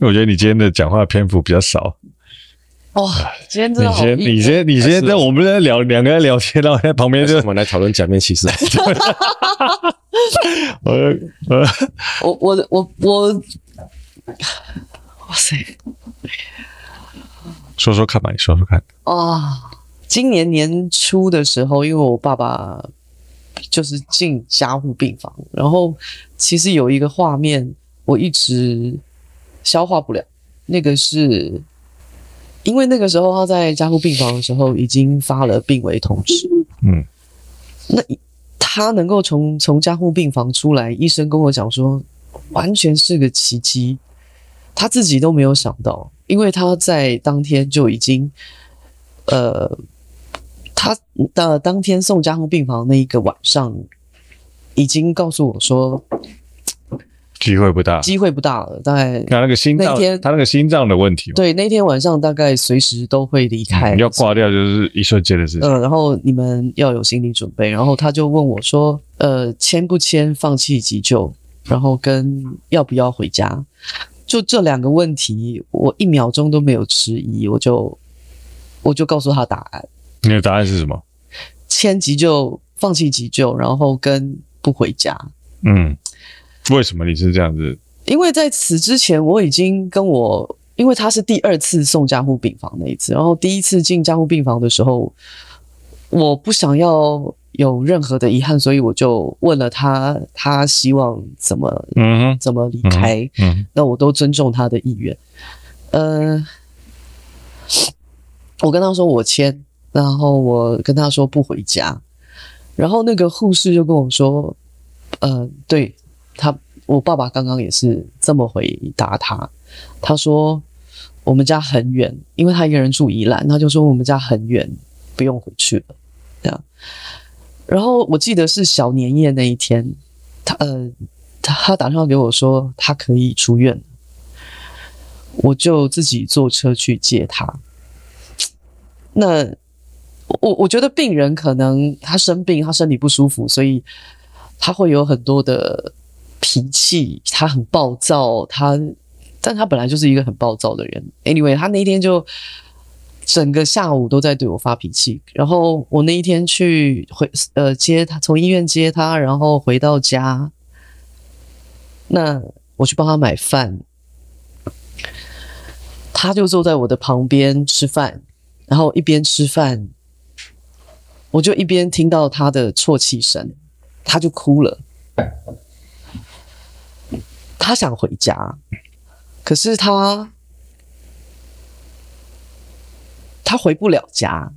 因为我觉得你今天的讲话篇幅比较少。哇、哦，今天真的好，你先，你先，你先，在我们在聊两个人聊天，然后在旁边就我们来讨论假面骑士。我我我我我，哇塞！说说看吧，你说说看。啊、哦，今年年初的时候，因为我爸爸就是进加护病房，然后其实有一个画面我一直消化不了，那个是。因为那个时候他在加护病房的时候已经发了病危通知，嗯，那他能够从从加护病房出来，医生跟我讲说，完全是个奇迹，他自己都没有想到，因为他在当天就已经，呃，他的当天送加护病房那一个晚上，已经告诉我说。机会不大，机会不大了。大概那那个心脏，那天他那个心脏的问题，对，那天晚上大概随时都会离开，嗯、要挂掉就是一瞬间的事情。嗯，然后你们要有心理准备。然后他就问我说：“呃，签不签放弃急救？然后跟要不要回家？就这两个问题，我一秒钟都没有迟疑，我就我就告诉他答案。你的答案是什么？签急救，放弃急救，然后跟不回家。嗯。为什么你是这样子？因为在此之前，我已经跟我，因为他是第二次送加护病房那一次，然后第一次进加护病房的时候，我不想要有任何的遗憾，所以我就问了他，他希望怎么，嗯，怎么离开，嗯，那我都尊重他的意愿。呃，我跟他说我签，然后我跟他说不回家，然后那个护士就跟我说，呃，对。他，我爸爸刚刚也是这么回答他。他说：“我们家很远，因为他一个人住宜兰，他就说我们家很远，不用回去了。”这样。然后我记得是小年夜那一天，他呃，他打电话给我说他可以出院，我就自己坐车去接他。那我我觉得病人可能他生病，他身体不舒服，所以他会有很多的。脾气，他很暴躁，他，但他本来就是一个很暴躁的人。Anyway，他那一天就整个下午都在对我发脾气。然后我那一天去回呃接他，从医院接他，然后回到家，那我去帮他买饭，他就坐在我的旁边吃饭，然后一边吃饭，我就一边听到他的啜泣声，他就哭了。他想回家，可是他他回不了家，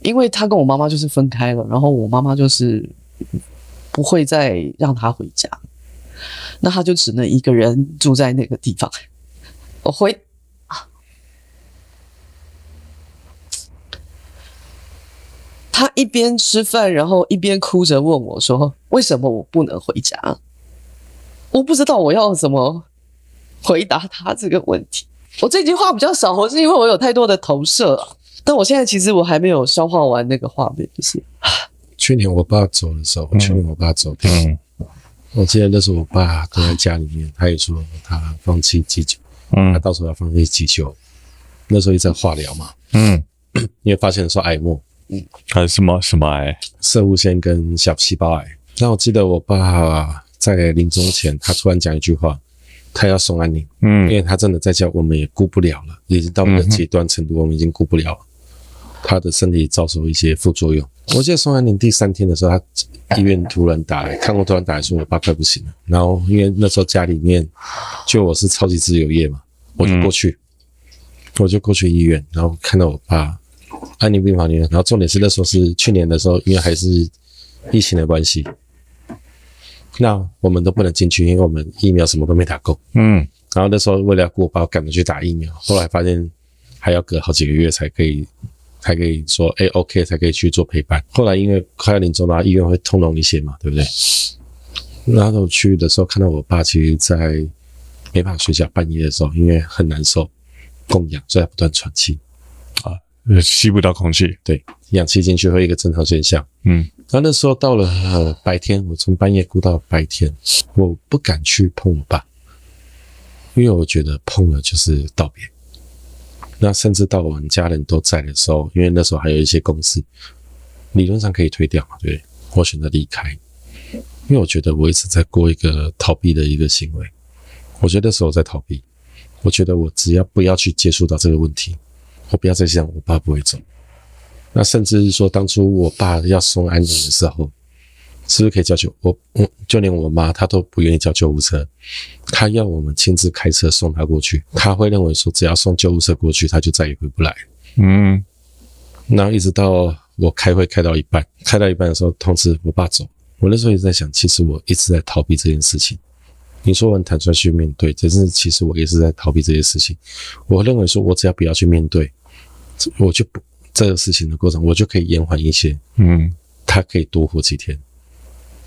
因为他跟我妈妈就是分开了，然后我妈妈就是不会再让他回家，那他就只能一个人住在那个地方。我回，他一边吃饭，然后一边哭着问我说：“为什么我不能回家？”我不知道我要怎么 回答他这个问题。我这句话比较少，我是因为我有太多的投射啊。但我现在其实我还没有消化完那个画面，就是去年我爸走的时候，去年我爸走，嗯，我记得那时候我爸都在家里面，他也说他放弃急救，嗯，他到时候要放弃急救。那时候一直在化疗嘛，嗯，因为发现说癌末，嗯，还是什么什么癌，射物腺跟小细胞癌。那我记得我爸。在临终前，他突然讲一句话，他要送安宁，嗯，因为他真的在家，我们也顾不了了，已经到那个极端程度，我们已经顾不了了，他的身体遭受一些副作用。我记得送安宁第三天的时候，他医院突然打来，看过突然打来说，我爸快不行了。然后因为那时候家里面就我是超级自由业嘛，我就过去，我就过去医院，然后看到我爸安宁病房里面，然后重点是那时候是去年的时候，因为还是疫情的关系。那我们都不能进去，因为我们疫苗什么都没打够。嗯，然后那时候为了要顾我爸，我赶着去打疫苗。后来发现还要隔好几个月才可以，才可以说哎、欸、OK 才可以去做陪伴。后来因为快要临终了，医院会通融一些嘛，对不对？然后我去的时候看到我爸其实在没办法睡觉，半夜的时候因为很难受，供氧，所以不断喘气啊，吸不到空气，对，氧气进去会一个正常现象。嗯，然后那时候到了、呃、白天，我从半夜哭到白天，我不敢去碰我爸，因为我觉得碰了就是道别。那甚至到我们家人都在的时候，因为那时候还有一些公司，理论上可以推掉嘛，对，我选择离开，因为我觉得我一直在过一个逃避的一个行为。我觉得那时候我在逃避，我觉得我只要不要去接触到这个问题，我不要再想我爸不会走。那甚至是说，当初我爸要送安宁的时候，是不是可以叫救我？嗯，就连我妈她都不愿意叫救护车，她要我们亲自开车送她过去。她会认为说，只要送救护车过去，她就再也回不来。嗯，然后一直到我开会开到一半，开到一半的时候通知我爸走。我那时候一直在想，其实我一直在逃避这件事情。你说我很坦率去面对，但是其实我也是在逃避这些事情。我认为说，我只要不要去面对，我就不。这个事情的过程，我就可以延缓一些，嗯，他可以多活几天。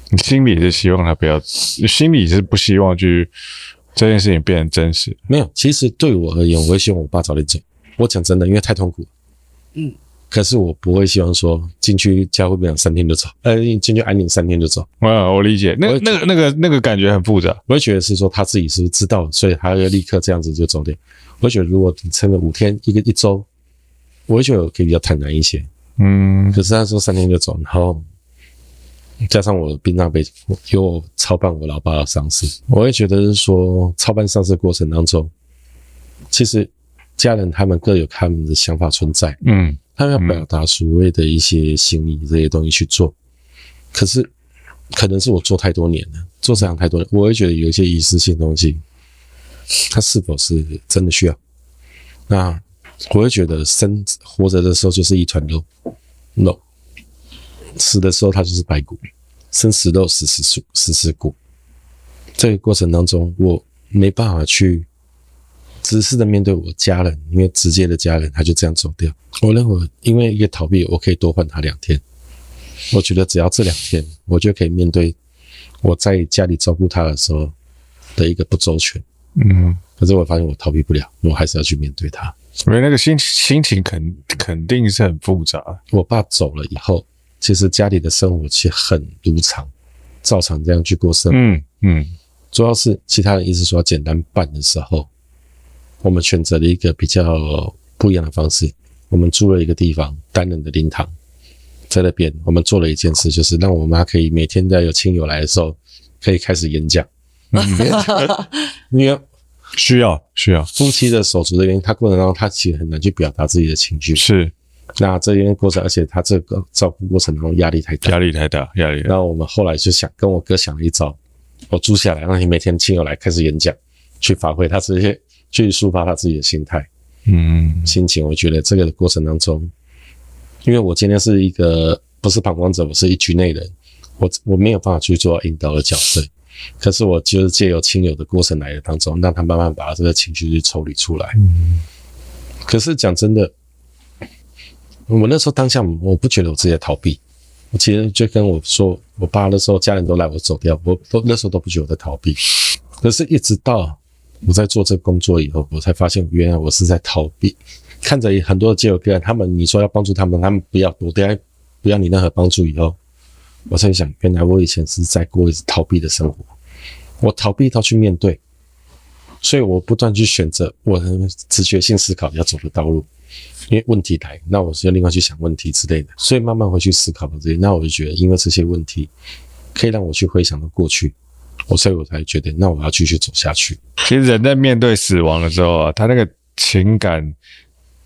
你心里是希望他不要，心里是不希望去这件事情变成真实。没有，其实对我而言，我会希望我爸早点走。我讲真的，因为太痛苦。嗯，可是我不会希望说进去家会两三天就走，呃，进去安宁三天就走。啊，我理解，那那个那个那个感觉很复杂。我会觉得是说他自己是不是知道，所以他要立刻这样子就走掉。我会觉得如果你撑了五天，一个一周。我会觉得我可以比较坦然一些，嗯，可是他说三天就走，然后加上我殡葬费由我操办我老爸的丧事，我会觉得是说操办丧事的过程当中，其实家人他们各有他们的想法存在，嗯，他们要表达所谓的一些心意这些东西去做，可是可能是我做太多年了，做这样太多年，我会觉得有一些仪式性的东西，它是否是真的需要？那。我会觉得生活着的时候就是一团肉，肉死的时候它就是白骨，生死肉，死死骨，死死骨。这个过程当中，我没办法去直视的面对我家人，因为直接的家人他就这样走掉。我认为，因为一个逃避，我可以多换他两天。我觉得只要这两天，我就可以面对我在家里照顾他的时候的一个不周全。嗯，可是我发现我逃避不了，我还是要去面对他。因为那个心心情肯肯定是很复杂。我爸走了以后，其实家里的生活其实很如常，照常这样去过生活。嗯嗯，主要是其他人一直说要简单办的时候，我们选择了一个比较不一样的方式。我们租了一个地方，单人的灵堂，在那边我们做了一件事，就是让我妈可以每天在有亲友来的时候，可以开始演讲。因为需要需要夫妻的手足的原因，他过程当中他其实很难去表达自己的情绪。是，那这边过程，而且他这个照顾过程当中压力太大，压力太大，压力。那我们后来就想跟我哥想了一招，我租下来，让你每天亲友来开始演讲，去发挥他直接，去抒发他自己的心态，嗯，心情。我觉得这个过程当中，因为我今天是一个不是旁观者，我是一局内人，我我没有办法去做引导的角色。可是我就是借由亲友的过程来的当中，让他慢慢把这个情绪去抽离出来。嗯。可是讲真的，我那时候当下我不觉得我自己在逃避，我其实就跟我说，我爸那时候家人都来我走掉，我都那时候都不觉得我在逃避。可是，一直到我在做这个工作以后，我才发现原来我是在逃避。看着很多的亲友个案，他们你说要帮助他们，他们不要，我等下不要你任何帮助以后。我在想，原来我以前是在过一直逃避的生活，我逃避到去面对，所以我不断去选择我的直觉性思考要走的道路，因为问题来，那我是要另外去想问题之类的，所以慢慢回去思考到这些，那我就觉得，因为这些问题可以让我去回想到过去，我所以我才觉得，那我要继续走下去。其实人在面对死亡的时候啊，他那个情感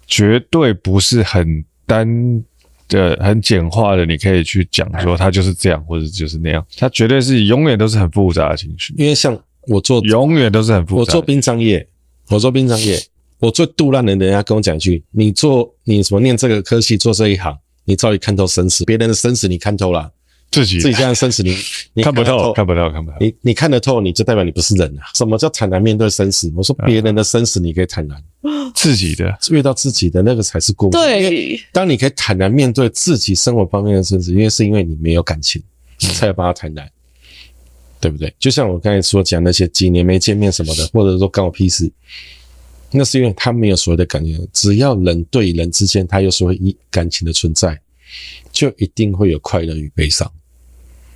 绝对不是很单。对，很简化的，你可以去讲说他就是这样，或者就是那样，他绝对是永远都是很复杂的情绪。因为像我做，永远都是很复杂。我做殡葬业，我做殡葬业，我最杜烂的人家跟我讲一句：你做你什么念这个科系，做这一行，你早已看透生死，别人的生死你看透了。自己自己这样生死你，你看，看不透，看不透，看不透。你你看得透，你就代表你不是人啊！什么叫坦然面对生死？我说别人的生死你可以坦然，自己的遇到自己的那个才是过。对，当你可以坦然面对自己生活方面的争执，因为是因为你没有感情，才有把它坦然，嗯，对不对？就像我刚才说讲那些几年没见面什么的，或者说干我屁事，那是因为他没有所谓的感情。只要人对人之间，他有所谓一感情的存在。就一定会有快乐与悲伤。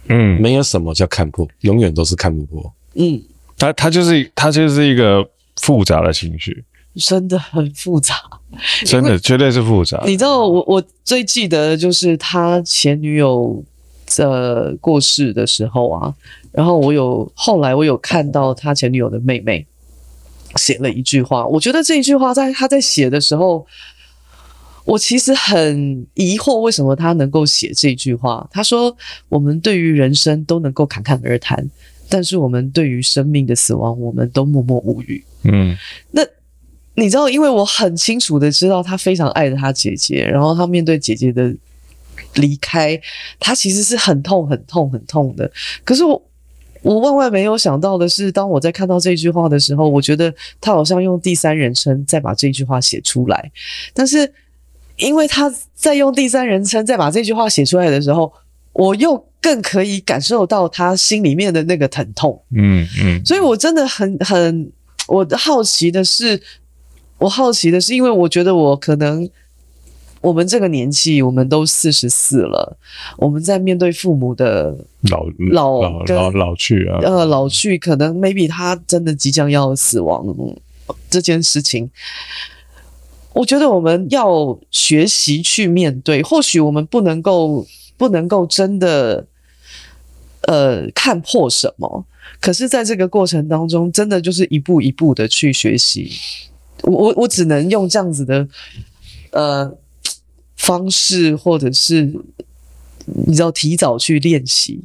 嗯，没有什么叫看破，永远都是看不破。嗯，他他就是他就是一个复杂的情绪，真的很复杂，真的绝对是复杂。你知道我我最记得的就是他前女友呃过世的时候啊，然后我有后来我有看到他前女友的妹妹写了一句话，我觉得这一句话在他在写的时候。我其实很疑惑，为什么他能够写这句话？他说：“我们对于人生都能够侃侃而谈，但是我们对于生命的死亡，我们都默默无语。”嗯，那你知道，因为我很清楚的知道他非常爱着他姐姐，然后他面对姐姐的离开，他其实是很痛、很痛、很痛的。可是我，我万万没有想到的是，当我在看到这句话的时候，我觉得他好像用第三人称再把这句话写出来，但是。因为他在用第三人称再把这句话写出来的时候，我又更可以感受到他心里面的那个疼痛。嗯嗯，所以我真的很很，我好奇的是，我好奇的是，因为我觉得我可能我们这个年纪，我们都四十四了，我们在面对父母的老老老老老去啊，呃，老去，可能 maybe 他真的即将要死亡这件事情。我觉得我们要学习去面对，或许我们不能够不能够真的呃看破什么，可是在这个过程当中，真的就是一步一步的去学习。我我我只能用这样子的呃方式，或者是你知道提早去练习。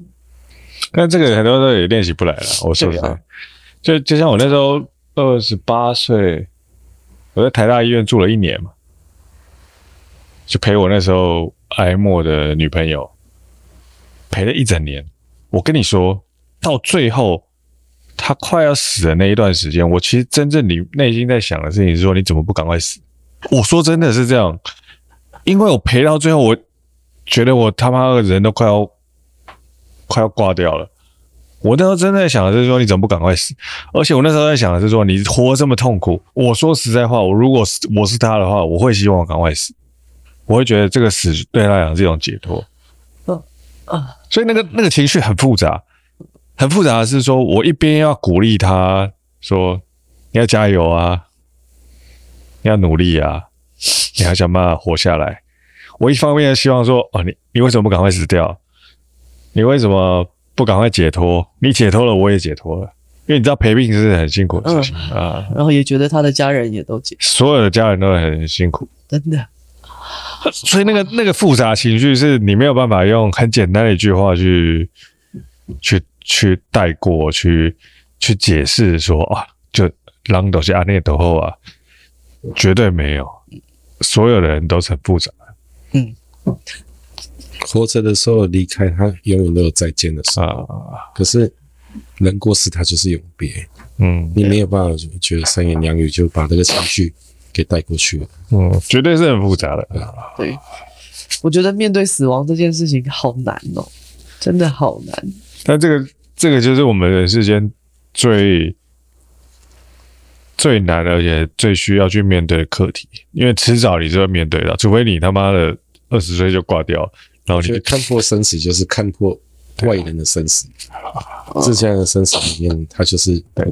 但这个很多人也练习不来了。我说啊、就就像我那时候二十八岁。我在台大医院住了一年嘛，就陪我那时候哀莫的女朋友，陪了一整年。我跟你说，到最后他快要死的那一段时间，我其实真正你内心在想的事情是说，你怎么不赶快死？我说真的是这样，因为我陪到最后，我觉得我他妈的人都快要快要挂掉了。我那时候真的在想的是说，你怎么不赶快死？而且我那时候在想的是说，你活这么痛苦。我说实在话，我如果是我是他的话，我会希望我赶快死。我会觉得这个死对他来讲是一种解脱。嗯嗯，所以那个那个情绪很复杂，很复杂的是说，我一边要鼓励他说，你要加油啊，你要努力啊，你要想办法活下来。我一方面希望说，哦，你你为什么不赶快死掉？你为什么？不赶快解脱，你解脱了，我也解脱了。因为你知道陪病是很辛苦的事情、嗯、啊。然后也觉得他的家人也都解，所有的家人都很辛苦，真的。所以那个那个复杂情绪是你没有办法用很简单的一句话去去去带过去去解释说啊，就狼都是阿内斗后啊，绝对没有。所有的人都是很复杂的，嗯。活着的时候离开他，永远都有再见的时候。啊、可是人过世，他就是永别。嗯，你没有办法觉得三言两语就把这个情绪给带过去了。嗯，绝对是很复杂的。对，我觉得面对死亡这件事情好难哦，真的好难。但这个这个就是我们人世间最最难，而且最需要去面对的课题，因为迟早你就会面对的，除非你他妈的二十岁就挂掉。然后你看破生死，就是看破外人的生死。自家的生死里面，他就是对。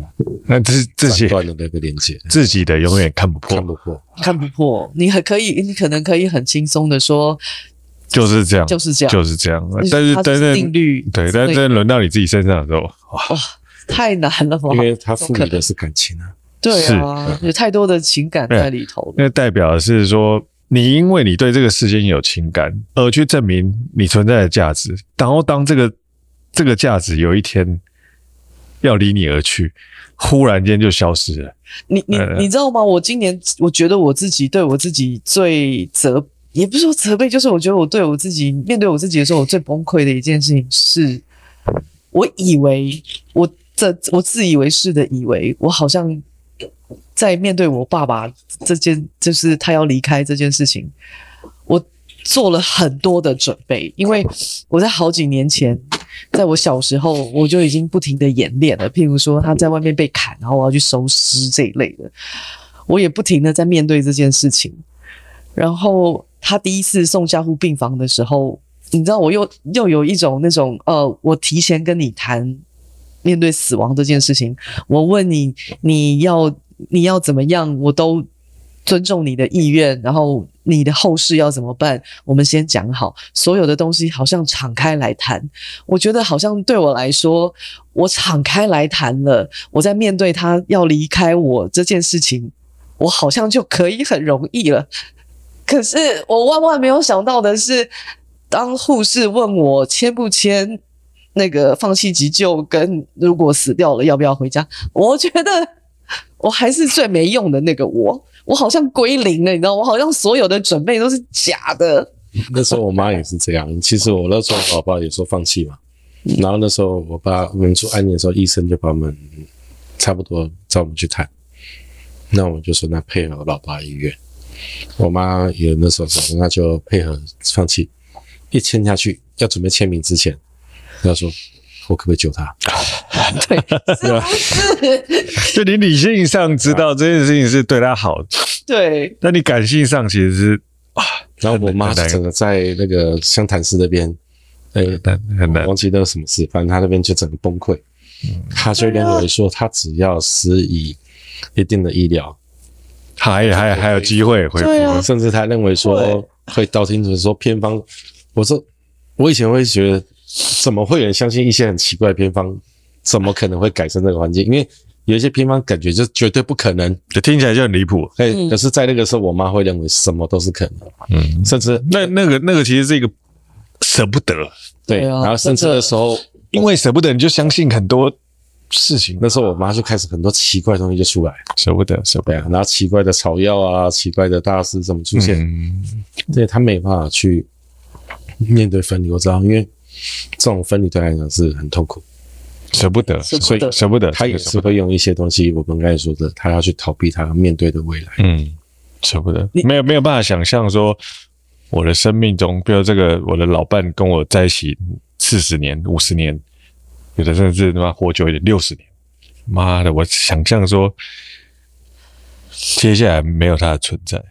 那这是自己断的那个连接，自己的永远看不破，看不破，看不破。你还可以，你可能可以很轻松的说，就是这样，就是这样，就是这样。但是，但是定律，对，但是轮到你自己身上的时候，哇，太难了吧？因为他赋予的是感情啊，对啊，有太多的情感在里头。那代表的是说。你因为你对这个世间有情感，而去证明你存在的价值，然后当这个这个价值有一天要离你而去，忽然间就消失了。你你你知道吗？我今年我觉得我自己对我自己最责，也不是说责备，就是我觉得我对我自己面对我自己的时候，我最崩溃的一件事情是，我以为我这我自以为是的以为我好像。在面对我爸爸这件，就是他要离开这件事情，我做了很多的准备，因为我在好几年前，在我小时候，我就已经不停的演练了。譬如说他在外面被砍，然后我要去收尸这一类的，我也不停的在面对这件事情。然后他第一次送加护病房的时候，你知道我又又有一种那种呃，我提前跟你谈面对死亡这件事情，我问你你要你要怎么样，我都尊重你的意愿，然后你的后事要怎么办，我们先讲好，所有的东西好像敞开来谈。我觉得好像对我来说，我敞开来谈了，我在面对他要离开我这件事情，我好像就可以很容易了。可是我万万没有想到的是，当护士问我签不签那个放弃急救，跟如果死掉了要不要回家，我觉得我还是最没用的那个我，我好像归零了，你知道，我好像所有的准备都是假的。那时候我妈也是这样，其实我那时候我爸也说放弃嘛，然后那时候我爸我们住安宁的时候，医生就把我们差不多叫我们去谈，那我就说那配合我老爸医院。我妈也那时候说，那就配合放弃。一签下去，要准备签名之前，她说：“我可不可以救他？”对，是不是？就你理性上知道这件事情是对他好的，对。但你感性上其实是啊。然后我妈整个在那个湘潭市那边，哎，很难忘记那个什么事，反正她那边就整个崩溃。她就认为说，她只要施以一定的医疗。还还还有机会恢复，啊、甚至他认为说会道听途说偏方。我说我以前会觉得，怎么会有人相信一些很奇怪的偏方？怎么可能会改善这个环境？因为有一些偏方感觉就绝对不可能，就听起来就很离谱。哎，可是在那个时候，我妈会认为什么都是可能。嗯，甚至那那个那个其实是一个舍不得。对，然后甚至的时候，因为舍不得，你就相信很多。事情那时候，我妈就开始很多奇怪的东西就出来，舍不得，舍不得。然后奇怪的草药啊，奇怪的大师怎么出现？嗯，对，她没办法去面对分离，我知道，因为这种分离对她来讲是很痛苦，舍不得，所以舍不得。她也是会用一些东西，我们刚才说的，她要去逃避她要面对的未来。嗯，舍不得，没有没有办法想象说，我的生命中，比如这个我的老伴跟我在一起四十年、五十年。有的甚至他妈活久一点，六十年，妈的！我想象说，接下来没有他的存在，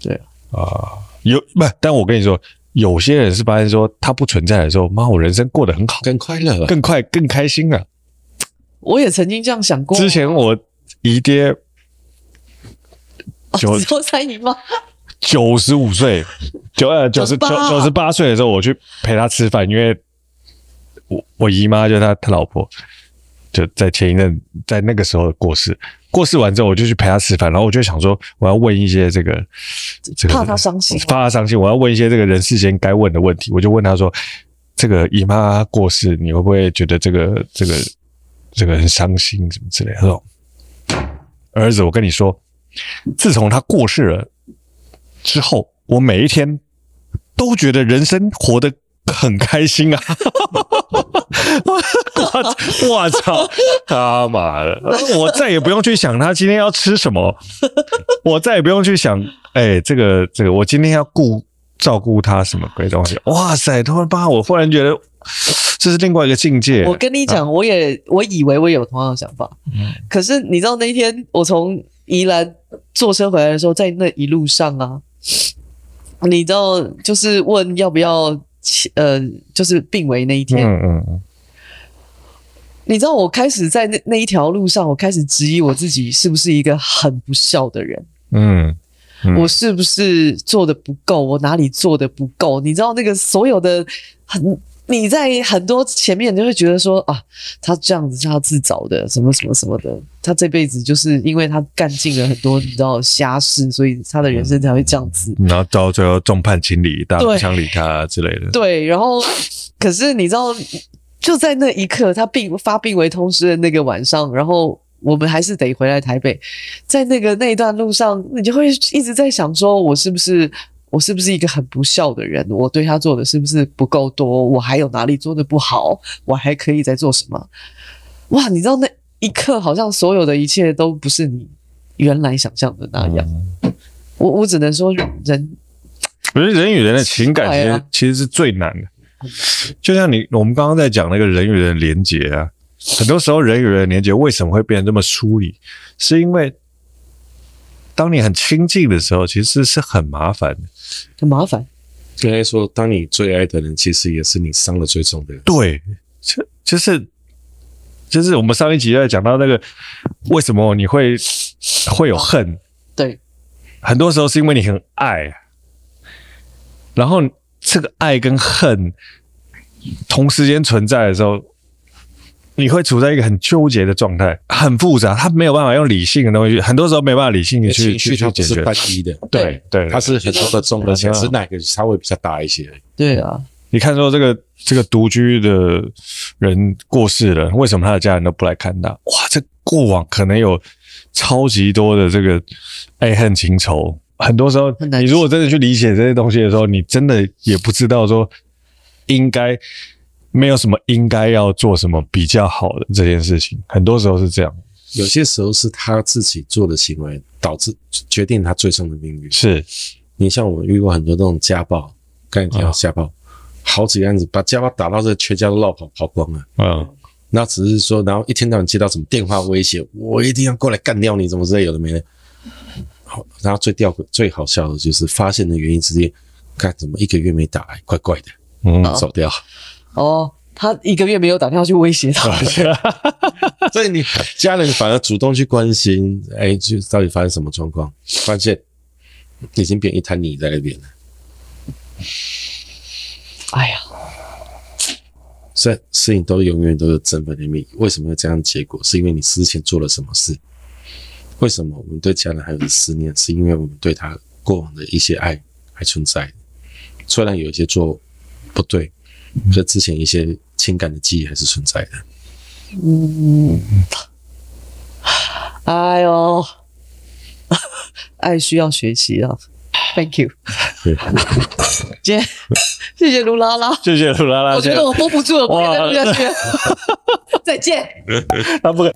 对啊、呃，有不？但我跟你说，有些人是发现说他不存在的时候，妈，我人生过得很好，更快乐了，更快，更开心了。我也曾经这样想过。之前我姨爹九九三姨妈九十五岁，九呃九十九九十八岁的时候，我去陪他吃饭，因为。我我姨妈就她他老婆就在前一阵在那个时候过世，过世完之后我就去陪她吃饭，然后我就想说我要问一些这个这个怕她伤心，怕她伤心，我要问一些这个人世间该问的问题，我就问她说：这个姨妈过世，你会不会觉得这个这个这个很伤心什么之类的？她说：儿子，我跟你说，自从她过世了之后，我每一天都觉得人生活得。很开心啊！我我操他妈的！我再也不用去想他今天要吃什么，我再也不用去想，哎、欸，这个这个，我今天要顾照顾他什么鬼东西？哇塞！突然把我忽然觉得这是另外一个境界。我跟你讲，我也我以为我有同样的想法，嗯，可是你知道那天我从宜兰坐车回来的时候，在那一路上啊，你知道就是问要不要。呃，就是病危那一天，嗯嗯嗯，你知道我开始在那那一条路上，我开始质疑我自己是不是一个很不孝的人，嗯，嗯，我是不是做的不够，我哪里做的不够？你知道那个所有的很。你在很多前面，你就会觉得说啊，他这样子是他自找的，什么什么什么的。他这辈子就是因为他干尽了很多你知道瞎事，所以他的人生才会这样子。然后到最后众叛亲离，大家不想理他之类的。对，然后可是你知道，就在那一刻，他病发病危通知的那个晚上，然后我们还是得回来台北，在那个那一段路上，你就会一直在想说，我是不是？我是不是一个很不孝的人？我对他做的是不是不够多？我还有哪里做的不好？我还可以再做什么？哇！你知道那一刻，好像所有的一切都不是你原来想象的那样。嗯、我我只能说，人，我觉得人与人的情感其实、啊、其实是最难的。就像你我们刚刚在讲那个人与人的连结啊，很多时候人与人的连结为什么会变得这么疏离？是因为当你很亲近的时候，其实是很麻烦的，很麻烦。应该说，当你最爱的人，其实也是你伤的最重的人。对，就就是就是我们上一集在讲到那个，为什么你会会有恨？对，很多时候是因为你很爱，然后这个爱跟恨同时间存在的时候。你会处在一个很纠结的状态，很复杂，他没有办法用理性的东西，很多时候没办法理性的去去去解决。是单一的，对对，它是很多的重的，只是哪个稍微比较大一些。对啊，你看说这个这个独居的人过世了，为什么他的家人都不来看他？哇，这过往可能有超级多的这个爱恨情仇，很多时候你如果真的去理解这些东西的时候，你真的也不知道说应该。没有什么应该要做什么比较好的这件事情，很多时候是这样。有些时候是他自己做的行为导致决定他最终的命运。是，你像我遇过很多这种家暴，跟你讲家暴，哦、好几个案子把家暴打到这全家都落跑跑光了。嗯，那只是说，然后一天到晚接到什么电话威胁，我一定要过来干掉你，怎么之类有的没的。好，然后最吊诡、最好笑的就是发现的原因之一，看怎么一个月没打来，怪怪的，嗯，走掉。哦，他一个月没有打电话去威胁他，所以你家人反而主动去关心，哎，就到底发生什么状况？发现已经变一滩泥在那边了。哎呀，所以事情都永远都有正反两面。为什么会这样结果？是因为你之前做了什么事？为什么我们对家人还有思念？是因为我们对他过往的一些爱还存在。虽然有一些做不对。这之前一些情感的记忆还是存在的。嗯，哎呦，爱需要学习啊！Thank you。姐，谢谢卢拉拉，谢谢卢拉拉。我觉得我 hold 不住了，我不能再录下去。再见。他不。